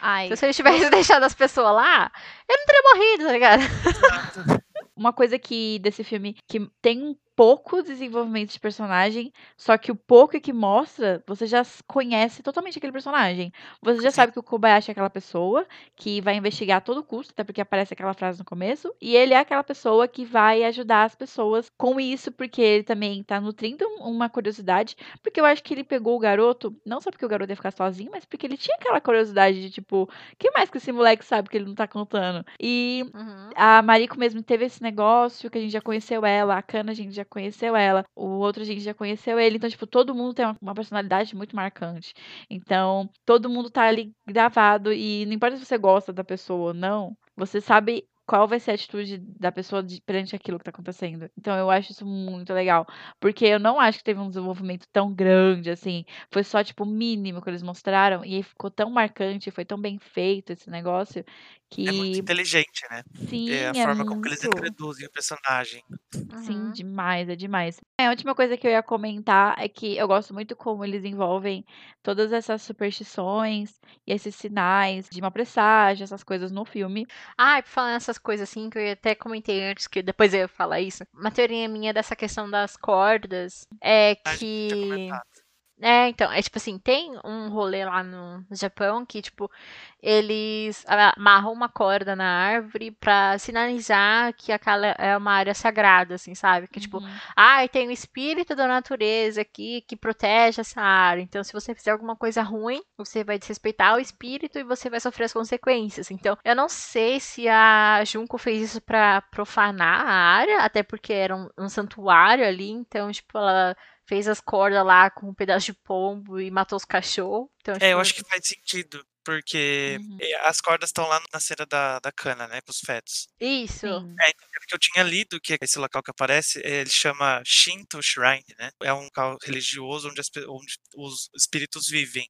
Ai, Então, se ele tivesse deixado as pessoas lá, eu não teria morrido, tá ligado? uma coisa que desse filme que tem um pouco desenvolvimento de personagem, só que o pouco que mostra, você já conhece totalmente aquele personagem. Você já Sim. sabe que o Kobayashi é aquela pessoa que vai investigar a todo custo, até porque aparece aquela frase no começo, e ele é aquela pessoa que vai ajudar as pessoas com isso, porque ele também tá nutrindo um- uma curiosidade, porque eu acho que ele pegou o garoto, não só porque o garoto ia ficar sozinho, mas porque ele tinha aquela curiosidade de tipo, que mais que esse moleque sabe que ele não tá contando? E Uhum. a Mariko mesmo teve esse negócio que a gente já conheceu ela, a Kana a gente já conheceu ela, o outro gente já conheceu ele. Então, tipo, todo mundo tem uma, personalidade muito marcante. Então, todo mundo tá ali gravado e não importa se você gosta da pessoa ou não, você sabe qual vai ser a atitude da pessoa perante aquilo que tá acontecendo. Então, eu acho isso muito legal. Porque eu não acho que teve um desenvolvimento tão grande, assim. Foi só, tipo, o mínimo que eles mostraram. E ficou tão marcante, foi tão bem feito esse negócio. Que É muito inteligente, né? Sim, É a é forma como que eles muito. introduzem o personagem. Sim, Uhum. demais, é demais. É, a última coisa que eu ia comentar é que eu gosto muito como eles envolvem todas essas superstições e esses sinais de uma presságio, essas coisas no filme. Ah, e por falar nessas coisas assim, que eu até comentei antes, que depois eu ia falar isso. Uma teoria minha dessa questão das cordas é A gente tinha que. É, então, é tipo assim, tem um rolê lá no Japão que, tipo, eles amarram uma corda na árvore pra sinalizar que aquela é uma área sagrada, assim, sabe? Que, tipo, Uhum. ai, tem o espírito da natureza aqui que protege essa área. Então, se você fizer alguma coisa ruim, você vai desrespeitar o espírito e você vai sofrer as consequências. Então, eu não sei se a Junko fez isso pra profanar a área, até porque era um, um santuário ali. Então, tipo, ela fez as cordas lá com um pedaço de pombo e matou os cachorros. Então, É, eu tipo, acho que faz sentido, porque Uhum. eh, as cordas estão lá na cera da, da cana, né? Com os fetos. Isso. É, então, é porque eu tinha lido que esse local que aparece, ele chama Shinto Shrine, né? É um local religioso onde, as onde os espíritos vivem.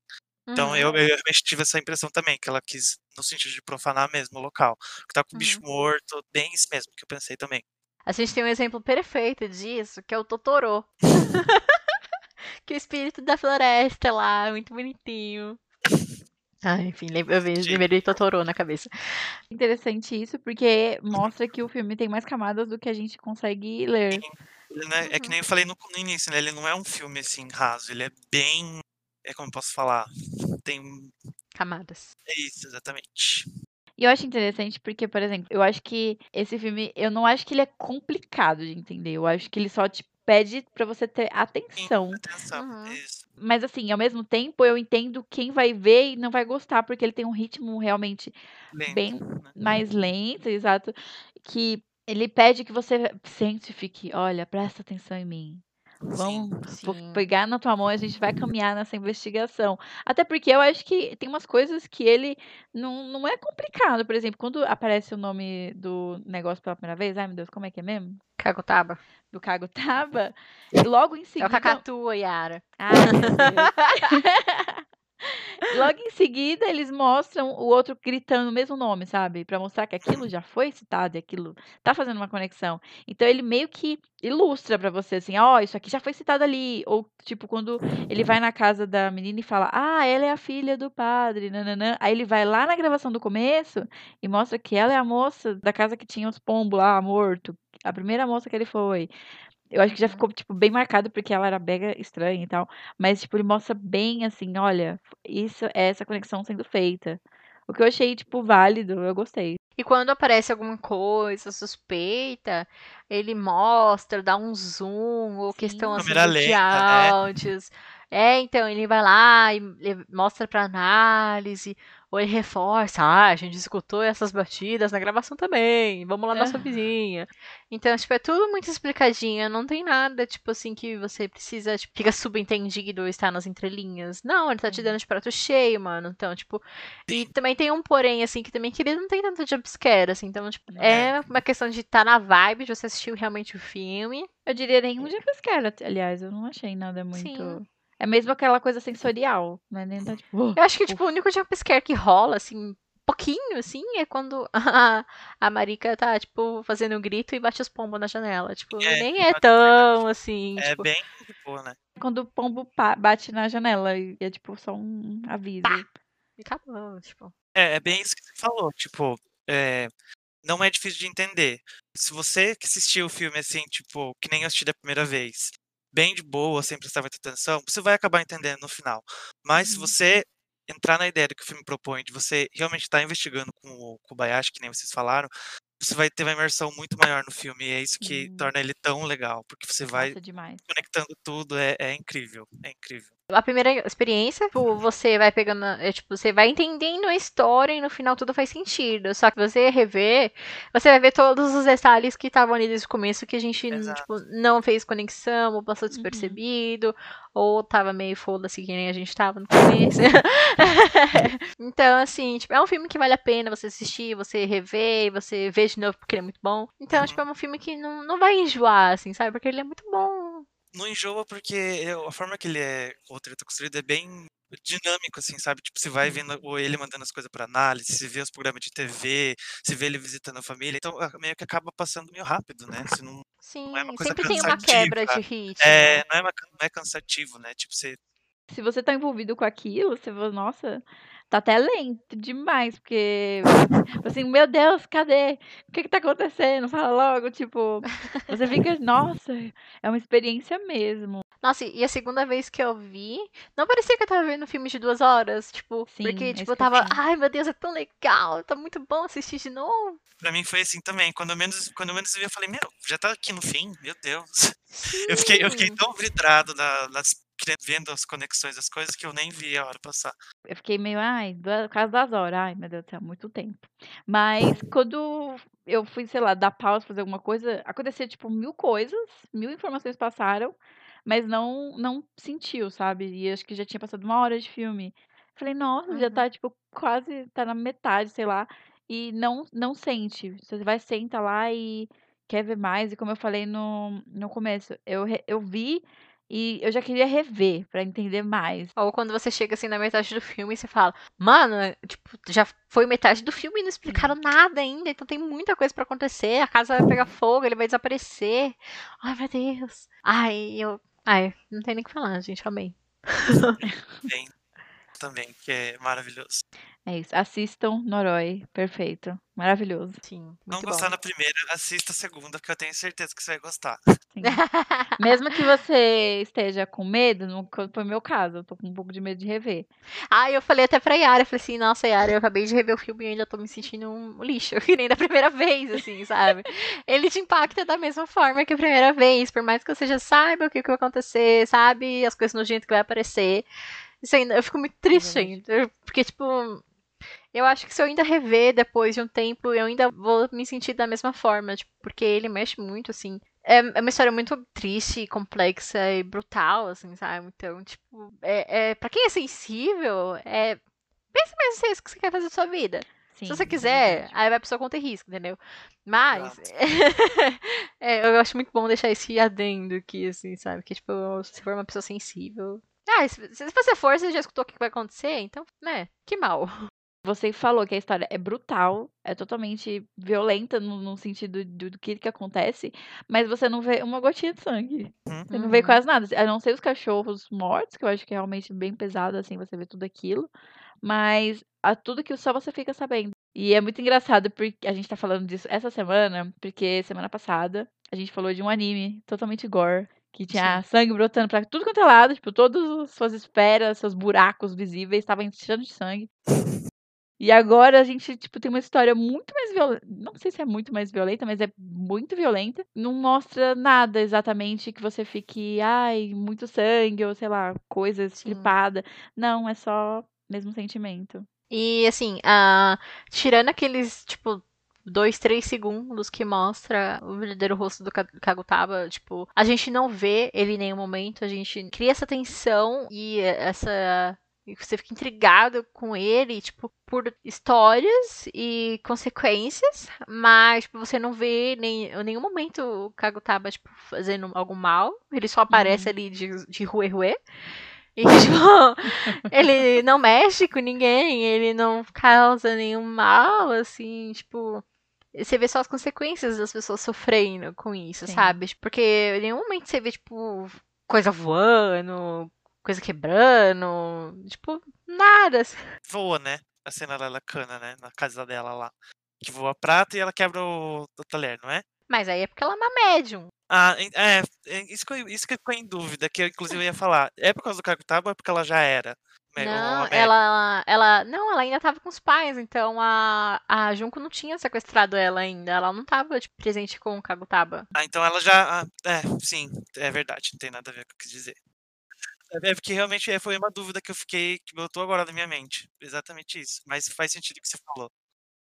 Então Uhum. eu, eu realmente tive essa impressão também, que ela quis, no sentido de profanar mesmo o local. Que tá com o bicho morto, bem isso mesmo que eu pensei também. A gente tem um exemplo perfeito disso, que é o Totoro. que é o espírito da floresta lá, muito bonitinho. Ah, enfim, eu vejo, lembrei de Totoro na cabeça. Interessante isso, porque mostra que o filme tem mais camadas do que a gente consegue ler. É, é que nem eu falei no, no início, né? Ele não é um filme assim raso, ele é bem. É como eu posso falar? Tem. Camadas. É isso, exatamente. E eu acho interessante porque, por exemplo, eu acho que esse filme, eu não acho que ele é complicado de entender. Eu acho que ele só te pede pra você ter atenção. Atenção. Uhum. Isso. Mas assim, ao mesmo tempo, eu entendo quem vai ver e não vai gostar, porque ele tem um ritmo realmente Lento, bem né? mais lento, exato, que ele pede que você sente e fique, olha, presta atenção em mim. Vamos vou Sim. pegar na tua mão e a gente vai caminhar nessa investigação. Até porque eu acho que tem umas coisas que ele não, não é complicado. Por exemplo, quando aparece o nome do negócio pela primeira vez, ai meu Deus, como é que é mesmo? Kagutaba. Do Kagutaba, e logo em É o seguida. Kakatua, Yara. Deus. Logo em seguida, eles mostram o outro gritando o mesmo nome, sabe? Pra mostrar que aquilo já foi citado e aquilo tá fazendo uma conexão. Então ele meio que ilustra pra você assim, ó, isso aqui já foi citado ali. Ou tipo, quando ele vai na casa da menina e fala, ah, ela é a filha do padre, nananã. Aí ele vai lá na gravação do começo e mostra que ela é a moça da casa que tinha os pombos lá, morto. A primeira moça que ele foi. Eu acho que já ficou, tipo, bem marcado porque ela era mega estranha e tal. Mas, tipo, ele mostra bem assim, olha, isso é essa conexão sendo feita. O que eu achei, tipo, válido, eu gostei. E quando aparece alguma coisa suspeita, ele mostra, dá um zoom, ou Sim. questão assim de lenta, né? áudios. É, então ele vai lá e mostra pra análise, ele reforça, ah, a gente escutou essas batidas na gravação também, vamos lá na sua Aham. vizinha. Então, tipo, é tudo muito explicadinho, não tem nada, tipo assim, que você precisa, tipo, fica subentendido ou está nas entrelinhas. Não, ele tá te Uhum. dando de prato cheio, mano. Então, tipo, e também tem um porém, assim, que também que ele não tem tanto jumpscare, assim. Então, tipo, é uma questão de estar na vibe, de você assistir realmente o filme. Eu diria nenhum jumpscare, aliás, eu não achei nada muito. Sim. É mesmo aquela coisa sensorial, né? Nem tá, tipo, Eu acho que, tipo, o único jumpscare que rola, assim, pouquinho, assim, é quando a, a Marika tá, tipo, fazendo um grito e bate os pombos na janela. Tipo, É, nem é tão, assim, É tipo... bem boa, né? quando o pombo bate na janela e é tipo só um aviso. E acabou, tipo... É, é bem isso que você falou, tipo, é, não é difícil de entender. Se você que assistiu o filme assim, tipo, que nem eu assisti da primeira vez, bem de boa, sem prestar muita atenção, você vai acabar entendendo no final. Mas se Uhum. você entrar na ideia do que o filme propõe, de você realmente estar investigando com o Kobayashi, que nem vocês falaram, você vai ter uma imersão muito maior no filme, e é isso que Sim. torna ele tão legal, porque você vai Nossa, conectando tudo, é, é incrível, é incrível. A primeira experiência, tipo, você vai pegando, é, tipo, você vai entendendo a história e no final tudo faz sentido. Só que você rever, você vai ver todos os detalhes que estavam ali desde o começo que a gente, tipo, não fez conexão, ou Uhum. passou despercebido, ou tava meio foda-se que nem a gente tava no começo. então, assim, tipo, é um filme que vale a pena você assistir, você rever, você ver de novo porque ele é muito bom. Então, Uhum. tipo, é um filme que não, não vai enjoar, assim, sabe? Porque ele é muito bom. Não enjoa porque a forma que ele é, o roteiro tá construído é bem dinâmico, assim, sabe? Tipo, você vai vendo o- ele mandando as coisas pra análise, você vê os programas de TV, você vê ele visitando a família, então ah, meio que acaba passando meio rápido, né? Você não, Sim, é uma coisa sempre tem uma cansativa. quebra de ritmo. é, não, é uma- não é cansativo, né? Tipo, você Se você tá envolvido com aquilo, você fala, nossa, tá até lento demais, porque assim, meu Deus, cadê? O que que tá acontecendo? Fala logo, tipo, você fica, nossa, é uma experiência mesmo. Nossa, e a segunda vez que eu vi, não parecia que eu tava vendo um filme de duas horas, tipo, Sim, porque, é tipo, eu eu tava, ai meu Deus, é tão legal, tá muito bom assistir de novo. Pra mim foi assim também. Quando eu menos, quando eu menos vi, eu falei, meu, já tá aqui no fim, meu Deus. Eu fiquei, eu fiquei tão vidrado na, nas, vendo as conexões das coisas que eu nem vi a hora passar. Eu fiquei meio, ai, duas, quase das horas, ai, meu Deus do céu, muito tempo. Mas quando eu fui, sei lá, dar pausa, fazer alguma coisa, acontecia, tipo, mil coisas, mil informações passaram, mas não, não sentiu, sabe? E acho que já tinha passado uma hora de filme. Falei, nossa, já Uhum. tá, tipo, quase, tá na metade, sei lá, e não, não sente. Você vai, senta lá e quer ver mais, e como eu falei no, no começo, eu, eu vi e eu já queria rever pra entender mais. Ou quando você chega assim na metade do filme e você fala, mano, é, tipo, já foi metade do filme e não explicaram nada ainda, então tem muita coisa pra acontecer, a casa vai pegar fogo, ele vai desaparecer. Ai, meu Deus. Ai, eu. Ai, não tem nem o que falar, gente, amei. Bem, também, que é maravilhoso. É isso. Assistam Noroi. Perfeito. Maravilhoso. Sim, Não gostar bom. na primeira, assista a segunda, que eu tenho certeza que você vai gostar. Sim. Mesmo que você esteja com medo, não foi meu caso. Eu tô com um pouco de medo de rever. Ah, eu falei até pra Yara, eu falei assim, nossa, Yara, eu acabei de rever o filme e ainda tô me sentindo um lixo, que nem da primeira vez, assim, sabe? Ele te impacta da mesma forma que a primeira vez, por mais que você já saiba o que, que vai acontecer, sabe? As coisas nojentas que vai aparecer. Isso ainda, eu fico muito triste ainda, porque, tipo, eu acho que se eu ainda rever depois de um tempo, eu ainda vou me sentir da mesma forma, tipo, porque ele mexe muito, assim. É é uma história muito triste, complexa e brutal, assim, sabe? Então, tipo, é, é, pra quem é sensível, é. Pensa mesmo se é isso que você quer fazer da sua vida. Sim, se você é quiser, aí vai pra pessoa conter risco, entendeu? Mas. é, eu acho muito bom deixar esse adendo aqui, assim, sabe? Que, tipo, se for uma pessoa sensível. Ah, se, se você for, você já escutou o que vai acontecer, então, né? Que mal. Você falou que a história é brutal, é totalmente violenta no, no sentido do, do que, que acontece, mas você não vê uma gotinha de sangue. Você não vê Uhum. quase nada. A não ser os cachorros mortos, que eu acho que é realmente bem pesado, assim, você vê tudo aquilo. Mas a tudo que só você fica sabendo. E é muito engraçado porque a gente tá falando disso essa semana, porque semana passada a gente falou de um anime totalmente gore. Que tinha sangue brotando pra tudo quanto é lado, tipo, todas as suas esferas, seus buracos visíveis estavam enchendo de sangue. E agora a gente, tipo, tem uma história muito mais violenta. Não sei se é muito mais violenta, mas é muito violenta. Não mostra nada exatamente que você fique, ai, muito sangue, ou sei lá, coisa estripada. Não, é só mesmo sentimento. E assim, ah, tirando aqueles, tipo, dois, três segundos que mostra o verdadeiro rosto do Ka- Kagutaba, tipo, a gente não vê ele em nenhum momento, a gente cria essa tensão e essa. E você fica intrigado com ele, tipo, por histórias e consequências, mas tipo, você não vê nem, em nenhum momento o Kagutaba, tipo, fazendo algum mal. Ele só aparece ali de, de ruê ruê. E, tipo, ele não mexe com ninguém, ele não causa nenhum mal, assim, tipo. Você vê só as consequências das pessoas sofrendo com isso, Sim. sabe? Porque em nenhum momento você vê, tipo, coisa voando, coisa quebrando, tipo, nada. Voa, né? A cena lá da cana, né? Na casa dela lá. Que voa prata e ela quebra o, o talher, não é? Mas aí é porque ela é uma médium. Ah, é, é, isso que, eu, isso que ficou em dúvida, que eu inclusive ia falar. É por causa do Kakutaba ou é porque ela já era? Não, ela, ela. Não, ela ainda tava com os pais, então a, a Junko não tinha sequestrado ela ainda. Ela não tava, tipo, presente com o Kagutaba. Ah, então ela já. ah, é, sim, é verdade, não tem nada a ver com o que eu quis dizer. É é porque realmente é, foi uma dúvida que eu fiquei, que botou agora na minha mente. Exatamente isso. Mas faz sentido o que você falou.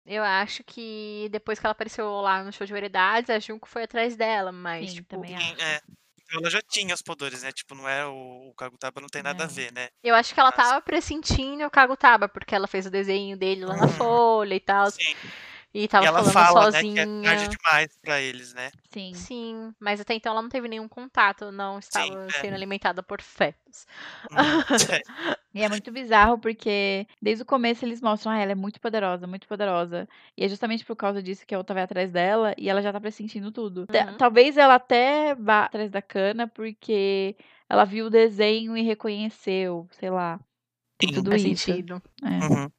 Eu acho que depois que ela apareceu lá no show de variedades, a Junko foi atrás dela, mas, Sim, tipo, também Sim, acho. é. Então ela já tinha os poderes, né? Tipo, não é o, o Kagutaba, não tem nada a Não. ver, né? eu acho que ela Mas- tava pressentindo o Kagutaba, porque ela fez o desenho dele lá na Uhum. folha e tal, Sim. E tava e ela falando fala, sozinha. né, que é tarde demais pra eles, né? Sim. Sim, mas até então ela não teve nenhum contato, não estava é. sendo alimentada por fetos. Uhum. E é muito bizarro porque desde o começo eles mostram, ah, ela é muito poderosa, muito poderosa. E é justamente por causa disso que a outra vai atrás dela e ela já tá pressentindo tudo. Uhum. Talvez ela até vá atrás da cana porque ela viu o desenho e reconheceu, sei lá. Tem Sim, tudo Faz isso. sentido. É. Uhum.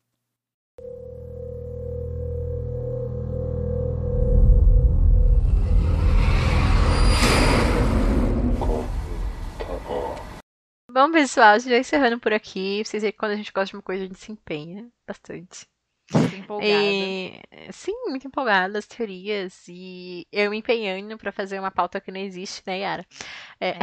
Bom, pessoal, já encerrando por aqui. Vocês veem que quando a gente gosta de uma coisa, a gente se empenha bastante. Empolgada. E, sim, muito empolgada as teorias. E eu me empenhando pra fazer uma pauta que não existe, né, Yara? É.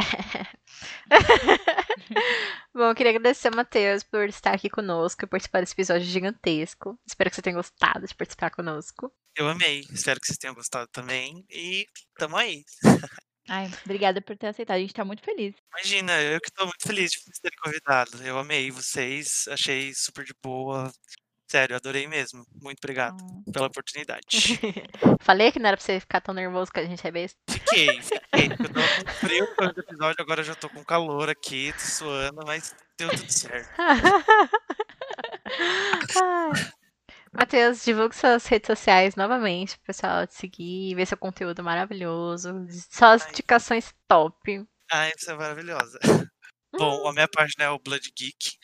Bom, eu queria agradecer ao Matheus por estar aqui conosco e participar desse episódio gigantesco. Espero que você tenha gostado de participar conosco. Eu amei. Espero que vocês tenham gostado também. E tamo aí. Ai, obrigada por ter aceitado. A gente tá muito feliz. Imagina, eu que tô muito feliz de vocês terem convidado. Eu amei vocês, achei super de boa. Sério, adorei mesmo. Muito obrigado Então, pela oportunidade. Falei que não era pra você ficar tão nervoso que a gente é besta. Fiquei, fiquei. Eu tava com frio no episódio, agora já tô com calor aqui, tô suando, mas deu tudo certo. Matheus, divulgue suas redes sociais novamente pro pessoal te seguir, ver seu conteúdo maravilhoso. Só as Ai. indicações top. Ah, isso é maravilhosa. Bom, a minha página é o Blood Geek.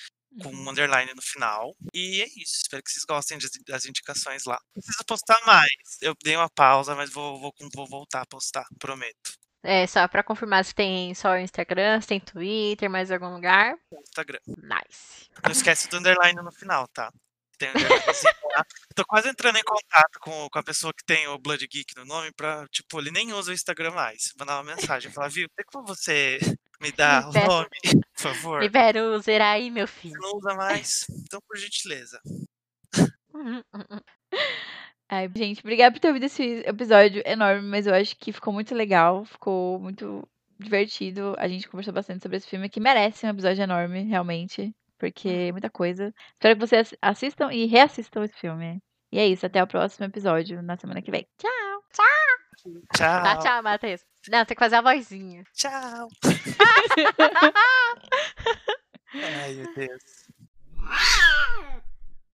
com Uhum. um underline no final. E é isso. Espero que vocês gostem das, indicações lá. Preciso postar mais. Eu dei uma pausa, mas vou, vou, vou voltar a postar, prometo. É, só pra confirmar se tem só o Instagram, se tem Twitter, mais algum lugar. Instagram. Nice. Não esquece do underline no final, tá? Tem um underlinezinho lá. Tô quase entrando em contato com, com a pessoa que tem o Blood Geek no nome pra, tipo, ele nem usa o Instagram mais. Mandar uma mensagem, falar, viu, tem como você me dar o nome, por favor? Libera o user aí, meu Você filho. não usa mais? Então, por gentileza. Ai, gente, obrigada por ter ouvido esse episódio enorme, mas eu acho que ficou muito legal, ficou muito divertido. A gente conversou bastante sobre esse filme, que merece um episódio enorme, realmente, porque é muita coisa. Espero que vocês assistam e reassistam esse filme. E é isso, até o próximo episódio, na semana que vem. Tchau! Tchau. Dá tchau, Matheus. Não, tem que fazer a vozinha. Tchau. Ai, meu Deus.